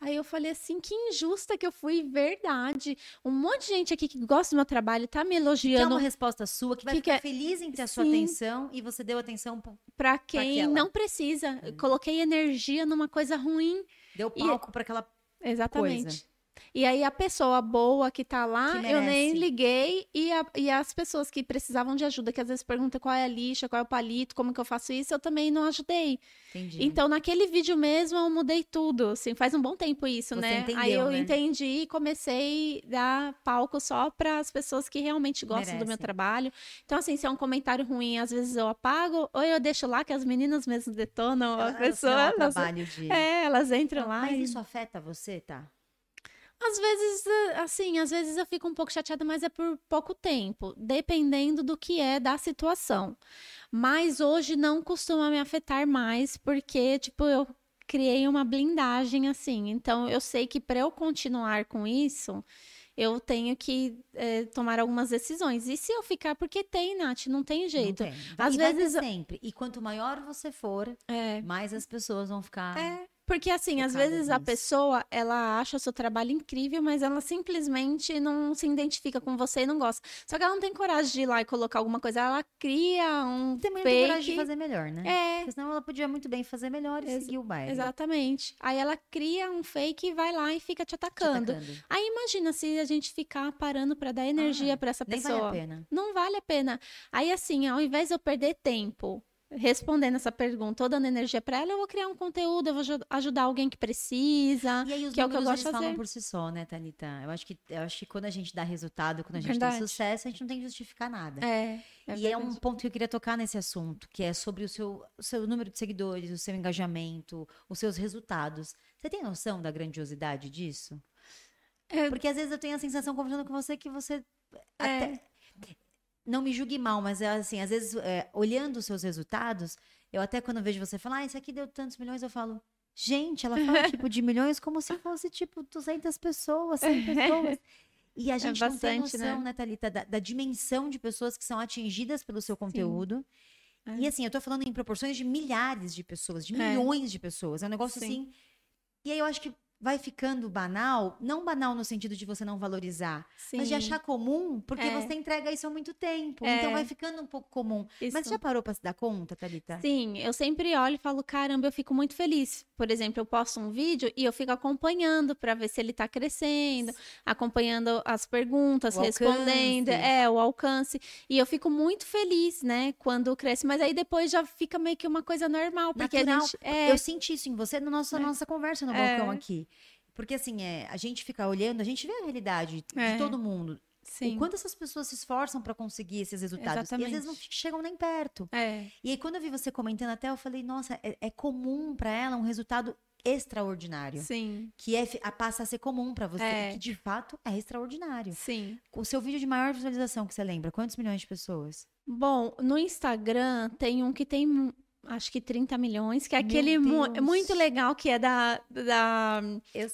Aí eu falei assim, que injusta que eu fui, verdade. Um monte de gente aqui que gosta do meu trabalho tá me elogiando. Que é uma resposta sua, que vai que ficar que é... feliz em ter a sua Sim. atenção e você deu atenção para quem não precisa. Hum. Coloquei energia numa coisa ruim. Deu palco e... para aquela Exatamente. Coisa. E aí a pessoa boa que tá lá, que eu nem liguei. E, a, e as pessoas que precisavam de ajuda, que às vezes perguntam qual é a lixa, qual é o palito, como que eu faço isso, eu também não ajudei. Entendi. Então, naquele vídeo mesmo, eu mudei tudo. Assim, faz um bom tempo isso, Você né? Entendeu, aí eu né? entendi e comecei a dar palco só para as pessoas que realmente gostam Merece. do meu trabalho. Então, assim, se é um comentário ruim, às vezes eu apago, ou eu deixo lá que as meninas mesmo detonam a pessoa. Elas, de... É, elas entram lá. Mas e... isso afeta você, tá? Às vezes, eh, assim, às vezes eu fico um pouco chateada, mas é por pouco tempo, dependendo do que é da situação. Mas hoje não costuma me afetar mais, porque, tipo, eu criei uma blindagem assim. Então, eu sei que para eu continuar com isso, eu tenho que é, tomar algumas decisões. E se eu ficar, porque tem, Nath, não tem jeito. Não tem. Às e vezes sempre. E quanto maior você for, é. mais as pessoas vão ficar. É. Porque, assim, às vezes a pessoa, ela acha o seu trabalho incrível, mas ela simplesmente não se identifica com você e não gosta. Só que ela não tem coragem de ir lá e colocar alguma coisa. Ela cria um Também fake. não tem coragem de fazer melhor, né? É. Porque senão ela podia muito bem fazer melhor e Ex seguir o baile. Exatamente. Aí ela cria um fake e vai lá e fica te atacando. Te atacando. Aí imagina se a gente ficar parando para dar energia ah, para essa pessoa. Nem vale a pena. Não vale a pena. Aí, assim, ao invés de eu perder tempo respondendo essa pergunta ou dando energia para ela, eu vou criar um conteúdo, eu vou ajudar alguém que precisa, e aí, os que é o que eu gosto de fazer. falam por si só, né, Thalita? Eu acho que eu acho que quando a gente dá resultado, quando a gente Verdade. tem sucesso, a gente não tem que justificar nada. É. é e é um ponto que eu queria tocar nesse assunto, que é sobre o seu, o seu número de seguidores, o seu engajamento, os seus resultados. Você tem noção da grandiosidade disso? É... Porque às vezes eu tenho a sensação, conversando com você, que você é... até não me julgue mal, mas é assim, às vezes, é, olhando os seus resultados, eu até quando vejo você falar, ah, isso aqui deu tantos milhões, eu falo, gente, ela fala tipo de milhões como se fosse tipo 200 pessoas, 100 *laughs* pessoas. E a gente é bastante, não tem noção, né, né Thalita, da, da, dimensão de pessoas que são atingidas pelo seu conteúdo. É. E assim, eu tô falando em proporções de milhares de pessoas, de é. milhões é. de pessoas. É um negócio Sim. assim. E aí eu acho que vai ficando banal, não banal no sentido de você não valorizar, Sim. mas de achar comum, porque é. você entrega isso há muito tempo. É. Então vai ficando um pouco comum. Isso. Mas já parou para se dar conta, Thalita? Sim, eu sempre olho e falo, caramba, eu fico muito feliz. Por exemplo, eu posto um vídeo e eu fico acompanhando para ver se ele tá crescendo, acompanhando as perguntas, o respondendo, alcance. é, o alcance. E eu fico muito feliz, né, quando cresce, mas aí depois já fica meio que uma coisa normal, porque Natural. a gente é... Eu senti isso em você na nossa, é. nossa conversa no balcão é. aqui. Porque assim, é, a gente fica olhando, a gente vê a realidade é. de todo mundo. Sim. O quanto essas pessoas se esforçam para conseguir esses resultados. Exatamente. E às vezes não chegam nem perto. É. E aí, quando eu vi você comentando até, eu falei, nossa, é, é comum para ela um resultado extraordinário. Sim. Que é, a, passa a ser comum para você. É. Que de fato é extraordinário. Sim. O seu vídeo de maior visualização que você lembra, quantos milhões de pessoas? Bom, no Instagram tem um que tem acho que 30 milhões, que é aquele mu muito legal que é da, da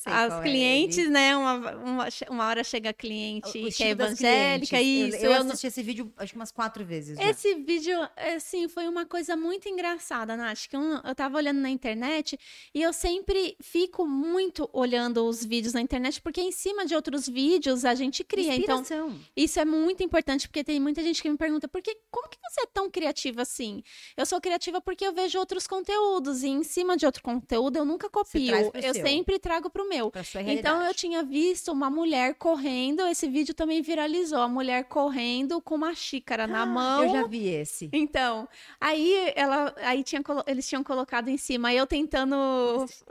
as é clientes, é né? Uma, uma, uma, hora chega cliente o, que é evangélica, isso. Eu, eu, eu assisti esse vídeo acho que umas quatro vezes. Já. Esse vídeo, assim, foi uma coisa muito engraçada, Nath, que eu, eu tava olhando na internet e eu sempre fico muito olhando os vídeos na internet, porque em cima de outros vídeos a gente cria. Então, Inspiração. Então, isso é muito importante, porque tem muita gente que me pergunta, por que, como que você é tão criativa assim? Eu sou criativa porque eu vejo outros conteúdos e em cima de outro conteúdo eu nunca copio. Eu seu. sempre trago pro meu. Então eu tinha visto uma mulher correndo, esse vídeo também viralizou, a mulher correndo com uma xícara na mão. Eu já vi esse. Então, aí ela aí tinha eles tinham colocado em cima, eu tentando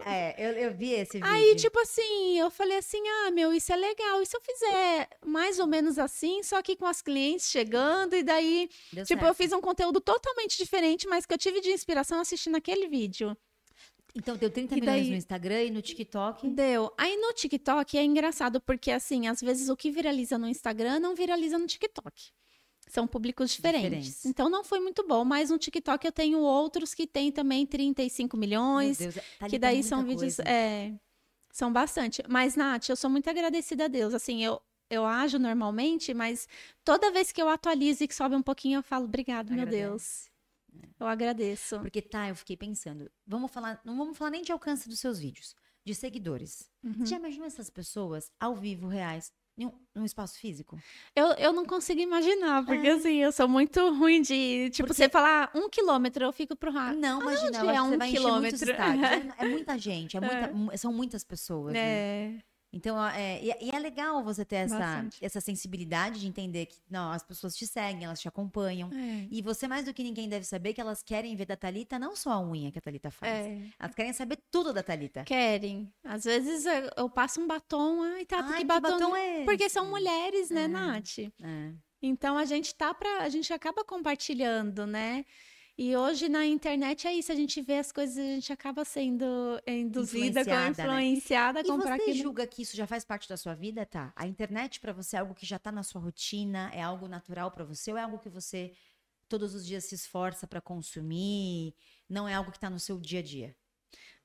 É, eu, eu vi esse vídeo. Aí tipo assim, eu falei assim: "Ah, meu, isso é legal. E se eu fizer mais ou menos assim, só que com as clientes chegando e daí, Deu tipo, certo. eu fiz um conteúdo totalmente diferente, mas que eu tive de inspiração assistindo aquele vídeo. Então deu 30 e milhões daí... no Instagram e no TikTok? Deu. Aí no TikTok é engraçado porque assim, às vezes o que viraliza no Instagram não viraliza no TikTok. São públicos diferentes. diferentes. Então não foi muito bom, mas no TikTok eu tenho outros que tem também 35 milhões, Deus, tá que daí são vídeos é, são bastante. Mas Nath, eu sou muito agradecida a Deus, assim, eu eu ajo normalmente, mas toda vez que eu atualizo e que sobe um pouquinho, eu falo, obrigado, meu Deus. Eu agradeço. Porque tá, eu fiquei pensando, vamos falar, não vamos falar nem de alcance dos seus vídeos, de seguidores. Uhum. Você já imaginou essas pessoas ao vivo, reais, num, num espaço físico? Eu, eu não consigo imaginar, porque é. assim, eu sou muito ruim de, tipo, porque... você falar um quilômetro, eu fico pro rato. Não, imagina, eu é um quilômetro. É, *laughs* é, muita gente, é muita, é. são muitas pessoas. Né? É. Né? Então, é, e, é legal você ter essa, essa sensibilidade de entender que não, as pessoas te seguem, elas te acompanham. É. E você, mais do que ninguém, deve saber que elas querem ver da Thalita não só a unha que a Thalita faz. É. Elas querem saber tudo da Thalita. Querem. Às vezes eu passo um batom, ai, tá, ai, que, batom, que batom é? Porque são mulheres, né, é. Nath? É. Então a gente tá pra. A gente acaba compartilhando, né? E hoje na internet é isso, a gente vê as coisas, a gente acaba sendo induzida, influenciada, influenciada né? a comprar E você julga que isso já faz parte da sua vida, tá? A internet para você é algo que já tá na sua rotina, é algo natural para você ou é algo que você todos os dias se esforça para consumir? Não é algo que tá no seu dia a dia?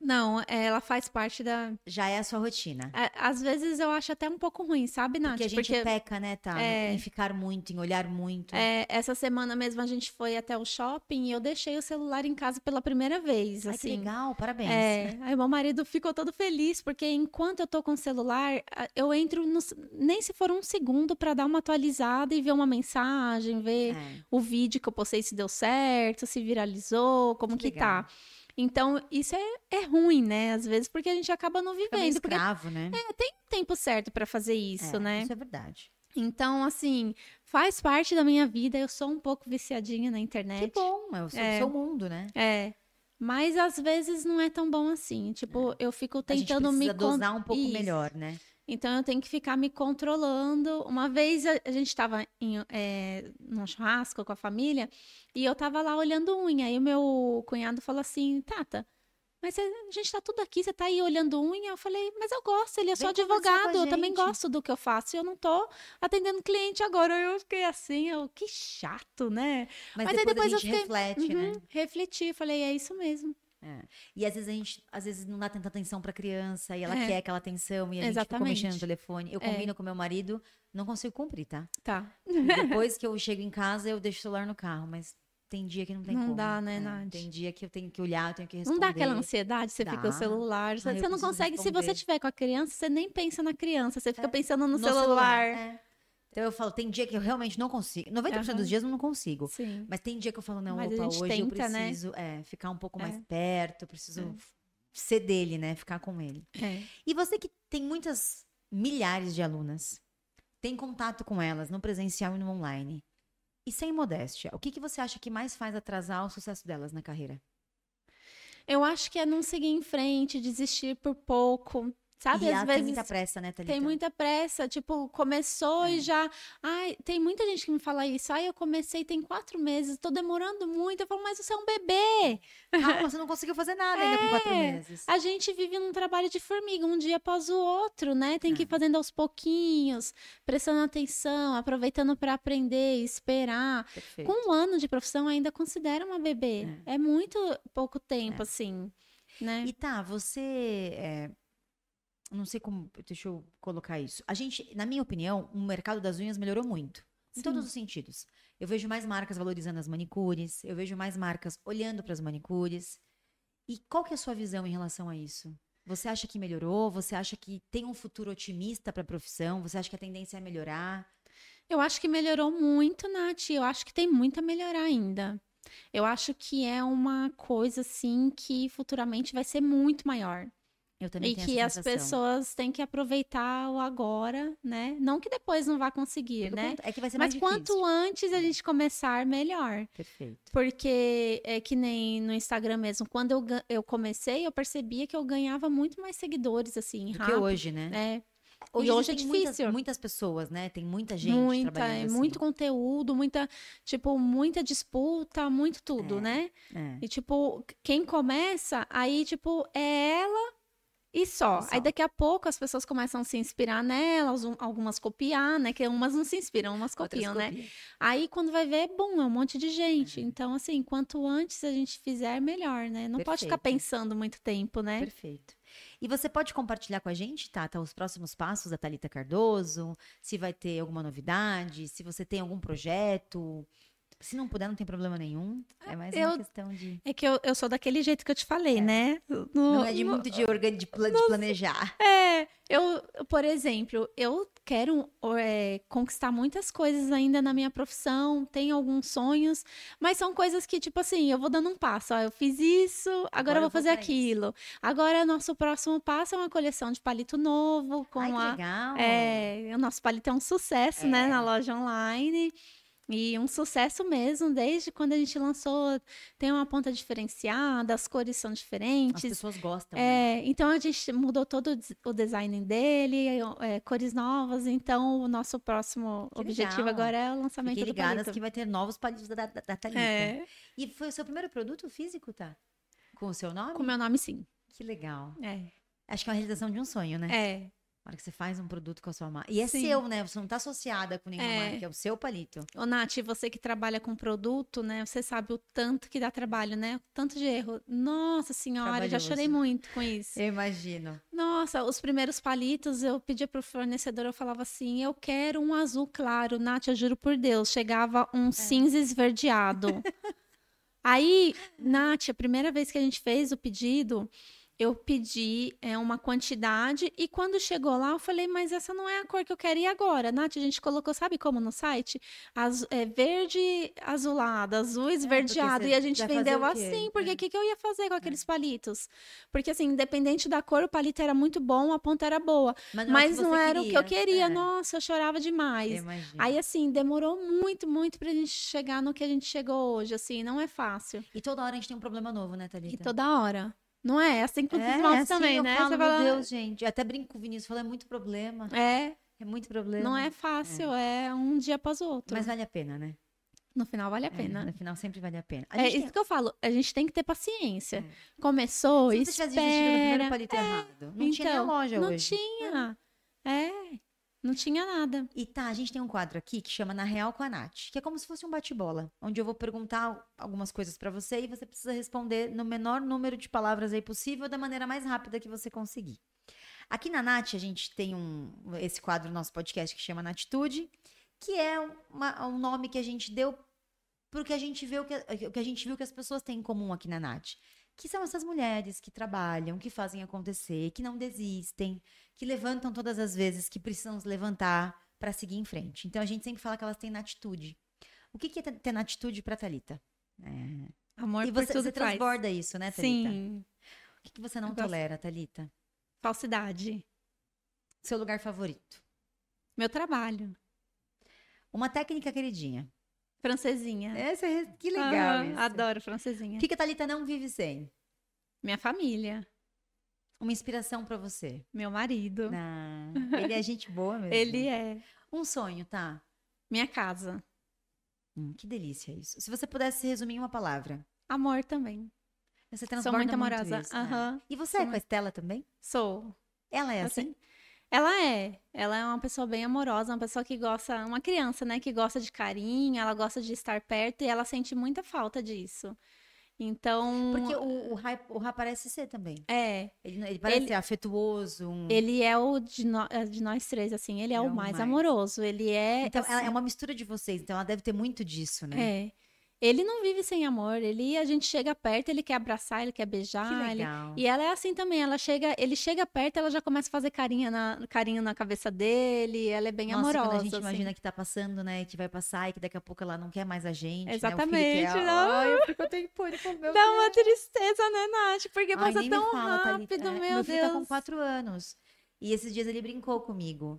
Não, ela faz parte da. Já é a sua rotina. É, às vezes eu acho até um pouco ruim, sabe, Nath? Porque a gente Porque... peca, né, tá? É... Em ficar muito, em olhar muito. É, essa semana mesmo a gente foi até o shopping e eu deixei o celular em casa pela primeira vez. Ai, assim. que legal, parabéns. É, aí meu marido ficou todo feliz, porque enquanto eu tô com o celular, eu entro no... nem se for um segundo para dar uma atualizada e ver uma mensagem, ver é. o vídeo que eu postei se deu certo, se viralizou, como que, que tá. Então, isso é, é ruim, né? Às vezes, porque a gente acaba não vivendo. Fica escravo, porque, né? É, tem tempo certo para fazer isso, é, né? Isso é verdade. Então, assim, faz parte da minha vida. Eu sou um pouco viciadinha na internet. Que bom, é o seu, é, seu mundo, né? É. Mas às vezes não é tão bom assim. Tipo, é. eu fico tentando a gente me dosar um pouco isso. melhor, né? Então eu tenho que ficar me controlando. Uma vez a, a gente estava é, num churrasco com a família e eu estava lá olhando unha. E o meu cunhado falou assim: Tata, mas a gente tá tudo aqui, você tá aí olhando unha. Eu falei, mas eu gosto, ele é só advogado, eu também gosto do que eu faço. Eu não tô atendendo cliente agora. Eu fiquei assim, eu, que chato, né? Mas, mas depois aí depois eu fiquei. Reflete, uhum, né? Refleti, falei, é isso mesmo. É. E às vezes a gente, às vezes não dá tanta atenção pra criança e ela é. quer aquela atenção e a Exatamente. gente fica mexendo no telefone. Eu é. combino é. com meu marido, não consigo cumprir, tá? Tá. depois que eu chego em casa, eu deixo o celular no carro, mas tem dia que não tem não como. Não dá, né, é, Nath? Tem dia que eu tenho que olhar, eu tenho que responder. Não dá aquela ansiedade, você dá. fica o celular. Você, você não consegue, responder. se você tiver com a criança, você nem pensa na criança, você fica é. pensando no, no celular. celular. É. Então eu falo, tem dia que eu realmente não consigo. 90% uhum. dos dias eu não consigo. Sim. Mas tem dia que eu falo, não, Mas opa, hoje tenta, eu né? preciso né? é, ficar um pouco é. mais perto, eu preciso é. ser dele, né? Ficar com ele. É. E você que tem muitas milhares de alunas, tem contato com elas no presencial e no online. E sem modéstia, o que, que você acha que mais faz atrasar o sucesso delas na carreira? Eu acho que é não seguir em frente, desistir por pouco, Sabe, e às vezes tem muita pressa, né, Thalita? Tem muita pressa, tipo, começou é. e já. Ai, tem muita gente que me fala isso. Ai, eu comecei tem quatro meses, tô demorando muito. Eu falo, mas você é um bebê. Calma, *laughs* você não conseguiu fazer nada é. ainda com quatro é, meses. A gente vive num trabalho de formiga, um dia após o outro, né? Tem que ir é. fazendo aos pouquinhos, prestando atenção, aproveitando para aprender, esperar. Perfeito. Com um ano de profissão, ainda considera uma bebê. É, é muito pouco tempo, assim. Né? E tá, você não sei como, deixa eu colocar isso. A gente, na minha opinião, o mercado das unhas melhorou muito. Em Sim. todos os sentidos. Eu vejo mais marcas valorizando as manicures, eu vejo mais marcas olhando para as manicures. E qual que é a sua visão em relação a isso? Você acha que melhorou? Você acha que tem um futuro otimista para a profissão? Você acha que a tendência é melhorar? Eu acho que melhorou muito, Nath. Eu acho que tem muito a melhorar ainda. Eu acho que é uma coisa assim que futuramente vai ser muito maior. Eu também e que as pessoas têm que aproveitar o agora, né? Não que depois não vá conseguir, né? É que vai ser Mas mais quanto difícil. antes a é. gente começar, melhor. Perfeito. Porque é que nem no Instagram mesmo, quando eu, eu comecei, eu percebia que eu ganhava muito mais seguidores, assim, Do rápido. que hoje, né? É. Hoje, e hoje é difícil. Muitas, muitas, pessoas, né? Tem muita gente muita, trabalhando é, assim. Muito conteúdo, muita, tipo, muita disputa, muito tudo, é, né? É. E, tipo, quem começa, aí, tipo, é ela e só. Aí daqui a pouco as pessoas começam a se inspirar nelas, algumas copiar, né? Que umas não se inspiram, umas copiam, Outras né? Copiam. Aí quando vai ver, bum, é um monte de gente. Então, assim, quanto antes a gente fizer, melhor, né? Não Perfeito. pode ficar pensando muito tempo, né? Perfeito. E você pode compartilhar com a gente, Tata, os próximos passos da Talita Cardoso? Se vai ter alguma novidade, se você tem algum projeto. Se não puder, não tem problema nenhum. É mais eu, uma questão de. É que eu, eu sou daquele jeito que eu te falei, é. né? No, não é de no, muito de, organ... de, pla... de planejar. É. Eu, por exemplo, eu quero é, conquistar muitas coisas ainda na minha profissão, tenho alguns sonhos, mas são coisas que, tipo assim, eu vou dando um passo. Ó, eu fiz isso, agora, agora eu vou fazer aquilo. Isso. Agora, nosso próximo passo é uma coleção de palito novo. Com Ai, a, legal! É, o nosso palito é um sucesso, é. né, na loja online. E um sucesso mesmo, desde quando a gente lançou, tem uma ponta diferenciada, as cores são diferentes. As pessoas gostam. É, né? Então a gente mudou todo o design dele, é, cores novas. Então o nosso próximo que objetivo legal. agora é o lançamento Fiquei do ligadas palito. que vai ter novos palitos da, da, da Thalita. É. E foi o seu primeiro produto físico, tá? Com o seu nome? Com o meu nome, sim. Que legal. É. Acho que é uma realização de um sonho, né? É. Na hora que você faz um produto com a sua marca. E é Sim. seu, né? Você não está associada com nenhuma é. marca, é o seu palito. Ô, Nath, você que trabalha com produto, né? Você sabe o tanto que dá trabalho, né? O tanto de erro. Nossa senhora, já chorei muito com isso. Eu imagino. Nossa, os primeiros palitos, eu pedia pro fornecedor, eu falava assim: eu quero um azul claro. Nath, eu juro por Deus, chegava um é. cinza esverdeado. *laughs* Aí, Nath, a primeira vez que a gente fez o pedido, eu pedi é, uma quantidade e quando chegou lá eu falei, mas essa não é a cor que eu quero e agora? Nath, a gente colocou, sabe como no site? Az, é, verde azulado, azul é, esverdeado é, e a gente vendeu assim, porque o é. que, que eu ia fazer com aqueles palitos? Porque assim, independente da cor, o palito era muito bom, a ponta era boa, mas não, mas não era queria. o que eu queria. Nossa, eu chorava demais. Aí assim, demorou muito, muito pra gente chegar no que a gente chegou hoje, assim, não é fácil. E toda hora a gente tem um problema novo, né, Thalita? E toda hora. Não é? É assim os é, nossos é assim, também, né? Falo, fala... Meu Deus, gente. Eu até brinco com o Vinícius, falo, é muito problema. É. É muito problema. Não é fácil, é, é um dia após o outro. Mas vale a pena, né? No final vale a pena. É, no final sempre vale a pena. A é isso tem- que eu falo, a gente tem que ter paciência. É. Começou, Se você tivesse desistido no espera. primeiro palito errado, não tinha Então, loja não hoje. tinha. É, não tinha nada. E tá, a gente tem um quadro aqui que chama Na Real com a Nath, que é como se fosse um bate-bola, onde eu vou perguntar algumas coisas pra você e você precisa responder no menor número de palavras aí possível, da maneira mais rápida que você conseguir. Aqui na Nath, a gente tem um, esse quadro no nosso podcast que chama Natitude, que é uma- um nome que a gente deu porque a gente vê o que, o que a gente viu que as pessoas têm em comum aqui na Nath. Que são essas mulheres que trabalham, que fazem acontecer, que não desistem, que levantam todas as vezes que precisam se levantar para seguir em frente. Então a gente sempre fala que elas têm natitude. O que, que é ter- natitude para Thalita? É. Amor E por você, tudo você faz. transborda isso, né, Thalita? Sim, O que, que você não Eu gosto. tolera, Thalita? falsidade. Seu lugar favorito? Meu trabalho. Uma técnica queridinha. Francesinha. Essa é que legal. Isso. adoro francesinha. O que, que a Thalita não vive sem? Minha família. Uma inspiração para você. Meu marido. Ah, ele é gente boa mesmo. Ele é. Um sonho, tá? Minha casa. Hum, que delícia isso. Se você pudesse resumir em uma palavra. Amor também. Você Sou transborda muito amorosa. isso, né? E você Sou é com a muito- Estela também? Sou. Ela é assim? Assim, Ela é. Ela é uma pessoa bem amorosa, uma pessoa que gosta, uma criança, né, que gosta de carinho, ela gosta de estar perto e ela sente muita falta disso. Então, Porque o, o, Rai, o Rai parece ser também. é, Ele, ele parece Ele- ser afetuoso. um- ele é o de, no- é, de nós três, assim, ele é, É o mais, mais. amoroso. Ele é. Então, ela assim, é uma mistura de vocês. Então, ela deve ter muito disso, né? é. Ele não vive sem amor. Ele, a gente chega perto, ele quer abraçar, ele quer Que beijar. ele- legal. E ela é assim também, ela chega, ele chega perto, ela já começa a fazer carinho na, carinho na cabeça dele, ela é bem Nossa, amorosa. quando a gente assim. imagina que tá passando, né? Que vai passar e que daqui a pouco ela não quer mais a gente. né, filho Exatamente, quer- não. Ai, eu fico até pânico, meu Dá Deus. uma tristeza, né, Nath? Porque Ai, passa tão fala, rápido, É, meu, filho Deus. tá com quatro anos. E esses dias ele brincou comigo.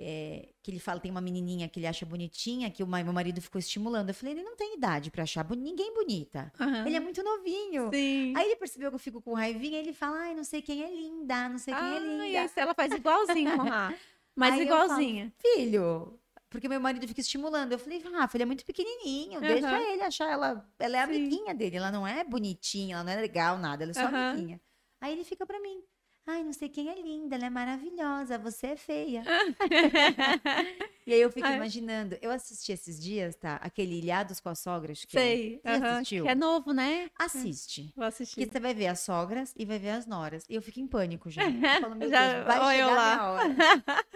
É, que ele fala, tem uma menininha que ele acha bonitinha, que o meu marido ficou estimulando. Eu falei, ele não tem idade pra achar ninguém bonita. Aham. Ele é muito novinho. Sim. Aí ele percebeu que eu fico com raivinha e ele fala, ai, não sei quem é linda, não sei quem é Ai, linda. essa ela faz igualzinho com a *laughs* Mas Aí eu falo, igualzinha. Filho, porque meu marido fica estimulando. Eu falei, Rafa, ele é muito pequenininho, deixa Aham. ele achar ela. Ela é a Sim. amiguinha dele, ela não é bonitinha, ela não é legal, nada, ela é só Aham. amiguinha. Aí ele fica pra mim. Ai, não sei quem é linda, ela é maravilhosa, você é feia. *laughs* E aí eu fico Ai. imaginando, eu assisti esses dias, tá? Aquele Ilhados com as Sogras. Que Sei. é... Assistiu? Que é novo, né? Assiste. Vou assistir. Porque você vai ver as sogras e vai ver as noras. E eu fico em pânico já. *laughs* Eu falo, meu Já- Deus, vai olha chegar lá. a minha hora. *laughs*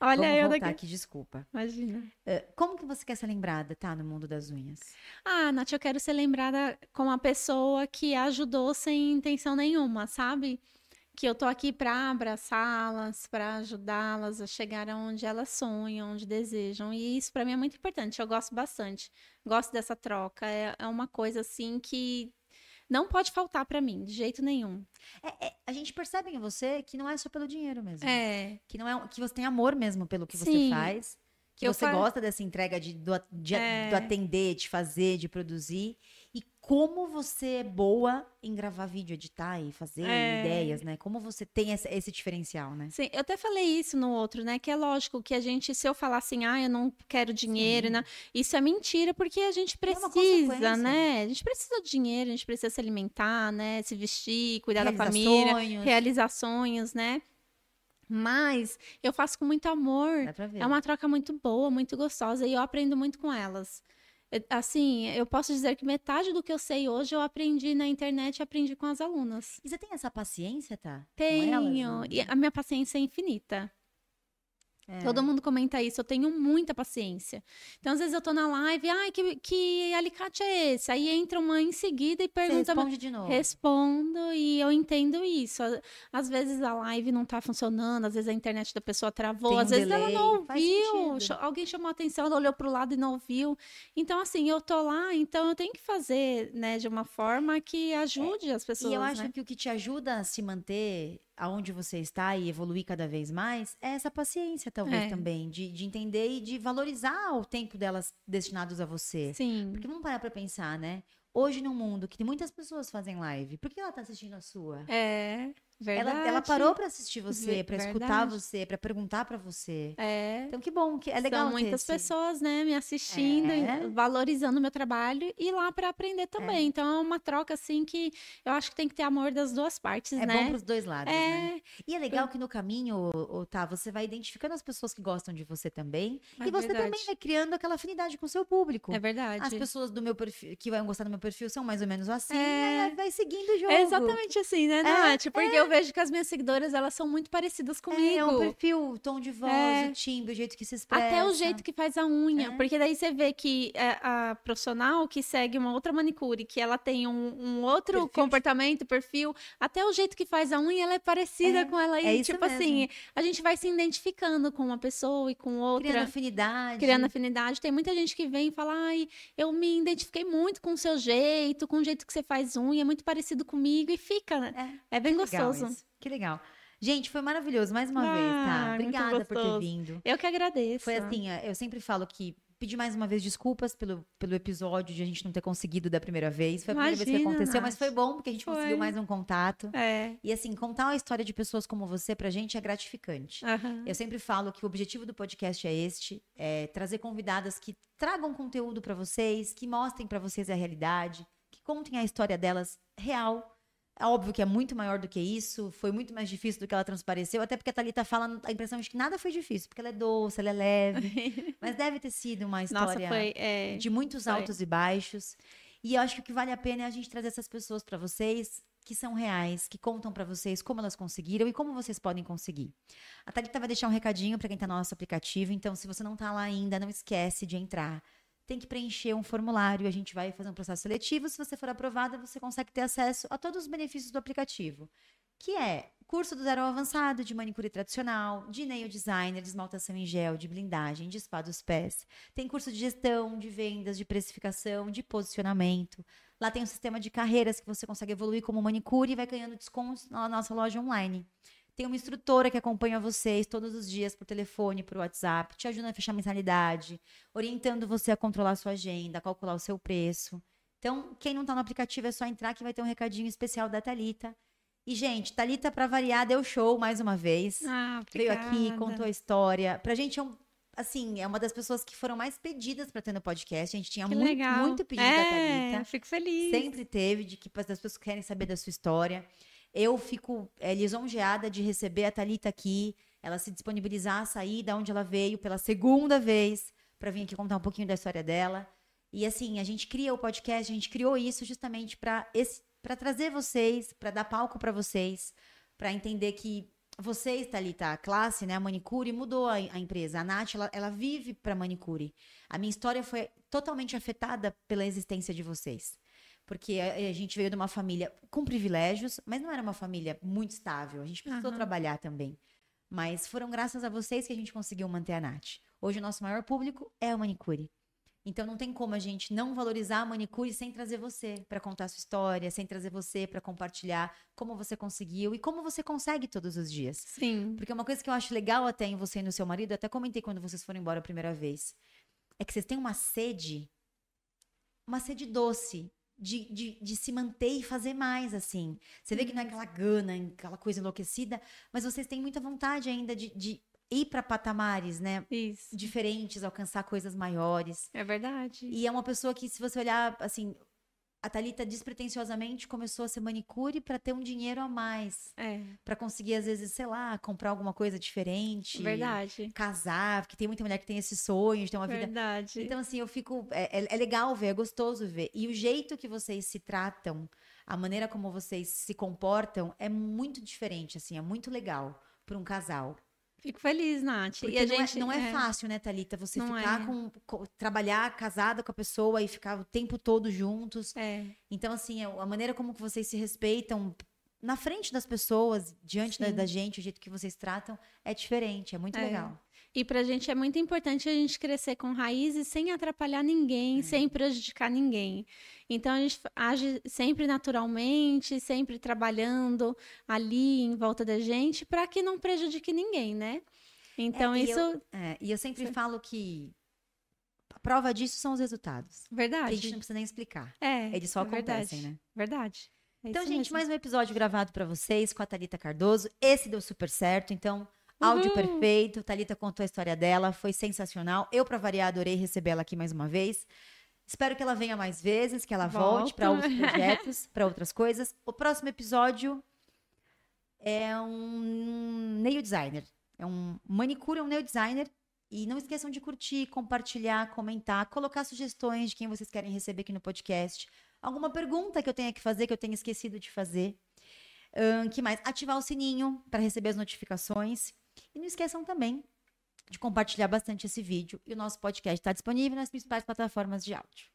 Olha Vamos eu voltar daqui. aqui, desculpa. Imagina. Eh, Como que você quer ser lembrada, tá? No mundo das unhas. Ah, Nath, eu quero ser lembrada como uma pessoa que ajudou sem intenção nenhuma, sabe? Que eu tô aqui para abraçá-las, para ajudá-las a chegar aonde elas sonham, onde desejam. E isso para mim é muito importante. Eu gosto bastante. Gosto dessa troca. É, é uma coisa assim que não pode faltar para mim, de jeito nenhum. É, é, a gente percebe em você que não é só pelo dinheiro mesmo. É, Que não é que você tem amor mesmo pelo que você Sim. faz. Que Eu você gosta dessa entrega de, do, de, É. do atender, de fazer, de produzir. Como você é boa em gravar vídeo, editar e fazer É. ideias, né? Como você tem esse, esse diferencial, né? Sim, eu até falei isso no outro, né? Que é lógico que a gente, se eu falar assim, ah, eu não quero dinheiro, né? Isso é mentira, porque a gente É precisa, consequência. né? A gente precisa de dinheiro, a gente precisa se alimentar, né? Se vestir, cuidar da Realizar família, sonhos. realizar sonhos, né? Mas eu faço com muito amor. Dá pra ver. É uma troca muito boa, muito gostosa e eu aprendo muito com elas. Eu- Assim, eu posso dizer que metade do que eu sei hoje eu aprendi na internet e aprendi com as alunas. E você tem essa paciência, tá? Com elas, Tenho. né? E a minha paciência é infinita. É. Todo mundo comenta isso, eu tenho muita paciência. Então, às vezes eu tô na live, ai, que, que alicate é esse? Aí entra uma em seguida e Você pergunta. responde de novo. Respondo e eu entendo isso. Às vezes a live não tá funcionando, às vezes a internet da pessoa travou, Tem um às vezes ela delay, não faz ouviu, alguém chamou a atenção, ela olhou pro lado e não ouviu. Então, assim, eu tô lá, então eu tenho que fazer, né, de uma forma que ajude as pessoas. E eu acho né? que o que te ajuda a se manter aonde você está e evoluir cada vez mais é essa paciência, talvez, É. também, de, de entender e de valorizar o tempo delas destinados a você. Sim. Porque vamos parar pra pensar, né? Hoje, num mundo que muitas pessoas fazem live, por que ela tá assistindo a sua? É, Verdade. Ela, ela parou para assistir você, para escutar você, para perguntar para você. É. Então que bom, que é legal. São muitas esse... pessoas, né, me assistindo, é. valorizando o meu trabalho e lá para aprender também. É. Então é uma troca assim que eu acho que tem que ter amor das duas partes, é né? É bom pros dois lados, é. né? E é legal que no caminho, tá, você vai identificando as pessoas que gostam de você também é e você verdade. também vai criando aquela afinidade com o seu público. É verdade. As pessoas do meu perfil que vão gostar do meu perfil são mais ou menos assim, é. e vai seguindo o jogo. É exatamente assim, né, Nath? Porque eu vejo que as minhas seguidoras, elas são muito parecidas comigo. É, o perfil, o tom de voz, é. o timbre, o jeito que se expressa. Até o jeito que faz a unha. É. Porque daí você vê que é, a profissional que segue uma outra manicure, que ela tem um, um outro perfil comportamento, de... perfil, até o jeito que faz a unha, ela é parecida é. com ela. E, é tipo mesmo. assim, a gente vai se identificando com uma pessoa e com outra. Criando afinidade. Criando afinidade. Tem muita gente que vem e fala, ai, eu me identifiquei muito com o seu jeito, com o jeito que você faz unha, é muito parecido comigo e fica, né? É, bem gostoso. Que legal. Gente, foi maravilhoso mais uma ah, vez, tá? Obrigada por ter vindo. Eu que agradeço. Foi assim, eu sempre falo que pedir mais uma vez desculpas pelo, pelo episódio de a gente não ter conseguido da primeira vez. Foi a Imagina, primeira vez que aconteceu, Nath. mas foi bom porque a gente foi. conseguiu mais um contato. É. E assim, contar uma história de pessoas como você pra gente é gratificante. Uhum. Eu sempre falo que o objetivo do podcast é este, é trazer convidadas que tragam conteúdo para vocês, que mostrem para vocês a realidade, que contem a história delas real é óbvio que é muito maior do que isso, foi muito mais difícil do que ela transpareceu, até porque a Thalita fala a impressão de que nada foi difícil, porque ela é doce, ela é leve. *laughs* mas deve ter sido uma história Nossa, foi, é... de muitos altos e baixos. E eu acho que o que vale a pena é a gente trazer essas pessoas para vocês que são reais, que contam para vocês como elas conseguiram e como vocês podem conseguir. A Thalita vai deixar um recadinho para quem tá no nosso aplicativo, então se você não tá lá ainda, não esquece de entrar tem que preencher um formulário, a gente vai fazer um processo seletivo. Se você for aprovada, você consegue ter acesso a todos os benefícios do aplicativo, que é curso do zero ao avançado de manicure tradicional, de nail designer, de esmaltação em gel, de blindagem, de spa dos pés. Tem curso de gestão, de vendas, de precificação, de posicionamento. Lá tem um sistema de carreiras que você consegue evoluir como manicure e vai ganhando descontos na nossa loja online. Tem uma instrutora que acompanha vocês todos os dias por telefone, por WhatsApp, te ajuda a fechar mensalidade, orientando você a controlar a sua agenda, a calcular o seu preço. Então, quem não está no aplicativo é só entrar que vai ter um recadinho especial da Talita. E, gente, Talita, para variar, deu show mais uma vez. Ah, Veio aqui, contou a história. Pra gente é um. Assim, é uma das pessoas que foram mais pedidas para ter no podcast. A gente tinha muito, muito pedido é, da Thalita. Fico feliz. Sempre teve, de que as pessoas querem saber da sua história. Eu fico é, lisonjeada de receber a Talita aqui, ela se disponibilizar a sair da onde ela veio pela segunda vez para vir aqui contar um pouquinho da história dela. E assim, a gente cria o podcast, a gente criou isso justamente para para trazer vocês, para dar palco para vocês, para entender que vocês, Thalita, a classe, né, a manicure, mudou a, a empresa. A Nath, ela, ela vive para manicure. A minha história foi totalmente afetada pela existência de vocês porque a, a, gente veio de uma família com privilégios, mas não era uma família muito estável. A gente precisou uhum. trabalhar também. Mas foram graças a vocês que a gente conseguiu manter a Nath. Hoje o nosso maior público é a manicure. Então não tem como a gente não valorizar a manicure sem trazer você para contar a sua história, sem trazer você para compartilhar como você conseguiu e como você consegue todos os dias. Sim. Porque uma coisa que eu acho legal até em você e no seu marido, até comentei quando vocês foram embora a primeira vez, é que vocês têm uma sede, uma sede doce de, de, de, se manter e fazer mais, assim. Você vê que não é aquela gana, aquela coisa enlouquecida, mas vocês têm muita vontade ainda de, de ir para patamares, né? Isso. Diferentes, alcançar coisas maiores. É verdade. E é uma pessoa que, se você olhar, assim, a Thalita despretensiosamente começou a ser manicure para ter um dinheiro a mais. É. Para conseguir, às vezes, sei lá, comprar alguma coisa diferente. Verdade. Casar, porque tem muita mulher que tem esse sonho de ter uma Verdade. vida. Verdade. Então, assim, eu fico. É, é, é, legal ver, é gostoso ver. E o jeito que vocês se tratam, a maneira como vocês se comportam, é muito diferente, assim, é muito legal para um casal. Fico feliz, Nath. Porque e a não, é, gente, não é, é, fácil, né, Thalita? Você não ficar é. com, com, trabalhar casada com a pessoa e ficar o tempo todo juntos. É. Então, assim, é a maneira como que vocês se respeitam na frente das pessoas, diante da, da, gente, o jeito que vocês tratam, é diferente, é muito é. legal. E pra gente é muito importante a gente crescer com raízes sem atrapalhar ninguém, é. sem prejudicar ninguém. Então a gente age sempre naturalmente, sempre trabalhando ali em volta da gente para que não prejudique ninguém, né? Então é, isso. Eu, é, e eu sempre Sim. falo que a prova disso são os resultados. Verdade. Que a gente não precisa nem explicar. É. Eles só acontecem, verdade. né? Verdade. É então, gente, mesmo. mais um episódio gravado para vocês com a Talita Cardoso. Esse deu super certo, então áudio uhum. perfeito. Talita contou a história dela, foi sensacional. Eu para variar adorei receber ela aqui mais uma vez. Espero que ela venha mais vezes, que ela volte para outros projetos, para outras coisas. O próximo episódio é um nail designer. É um manicure, é um nail designer. E não esqueçam de curtir, compartilhar, comentar, colocar sugestões de quem vocês querem receber aqui no podcast. Alguma pergunta que eu tenha que fazer, que eu tenha esquecido de fazer. Um, que mais? Ativar o sininho para receber as notificações. E não esqueçam também de compartilhar bastante esse vídeo. E o nosso podcast está disponível nas principais plataformas de áudio.